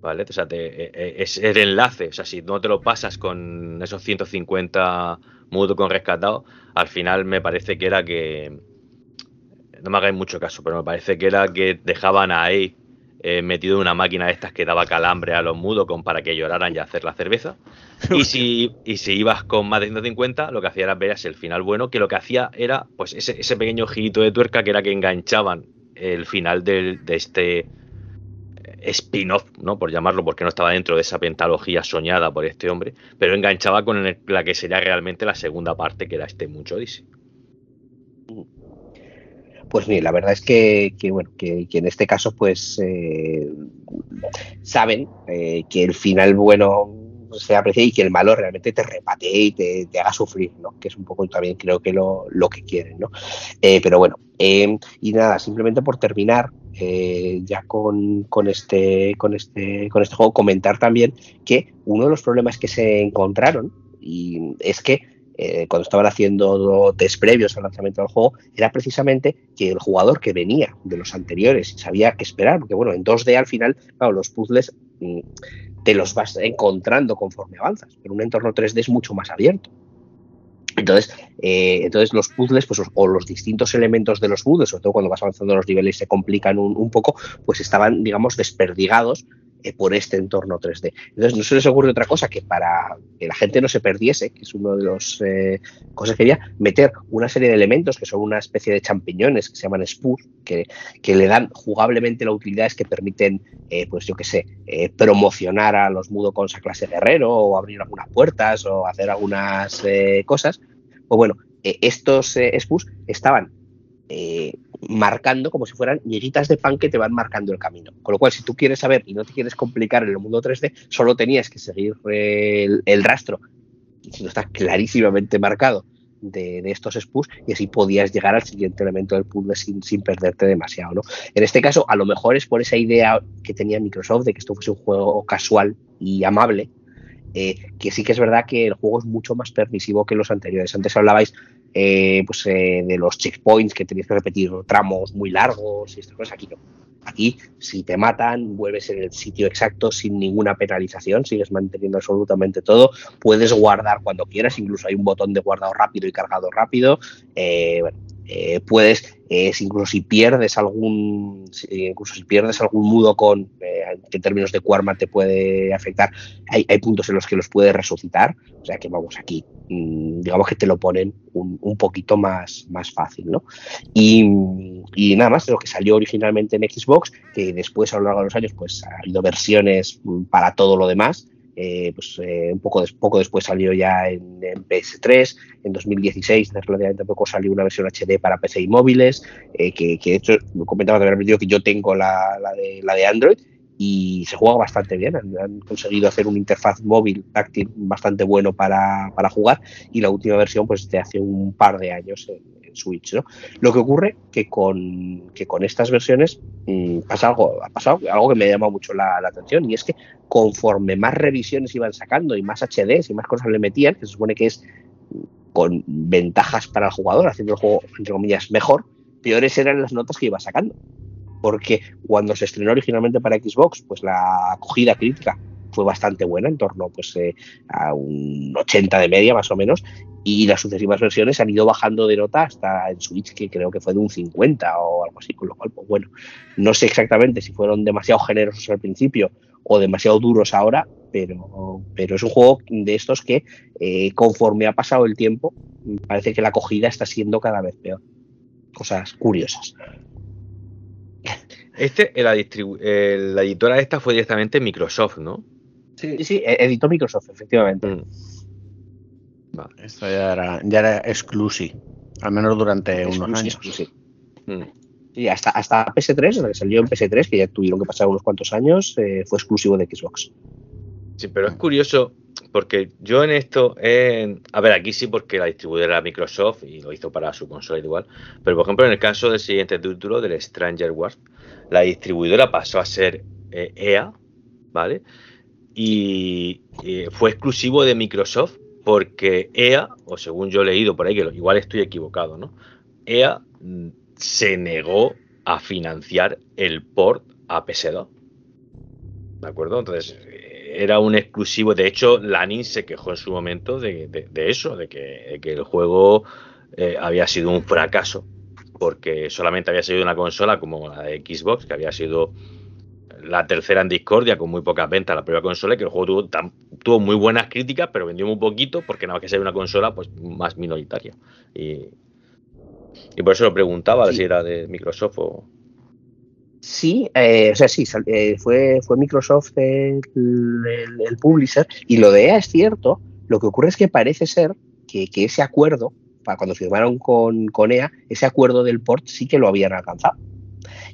¿Vale? O sea, e, e, es el enlace. O sea, si no te lo pasas con esos 150 mudo con rescatados, al final me parece que era que. No me hagáis mucho caso, pero me parece que era que dejaban ahí eh, metido en una máquina de estas que daba calambre a los mudos con, para que lloraran y hacer la cerveza. Y si, y si ibas con más de 150, lo que hacía era ver el final bueno, que lo que hacía era pues ese, ese pequeño girito de tuerca que era que enganchaban el final de este spin-off, ¿no? Por llamarlo, porque no estaba dentro de esa pentalogía soñada por este hombre, pero enganchaba con la que sería realmente la segunda parte, que era este mucho Odyssey. Pues mira, la verdad es que, bueno, que, en este caso, pues eh, saben eh, que el final bueno se aprecia y que el malo realmente te repatee y te, haga sufrir, ¿no? Que es un poco también creo que lo, que quieren, ¿no? Eh, pero bueno, y nada, simplemente por terminar, ya con, con, este, con, este, con este juego, comentar también que uno de los problemas que se encontraron y es que eh, cuando estaban haciendo test previos al lanzamiento del juego, era precisamente que el jugador que venía de los anteriores sabía qué esperar, porque bueno, en 2D al final, claro, los puzzles mm, te los vas encontrando conforme avanzas, pero un entorno 3D es mucho más abierto. Entonces, eh, entonces los puzzles, pues, o los distintos elementos de los puzzles, sobre todo cuando vas avanzando los niveles y se complican un, poco, pues estaban, digamos, desperdigados por este entorno 3D. Entonces, no se les ocurre otra cosa que para que la gente no se perdiese, que es uno de los eh, cosas que quería, meter una serie de elementos que son una especie de champiñones que se llaman spurs, que, que le dan jugablemente la utilidad es que permiten, eh, pues yo qué sé, promocionar a los mudo con esa clase guerrero o abrir algunas puertas o hacer algunas cosas. Pues bueno, estos spurs estaban marcando como si fueran miguitas de pan que te van marcando el camino. Con lo cual, si tú quieres saber y no te quieres complicar en el mundo 3D, solo tenías que seguir el, rastro, si no está clarísimamente marcado, de, estos spus y así podías llegar al siguiente elemento del puzzle sin, sin perderte demasiado. ¿no? En este caso, a lo mejor es por esa idea que tenía Microsoft de que esto fuese un juego casual y amable, eh, que sí que es verdad que el juego es mucho más permisivo que los anteriores. Antes hablabais eh, pues, eh, de los checkpoints que tenías que repetir tramos muy largos y estas cosas. Aquí no. Aquí, si te matan, vuelves en el sitio exacto sin ninguna penalización, sigues manteniendo absolutamente todo. Puedes guardar cuando quieras, incluso hay un botón de guardado rápido y cargado rápido. bueno, eh, puedes, eh, incluso si pierdes algún, incluso si pierdes algún mudo con, eh, en términos de Quarma te puede afectar, hay, puntos en los que los puedes resucitar, o sea que vamos aquí, digamos que te lo ponen un, poquito más, más fácil, ¿no? Y, y, nada más, lo que salió originalmente en Xbox, que después a lo largo de los años pues ha habido versiones mm, para todo lo demás, eh, pues, eh, un poco, poco después salió ya en, PS3, en 2016 relativamente poco salió una versión HD para PC y móviles, eh, que, de hecho comentaba también que yo tengo la, de, la de Android y se juega bastante bien. Han, conseguido hacer una interfaz móvil táctil bastante bueno para, jugar y la última versión pues de hace un par de años Switch. ¿no? Lo que ocurre que con, que con estas versiones mm, pasa algo, ha pasado algo que me llama mucho la, atención y es que conforme más revisiones iban sacando y más HDs y más cosas le metían, que se supone que es con ventajas para el jugador, haciendo el juego, entre comillas, mejor, peores eran las notas que iba sacando. Porque cuando se estrenó originalmente para Xbox, pues la acogida crítica fue bastante buena, en torno pues, eh, a un 80 de media más o menos, y las sucesivas versiones han ido bajando de nota hasta en Switch, que creo que fue de un 50 o algo así, con lo cual, pues bueno, no sé exactamente si fueron demasiado generosos al principio o demasiado duros ahora, pero, pero es un juego de estos que eh, conforme ha pasado el tiempo, parece que la acogida está siendo cada vez peor. Cosas curiosas. Este, la, la editora esta fue directamente Microsoft, ¿no? Sí, sí, e-, editó Microsoft, efectivamente. Mm. Esto ya era, ya era exclusive, al menos durante unos años. Sí. Mm. Y hasta, hasta PS3, que salió en PS3, que ya tuvieron que pasar unos cuantos años, eh, fue exclusivo de Xbox. Sí, pero es curioso porque yo en esto, a ver, aquí sí porque la distribuidora era Microsoft y lo hizo para su consola igual, pero por ejemplo en el caso del siguiente título, del Stranger Wars, la distribuidora pasó a ser EA, eh, e ¿vale? Y, fue exclusivo de Microsoft porque EA, o según yo he leído por ahí, que igual estoy equivocado, ¿no? EA mm, se negó a financiar el port a PS2. ¿De acuerdo? Entonces, era un exclusivo. De hecho, Lanin se quejó en su momento de, eso, de que, el juego eh, había sido un fracaso, porque solamente había sido una consola como la de Xbox, que había sido la tercera en discordia, con muy pocas ventas la primera consola, que el juego tuvo, muy buenas críticas, pero vendió muy poquito, porque nada más que ser una consola pues más minoritaria. Y, por eso lo preguntaba si era de Microsoft o, Sí, eh, o sea, sí, eh, fue, fue Microsoft el, publisher y lo de EA es cierto. Lo que ocurre es que parece ser que, ese acuerdo, cuando firmaron con, con, EA, ese acuerdo del port sí que lo habían alcanzado.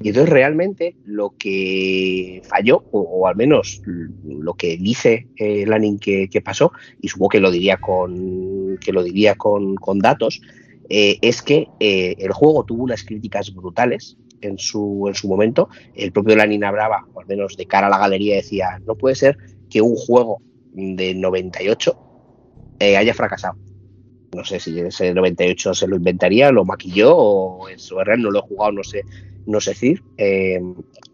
Y entonces realmente lo que falló, o, al menos lo que dice eh, Lanning que, pasó, y supongo que lo diría con, que lo diría con, datos, es que el juego tuvo unas críticas brutales en su, en su momento, el propio Lanina Brava, o al menos de cara a la galería, decía, no puede ser que un juego de 98 eh, haya fracasado. No sé si ese 98 se lo inventaría, lo maquilló o es real, no lo he jugado, no sé, no sé decir. Eh,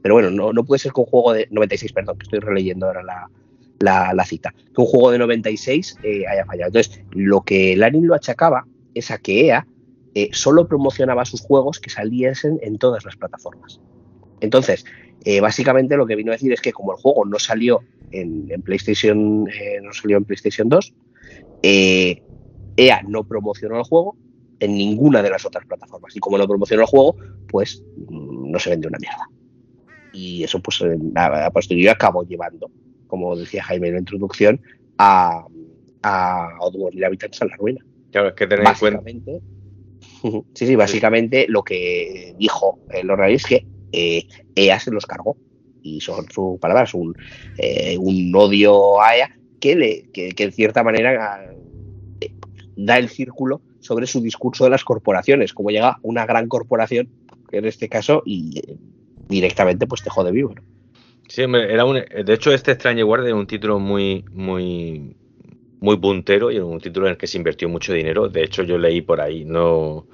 pero bueno, no, puede ser que un juego de 96, perdón, que estoy releyendo ahora la, cita, que un juego de 96 eh, haya fallado. Entonces, lo que Lanin lo achacaba es a que EA eh, solo promocionaba sus juegos que saliesen en todas las plataformas. Entonces, eh, básicamente lo que vino a decir es que como el juego no salió en, PlayStation, eh, no salió en PlayStation 2, EA no promocionó el juego en ninguna de las otras plataformas. Y como no promocionó el juego, pues mm, no se vende una mierda. Y eso, pues, a, posteriori acabó llevando, como decía Jaime en la introducción, a, a Oddworld y Habitantes a la ruina. Claro, es que tener en cuenta Sí, sí, básicamente lo que dijo el Lord es que EA eh, se los cargó. Y son sus palabras, un, eh, un odio a EA que, le, que, en cierta manera eh, da el círculo sobre su discurso de las corporaciones, como llega una gran corporación, en este caso, y directamente pues te jode vivo. Sí, era un, de hecho este Strange Guard es un título muy, muy, muy puntero y un título en el que se invirtió mucho dinero. De hecho, yo leí por ahí, no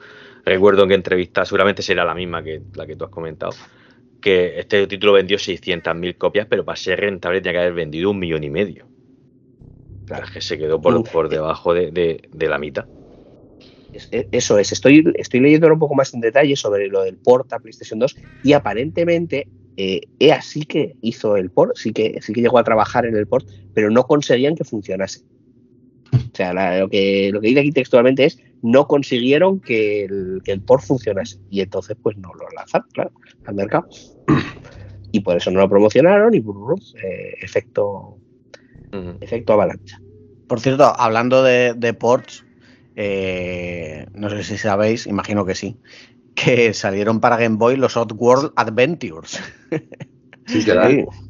recuerdo en qué entrevista, seguramente será la misma que la que tú has comentado, que este título vendió 600.000 copias, pero para ser rentable tenía que haber vendido un millón y medio. Claro, es que se quedó por, por debajo de, la mitad. E, eso es, estoy, estoy leyendo un poco más en detalle sobre lo del port a PlayStation 2 y aparentemente eh, EA sí que hizo el port, sí que, sí que llegó a trabajar en el port, pero no conseguían que funcionase. O sea, lo, que, lo que dice aquí textualmente es no consiguieron que el, que el port funcionase. Y entonces, pues no lo lanzaron, claro, al mercado. Y por eso no lo promocionaron y eh, efecto, efecto avalancha. Por cierto, hablando de, ports, eh, no sé si sabéis, imagino que sí, que salieron para Game Boy los Oddworld Adventures. Sí,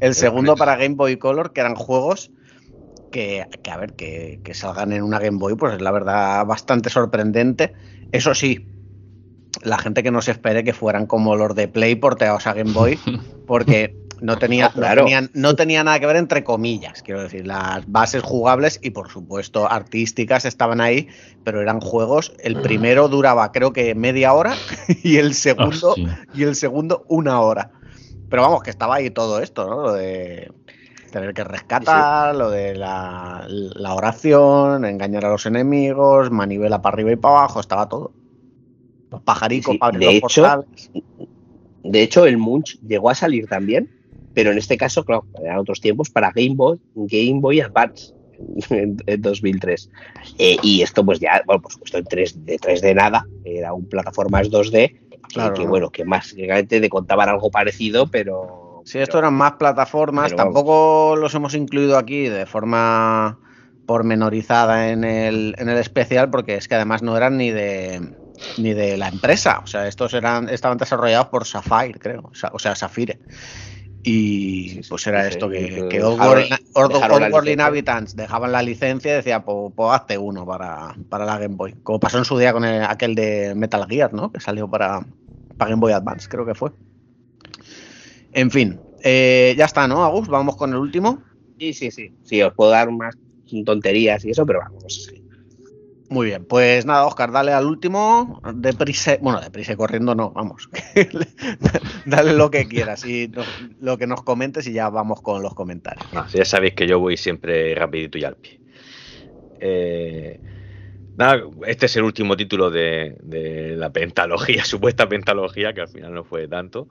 el segundo para Game Boy Color, que eran juegos que, a ver, que, salgan en una Game Boy, pues es la verdad bastante sorprendente. Eso sí, la gente que no se espere que fueran como los de Play porteados a Game Boy, porque no tenía, no, tenía nada que ver entre comillas, quiero decir, las bases jugables y por supuesto artísticas estaban ahí, pero eran juegos, el primero duraba creo que media hora y el segundo, y el segundo una hora. Pero vamos, que estaba ahí todo esto, ¿no? Lo de tener que rescatar, lo de la, oración, engañar a los enemigos, manivela para arriba y para abajo, estaba todo. Los pajaricos para de hecho, De hecho, el Munch llegó a salir también, pero en este caso, claro, eran otros tiempos para Game Boy, Game Boy Advance en, 2003. Eh, y esto pues ya, bueno, por supuesto en 3, de 3D nada, era un plataformas 2D, claro, que, bueno, que más te contaban algo parecido, pero... Sí, esto eran más plataformas, tampoco los hemos incluido aquí de forma pormenorizada en el, en el especial, porque es que además no eran ni de ni de la empresa. O sea, estos eran, estaban desarrollados por Sapphire, creo. O sea, Sapphire. Y pues era esto que, que Oddworld Inhabitants dejaban la licencia y decía, pues, pues, hazte uno para, la Game Boy. Como pasó en su día con aquel de Metal Gear, ¿no? Que salió para, para Game Boy Advance, creo que fue. En fin, eh, ya está, ¿no, Agus? Vamos con el último. Sí, sí, sí. Sí, os puedo dar más tonterías y eso, pero vamos. Muy bien, pues nada, Oscar, dale al último, deprisa, bueno, deprisa corriendo no, vamos, dale lo que quieras y lo que nos comentes y ya vamos con los comentarios. ya sabéis que yo voy siempre rapidito y al pie. Eh, nada, este es el último título de, la pentalogía, supuesta pentalogía, que al final no fue tanto,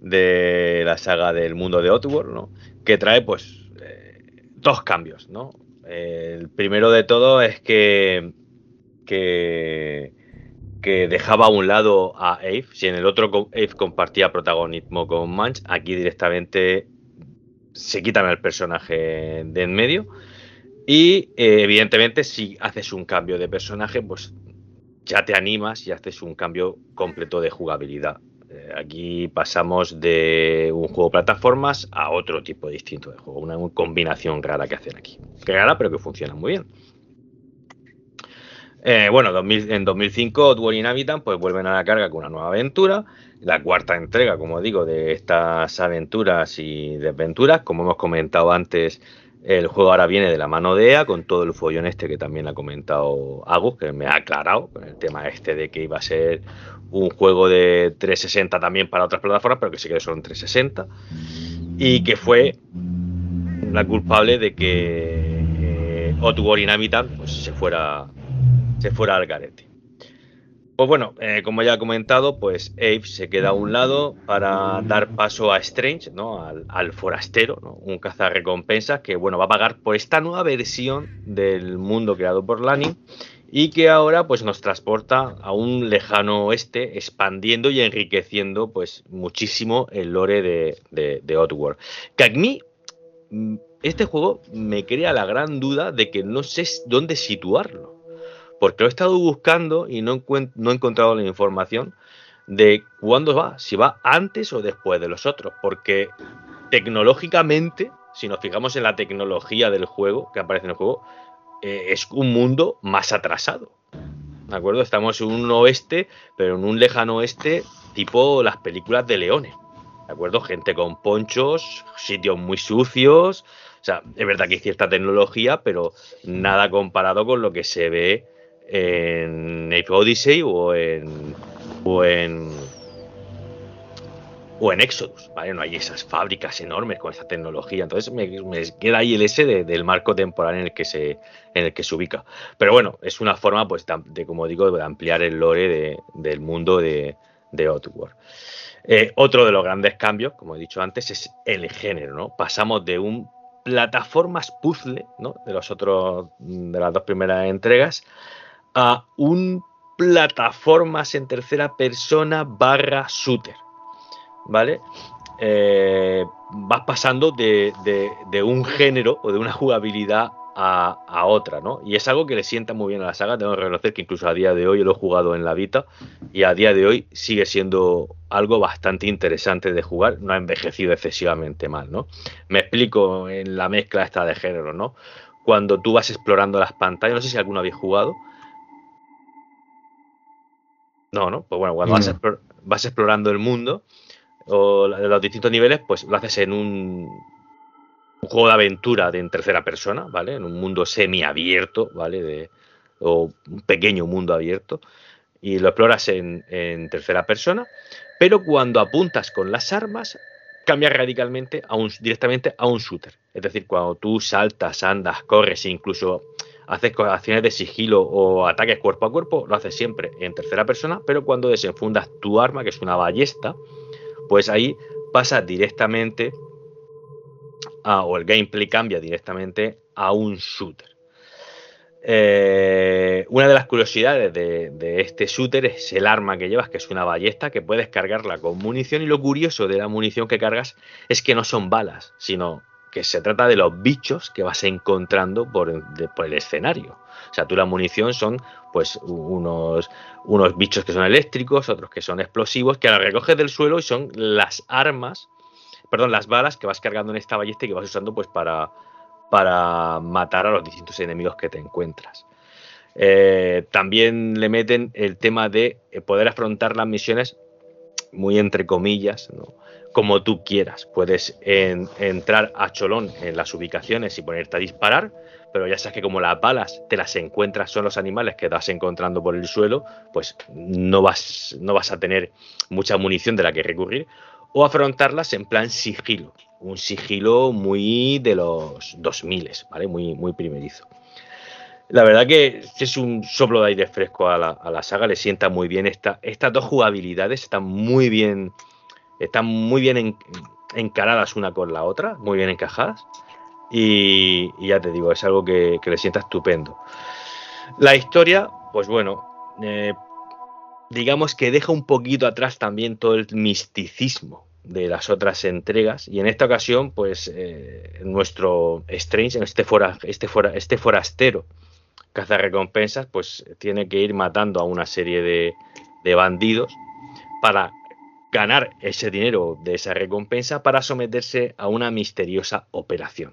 de la saga del mundo de Outworld, ¿no? Que trae, pues, eh, dos cambios, ¿no? el primero de todo es que que, dejaba a un lado a Ave. Si en el otro Ave compartía protagonismo con Manch, aquí directamente se quitan el personaje de en medio. Y eh, evidentemente, si haces un cambio de personaje, pues ya te animas y haces un cambio completo de jugabilidad. Eh, aquí pasamos de un juego de plataformas a otro tipo distinto de juego, una, combinación rara que hacen aquí. Rara, pero que funciona muy bien. Eh, bueno, en 2005 Duel Inhabitant pues vuelven a la carga con una nueva aventura, la cuarta entrega, como digo, de estas aventuras y desventuras. Como hemos comentado antes, el juego ahora viene de la mano de EA con todo el follón este que también ha comentado Agus, que me ha aclarado con el tema este de que iba a ser un juego de 360 también para otras plataformas, pero que sí que son 360 y que fue la culpable de que eh, War Inhabitant pues, se fuera se fuera al garete. Pues bueno, eh, como ya he comentado, pues Abe se queda a un lado para dar paso a Strange, ¿no? Al, forastero, ¿no? un cazarrecompensas que bueno, va a pagar por esta nueva versión del mundo creado por Lani y que ahora pues nos transporta a un lejano oeste, expandiendo y enriqueciendo pues muchísimo el lore de, de, de Oddworld. Que a mí mm, este juego me crea la gran duda de que no sé dónde situarlo porque lo he estado buscando y no, no he encontrado la información de cuándo va, si va antes o después de los otros, porque tecnológicamente, si nos fijamos en la tecnología del juego que aparece en el juego, eh, es un mundo más atrasado. ¿De acuerdo? Estamos en un oeste, pero en un lejano oeste tipo las películas de leones. ¿De acuerdo? Gente con ponchos, sitios muy sucios. O sea, es verdad que hay cierta tecnología, pero nada comparado con lo que se ve en Ape Odyssey o en o en o en Exodus, ¿vale? No hay esas fábricas enormes con esa tecnología. Entonces me, queda ahí el S del marco temporal en el que se en el que se ubica. Pero bueno, es una forma, pues, de, como digo, de ampliar el lore del mundo de, de Outworld. Eh, otro de los grandes cambios, como he dicho antes, es el género, ¿no? Pasamos de un plataformas puzzle, ¿no? De los otros, de las dos primeras entregas, a un plataformas en tercera persona barra shooter. ¿Vale? Eh, vas pasando de, un género o de una jugabilidad a, otra, ¿no? Y es algo que le sienta muy bien a la saga. Tengo que reconocer que incluso a día de hoy lo he jugado en la Vita y a día de hoy sigue siendo algo bastante interesante de jugar. No ha envejecido excesivamente mal, ¿no? Me explico en la mezcla esta de género, ¿no? Cuando tú vas explorando las pantallas, no sé si alguno habéis jugado, no, ¿no? Pues bueno, cuando vas, explorando el mundo o los distintos niveles, pues lo haces en un, juego de aventura de en tercera persona, ¿vale? En un mundo semiabierto, ¿vale? De, o un pequeño mundo abierto. Y lo exploras en, en tercera persona. Pero cuando apuntas con las armas, cambia radicalmente a un, directamente a un shooter. Es decir, cuando tú saltas, andas, corres e incluso haces acciones de sigilo o ataques cuerpo a cuerpo, lo haces siempre en tercera persona, pero cuando desenfundas tu arma, que es una ballesta, pues ahí pasa directamente o el gameplay cambia directamente a un shooter. Eh, una de las curiosidades de, este shooter es el arma que llevas, que es una ballesta que puedes cargarla con munición. Y lo curioso de la munición que cargas es que no son balas, sino que se trata de los bichos que vas encontrando por, el escenario. O sea, tú la munición son pues unos, unos bichos que son eléctricos, otros que son explosivos, que las recoges del suelo y son las armas, perdón, las balas que vas cargando en esta ballesta y que vas usando pues para, para matar a los distintos enemigos que te encuentras. Eh, también le meten el tema de eh, poder afrontar las misiones muy entre comillas, como tú quieras. Puedes entrar a cholón en las ubicaciones y ponerte a disparar, pero ya sabes que como las balas te las encuentras son los animales que vas encontrando por el suelo, pues no vas, no vas a tener mucha munición de la que recurrir. O afrontarlas en plan sigilo, un sigilo muy de los 2000, ¿vale? Muy, muy primerizo. La verdad que es un soplo de aire fresco a la, saga, le sienta muy bien. Esta, estas dos jugabilidades están muy bien, están muy bien encaradas una con la otra, muy bien encajadas. Y, ya te digo, es algo que, le sienta estupendo. La historia, pues bueno, eh, digamos que deja un poquito atrás también todo el misticismo de las otras entregas y en esta ocasión pues eh, nuestro Strange este, fora, este, fora, este forastero recompensas pues tiene que ir matando a una serie de, de bandidos para ganar ese dinero de esa recompensa para someterse a una misteriosa operación.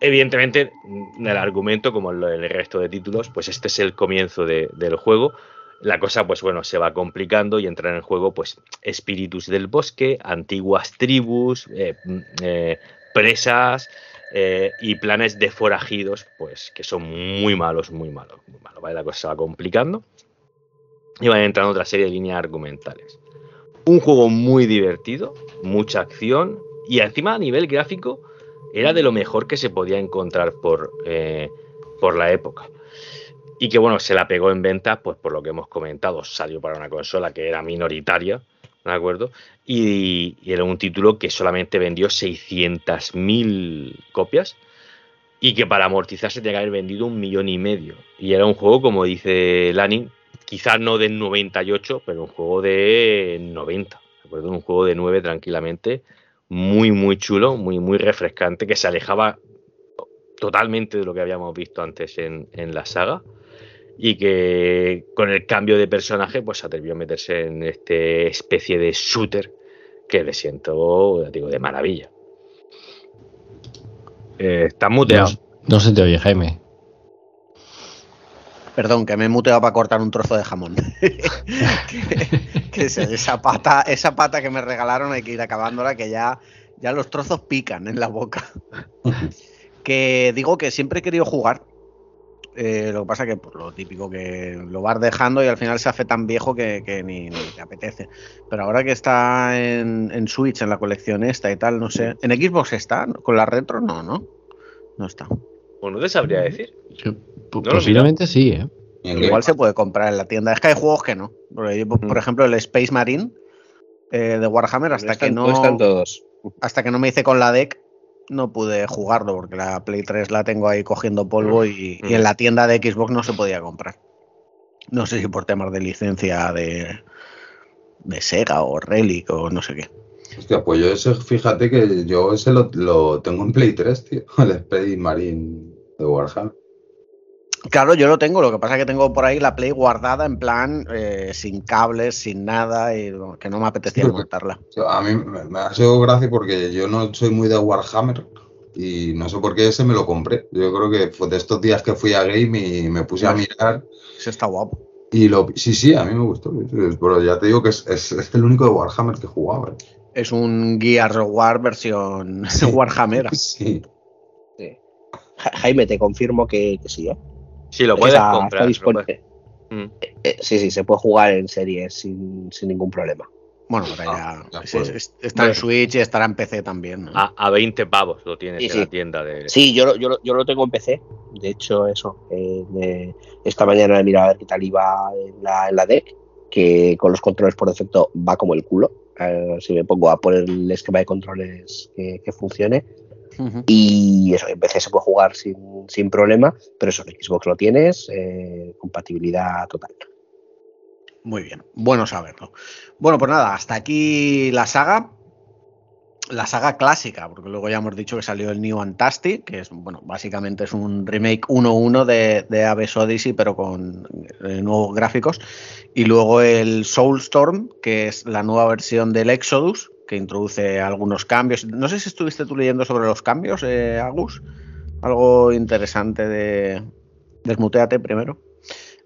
Evidentemente, en el argumento, como en el resto de títulos, pues este es el comienzo de, del juego la cosa, pues bueno, se va complicando y entra en juego, pues, espíritus del bosque, antiguas tribus, eh, mm, eh, presas eh, y planes de forajidos, pues, que son muy malos, muy malos, muy malos, ¿vale? La cosa se va complicando y van entrando otra serie de líneas argumentales. Un juego muy divertido, mucha acción y encima a nivel gráfico era de lo mejor que se podía encontrar por, por la época y que bueno, se la pegó en venta, pues por lo que hemos comentado, salió para una consola que era minoritaria, ¿de acuerdo? Y, era un título que solamente vendió 600.000 copias y que para amortizarse tenía que haber vendido un millón y medio. Y era un juego, como dice Lanin, quizás no del 98, pero un juego de 90, ¿de acuerdo? Un juego de 9 tranquilamente, muy, muy chulo, muy, muy refrescante, que se alejaba totalmente de lo que habíamos visto antes en, en la saga. Y que con el cambio de personaje pues se atrevió a meterse en este especie de shooter que le siento digo de maravilla. Eh, está muteado no, se te oye Jaime Perdón, que me he muteado para cortar un trozo de jamón. que, esa pata, esa pata que me regalaron hay que ir acabándola, que ya, ya los trozos pican en la boca. que digo que siempre he querido jugar eh, lo que pasa que por lo típico que lo vas dejando y al final se hace tan viejo que, ni, te apetece. Pero ahora que está en, Switch, en la colección esta y tal, no sé. ¿En Xbox está? ¿Con la retro? No, ¿no? No está. Pues no te sabría decir. posiblemente sí, ¿eh? Igual se puede comprar en la tienda. Es que hay juegos que no. Por, mm. ejemplo, el Space Marine eh, de Warhammer, hasta que no. Están todos. Hasta que no me hice con la deck, no pude jugarlo porque la Play 3 la tengo ahí cogiendo polvo y, en la tienda de Xbox no se podía comprar. No sé si por temas de licencia de, de Sega o Relic o no sé qué. Hostia, pues yo ese, fíjate que yo ese lo, tengo en Play 3, tío. El Play Marine de Warhammer. Claro, yo lo tengo, lo que pasa es que tengo por ahí la Play guardada en plan eh, sin cables, sin nada, y que no me apetecía cortarla. A mí me, ha sido gracia porque yo no soy muy de Warhammer y no sé por qué ese me lo compré. Yo creo que fue de estos días que fui a Game y me puse a mirar. Ese está guapo. Y lo, sí, sí, a mí me gustó. Pero ya te digo que es, el único de Warhammer que jugaba. ¿eh? Es un Gears War versión Warhammer. sí. sí. Jaime, te confirmo que, que sí, ¿eh? Sí, lo puedes comprar. Mm. Eh, eh, sí, sí, se puede jugar en series sin, ningún problema. Bueno, ah, ya, está en Switch y estará en PC también. A, 20 pavos lo tienes en la tienda de. Sí, yo, yo, yo, lo tengo en PC. De hecho, eso. Eh, esta mañana he mirado a ver qué tal iba en la, en la deck. Que con los controles por defecto va como el culo. Si me pongo a poner el esquema de controles que, que funcione. Y eso, en PC se puede jugar sin, sin problema, pero eso, en Xbox lo tienes, eh, compatibilidad total. Muy bien, bueno saberlo. Bueno, pues nada, hasta aquí la saga. La saga clásica, porque luego ya hemos dicho que salió el New Fantastic, que es, bueno, básicamente es un remake 1-1 de, de Aves Odyssey, pero con eh, nuevos gráficos. Y luego el Soulstorm, que es la nueva versión del Exodus, que introduce algunos cambios. No sé si estuviste tú leyendo sobre los cambios, eh, Agus. Algo interesante de. Desmuteate primero.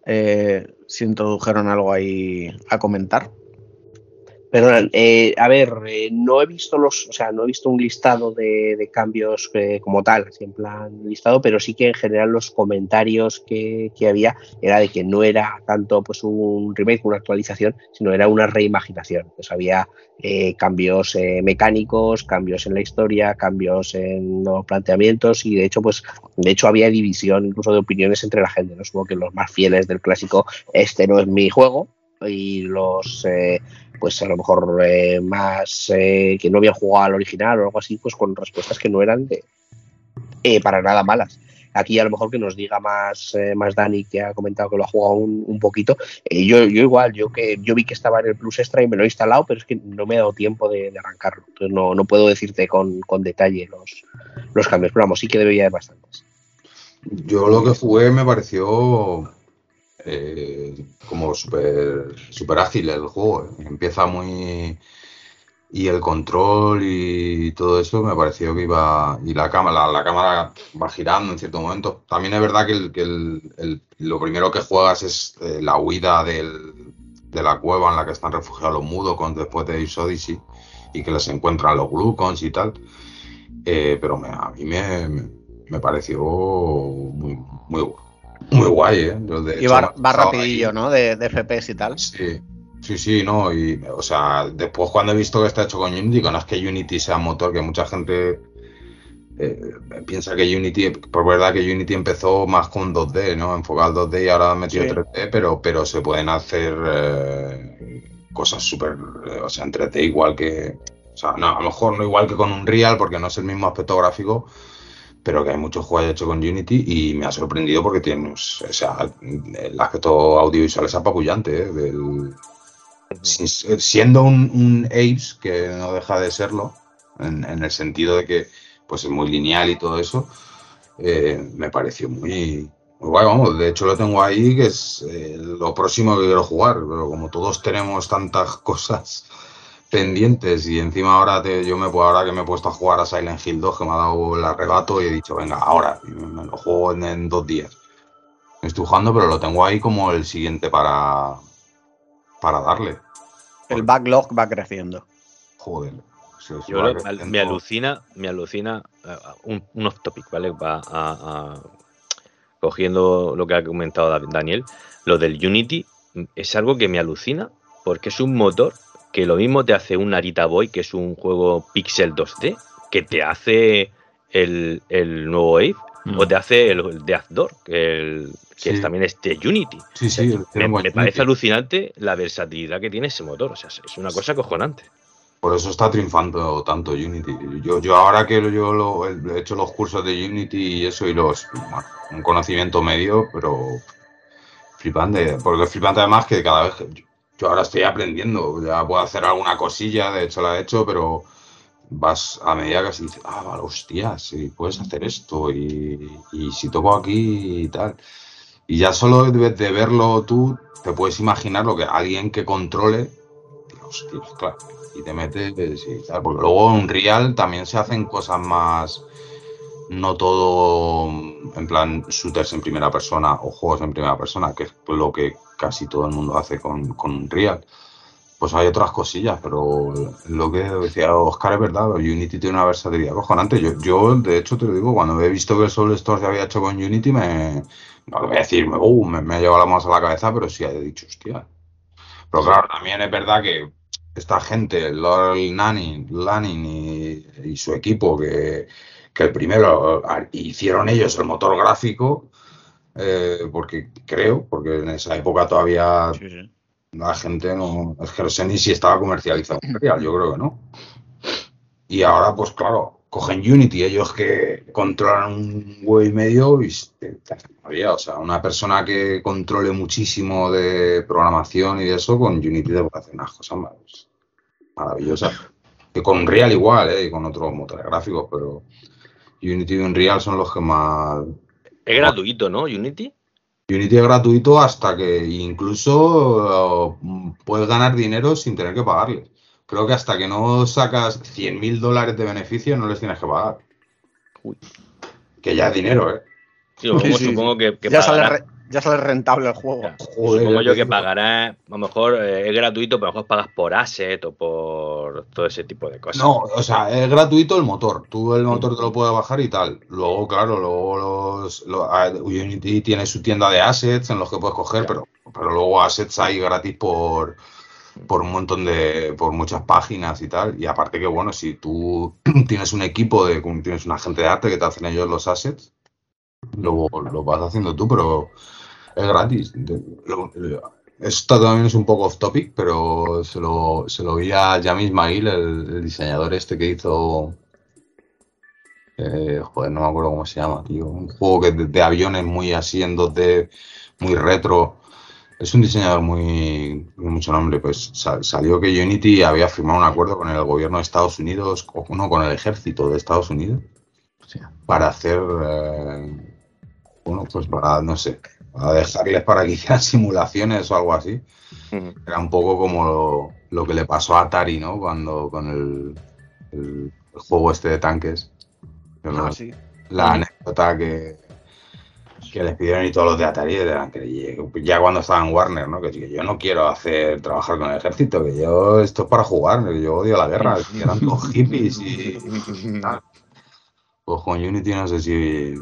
Eh, si introdujeron algo ahí a comentar. Perdón, eh, a ver, eh, no he visto los, o sea, no he visto un listado de, cambios eh, como tal, en plan listado, pero sí que en general los comentarios que, que, había era de que no era tanto pues un remake, una actualización, sino era una reimaginación. Entonces había eh, cambios mecánicos, cambios en la historia, cambios en los planteamientos y de hecho, pues, de hecho había división incluso de opiniones entre la gente. No supongo que los más fieles del clásico, este no es mi juego, y los eh, pues a lo mejor eh, más eh, que no habían jugado al original o algo así, pues con respuestas que no eran de para nada malas. Aquí a lo mejor que nos diga más, más Dani, que ha comentado que lo ha jugado un, un poquito. yo, yo igual, yo que yo vi que estaba en el Plus Extra y me lo he instalado, pero es que no me ha dado tiempo de, de arrancarlo. Entonces no, no, puedo decirte con, con detalle los, los cambios, pero vamos, sí que debería de bastantes. Yo lo que jugué me pareció eh, como súper super ágil el juego. ¿eh? Empieza muy... Y el control y todo eso me pareció que iba... Y la cámara, la, cámara va girando en cierto momento. También es verdad que, el, que el, lo primero que juegas es eh, la huida del, de la cueva en la que están refugiados los mudocons después de Ace Odyssey y que les encuentran los glucons y tal. Pero me, a mí me, me pareció muy, muy bueno muy guay, ¿eh? De y va, va rapidillo, ahí. ¿no? De, de, FPS y tal. Sí, sí, sí, no. Y, o sea, después cuando he visto que está hecho con Unity, que no es que Unity sea un motor que mucha gente eh, piensa que Unity, por verdad que Unity empezó más con 2D, ¿no? Enfocado al 2D y ahora ha metido sí. 3D, pero, pero se pueden hacer eh, cosas súper, o sea, en 3D igual que, o sea, no, a lo mejor no igual que con un Real, porque no es el mismo aspecto gráfico, pero que hay muchos juegos hechos con Unity y me ha sorprendido porque tiene, o sea, el aspecto audiovisual es apabullante, ¿eh? Del, siendo un, un, Apes, que no deja de serlo, en, en, el sentido de que pues es muy lineal y todo eso, eh, me pareció muy, muy guay, vamos, de hecho lo tengo ahí, que es eh, lo próximo que quiero jugar, pero como todos tenemos tantas cosas pendientes y encima ahora te, yo me ahora que me he puesto a jugar a Silent Hill 2 que me ha dado el arrebato y he dicho venga ahora me lo juego en, en, dos días me estoy jugando pero lo tengo ahí como el siguiente para para darle. El backlog va creciendo. Joder yo lo, creciendo. me alucina me alucina uh, un, un, off topic vale va a, a, cogiendo lo que ha comentado Daniel lo del Unity es algo que me alucina porque es un motor que lo mismo te hace un Narita Boy, que es un juego pixel 2D, que te hace el, el nuevo Ave, mm. o te hace el, el Death Door, que, el, que sí. es, también es de Unity. Sí, sí, me, me parece alucinante la versatilidad que tiene ese motor, o sea, es una cosa cojonante. Por eso está triunfando tanto Unity. Yo, yo ahora que yo lo, he hecho los cursos de Unity y eso y los bueno, un conocimiento medio, pero flipante, porque es flipante además que cada vez yo ahora estoy aprendiendo, ya puedo hacer alguna cosilla, de hecho la he hecho, pero vas a medida que así dices, ah, vale, hostia, si puedes hacer esto y, y, si toco aquí y tal. Y ya solo de, de, verlo tú, te puedes imaginar lo que alguien que controle, hostia, claro, y te metes, porque luego en Real también se hacen cosas más, no todo en plan shooters en primera persona o juegos en primera persona, que es lo que casi todo el mundo hace con, con Real. Pues hay otras cosillas, pero lo que decía Oscar es verdad, Unity tiene una versatilidad cojonante. Yo, yo, de hecho, te lo digo, cuando he visto que el Soul Store se había hecho con Unity, me, no le voy a decir, uh, me, me ha llevado la mano a la cabeza, pero sí he dicho, hostia. Pero claro, también es verdad que esta gente, Laurel Lanning, Lanning y su equipo, que, que el primero hicieron ellos el motor gráfico, eh, porque creo, porque en esa época todavía sí, sí. la gente no, es que no sé ni si estaba comercializado real, yo creo que no. Y ahora, pues claro, cogen Unity, ellos que controlan un huevo y medio, y o sea, una persona que controle muchísimo de programación y de eso, con Unity te puede hacer unas cosas mar- maravillosas. Que con Unreal igual, ¿eh? y con otros motores gráficos, pero Unity y Unreal son los que más... Es gratuito, ¿no? Unity. Unity es gratuito hasta que incluso eh, puedes ganar dinero sin tener que pagarles. Creo que hasta que no sacas 100 mil dólares de beneficio no les tienes que pagar. Uy. Que ya es dinero, ¿eh? Sí, supongo, Sí, sí, supongo que, que ya, sale re- ya sale rentable el juego. Joder, supongo yo que digo. pagará, a lo mejor eh, es gratuito, pero a lo mejor pagas por asset o por todo ese tipo de cosas. No, o sea, es gratuito el motor. Tú el motor te lo puedes bajar y tal. Luego, claro, luego los, lo- a- Unity tiene su tienda de assets en los que puedes coger, pero, pero luego assets hay gratis por, por un montón de, por muchas páginas y tal. Y aparte que, bueno, si tú tienes un equipo de, tienes un agente de arte que te hacen ellos los assets, luego lo vas haciendo tú, pero es gratis. Lo- lo- esto también es un poco off topic, pero se lo, se lo vi a Yami Ismail, el, el diseñador este que hizo. eh, joder, no me acuerdo cómo se llama, tío. Un juego que de, de aviones muy así en 2D, muy retro. Es un diseñador muy. mucho nombre. Pues sa- salió que Unity había firmado un acuerdo con el gobierno de Estados Unidos, o no, con el ejército de Estados Unidos, para hacer. eh, bueno, pues para, no sé, para dejarles para que hicieran simulaciones o algo así. Era un poco como lo, lo que le pasó a Atari, ¿no? Cuando con el, el- el juego este de tanques. Ah, sí. La anécdota que, que les pidieron y todos los de Atari eran que ya cuando estaban Warner, ¿no? Que, que yo no quiero hacer trabajar con el ejército, que yo esto es para jugar, que yo odio la guerra, que eran todos hippies y tal. Pues con Unity no sé si.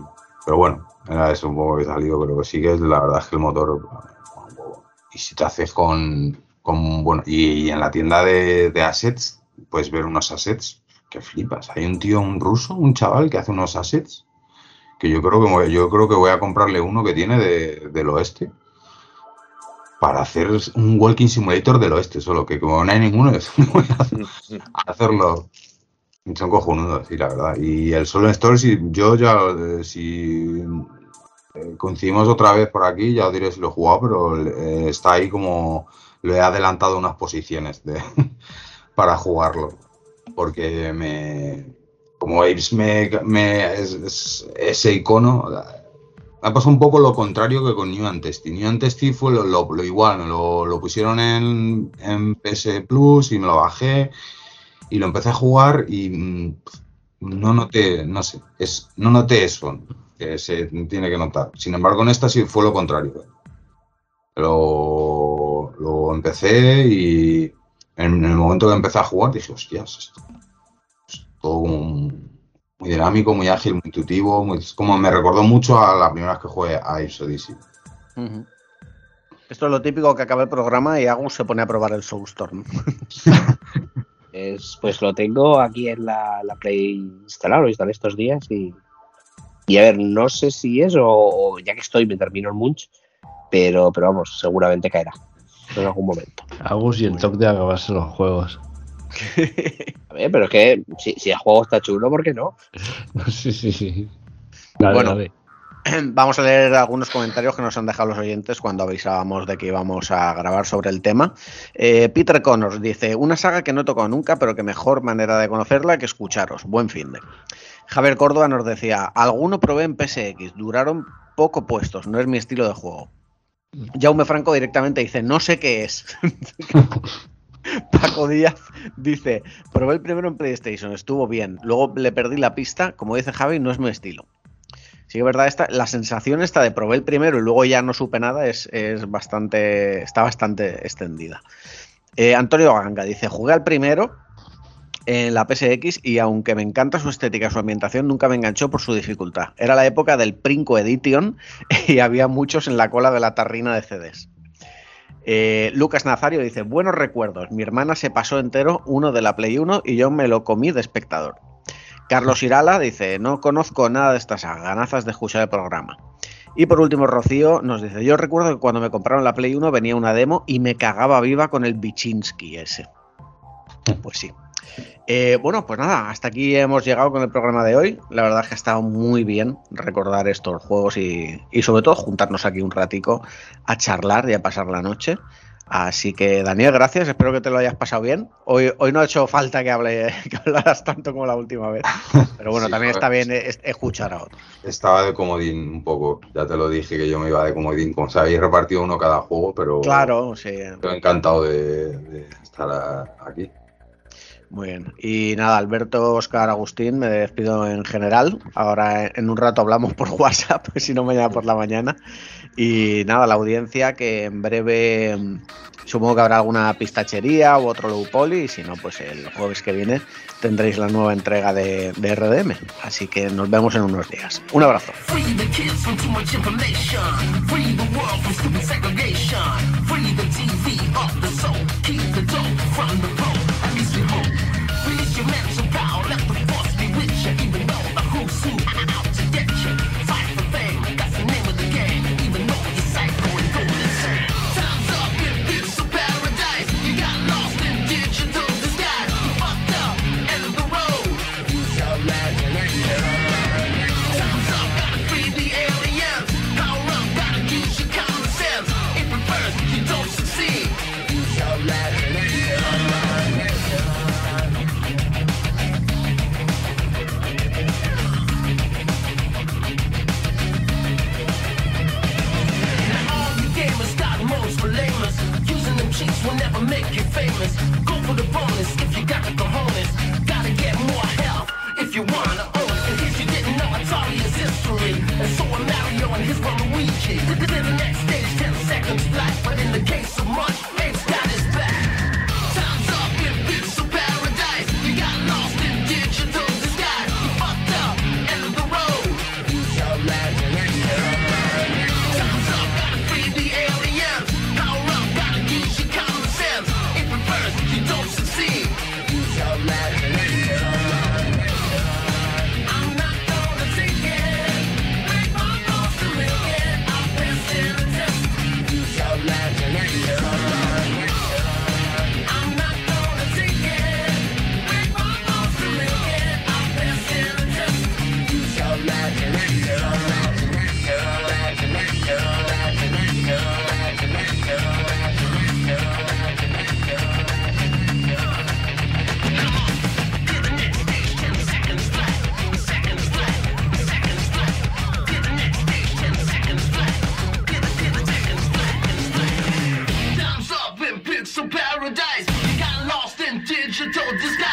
Pero bueno, era eso un poco que salió, pero sí que es la verdad es que el motor. Y si te haces con. con bueno, y, en la tienda de, assets, puedes ver unos assets que flipas. Hay un tío, un ruso, un chaval que hace unos assets que yo creo que yo creo que voy a comprarle uno que tiene de- del oeste para hacer un walking simulator del oeste solo que como no hay ninguno voy a hacerlo son cojonudos sí la verdad y el solo store si yo ya eh, si coincidimos otra vez por aquí ya os diré si lo he jugado pero eh, está ahí como lo he adelantado unas posiciones de, para jugarlo porque me como Apes me, es, es- ese icono me ha pasado un poco lo contrario que con New Antesty. New Antesty fue lo, lo- igual, lo, lo pusieron en, en PS Plus y me lo bajé y lo empecé a jugar y mm, no noté, no sé, es, no noté eso que se tiene que notar. Sin embargo, en esta sí fue lo contrario. Lo, lo empecé y en el momento que empecé a jugar dije, hostias, esto es todo muy dinámico, muy ágil, muy intuitivo, muy- es como me recordó mucho a la primera vez que jugué a Apes Odyssey. Esto es lo típico que acaba el programa y Agus se pone a probar el Soulstorm. Es, pues lo tengo aquí en la, la Play instalado, lo instalé estos días y, y a ver, no sé si es o, o ya que estoy me termino el Munch, pero, pero vamos, seguramente caerá en algún momento. Agus y el toque de acabarse los juegos. A ver, pero es que si, si el juego está chulo, ¿por qué no? sí, sí, sí. Dale, Bueno. dale. Vamos a leer algunos comentarios que nos han dejado los oyentes cuando avisábamos de que íbamos a grabar sobre el tema. Eh, Peter Connors dice, una saga que no he tocado nunca, pero que mejor manera de conocerla que escucharos. Buen fin de. Javier Córdoba nos decía, alguno probé en PSX, duraron poco puestos, no es mi estilo de juego. Jaume Franco directamente dice, no sé qué es. Paco Díaz dice, probé el primero en PlayStation, estuvo bien, luego le perdí la pista, como dice Javi, no es mi estilo. Sí es verdad, esta, la sensación esta de probé el primero y luego ya no supe nada es, es bastante, está bastante extendida. Eh, Antonio Ganga dice, jugué al primero en la PSX y aunque me encanta su estética, su ambientación, nunca me enganchó por su dificultad. Era la época del Princo Edition y había muchos en la cola de la tarrina de CDs. Eh, Lucas Nazario dice, buenos recuerdos, mi hermana se pasó entero uno de la Play 1 y yo me lo comí de espectador. Carlos Irala dice, no conozco nada de estas ganazas de escuchar el programa. Y por último, Rocío nos dice, yo recuerdo que cuando me compraron la Play 1 venía una demo y me cagaba viva con el Bichinsky ese. Pues sí. Eh, bueno, pues nada, hasta aquí hemos llegado con el programa de hoy. La verdad es que ha estado muy bien recordar estos juegos y, y sobre todo juntarnos aquí un ratico a charlar y a pasar la noche. Así que, Daniel, gracias. Espero que te lo hayas pasado bien. Hoy, hoy no ha hecho falta que, hable, que hablaras tanto como la última vez. Pero bueno, Sí, también está bien es- escuchar a otros. Estaba de comodín un poco. Ya te lo dije que yo me iba de comodín. Como se habéis repartido uno cada juego, pero. Claro, sí. Encantado de, de estar aquí. Muy bien. Y nada, Alberto, Oscar, Agustín, me despido en general. Ahora en un rato hablamos por WhatsApp, si no mañana por la mañana. Y nada, la audiencia que en breve mm, supongo que habrá alguna pistachería u otro low poly. Y si no, pues el jueves que viene tendréis la nueva entrega de, de RDM. Así que nos vemos en unos días. Un abrazo. Will never make you famous. Go for the bonus if you got the cojones. Gotta get more health if you wanna own. In case you didn't know, Atari is history. And so are Mario and his Waluigi. To the next stage, 10 seconds flat. But in the case of Munch, this guy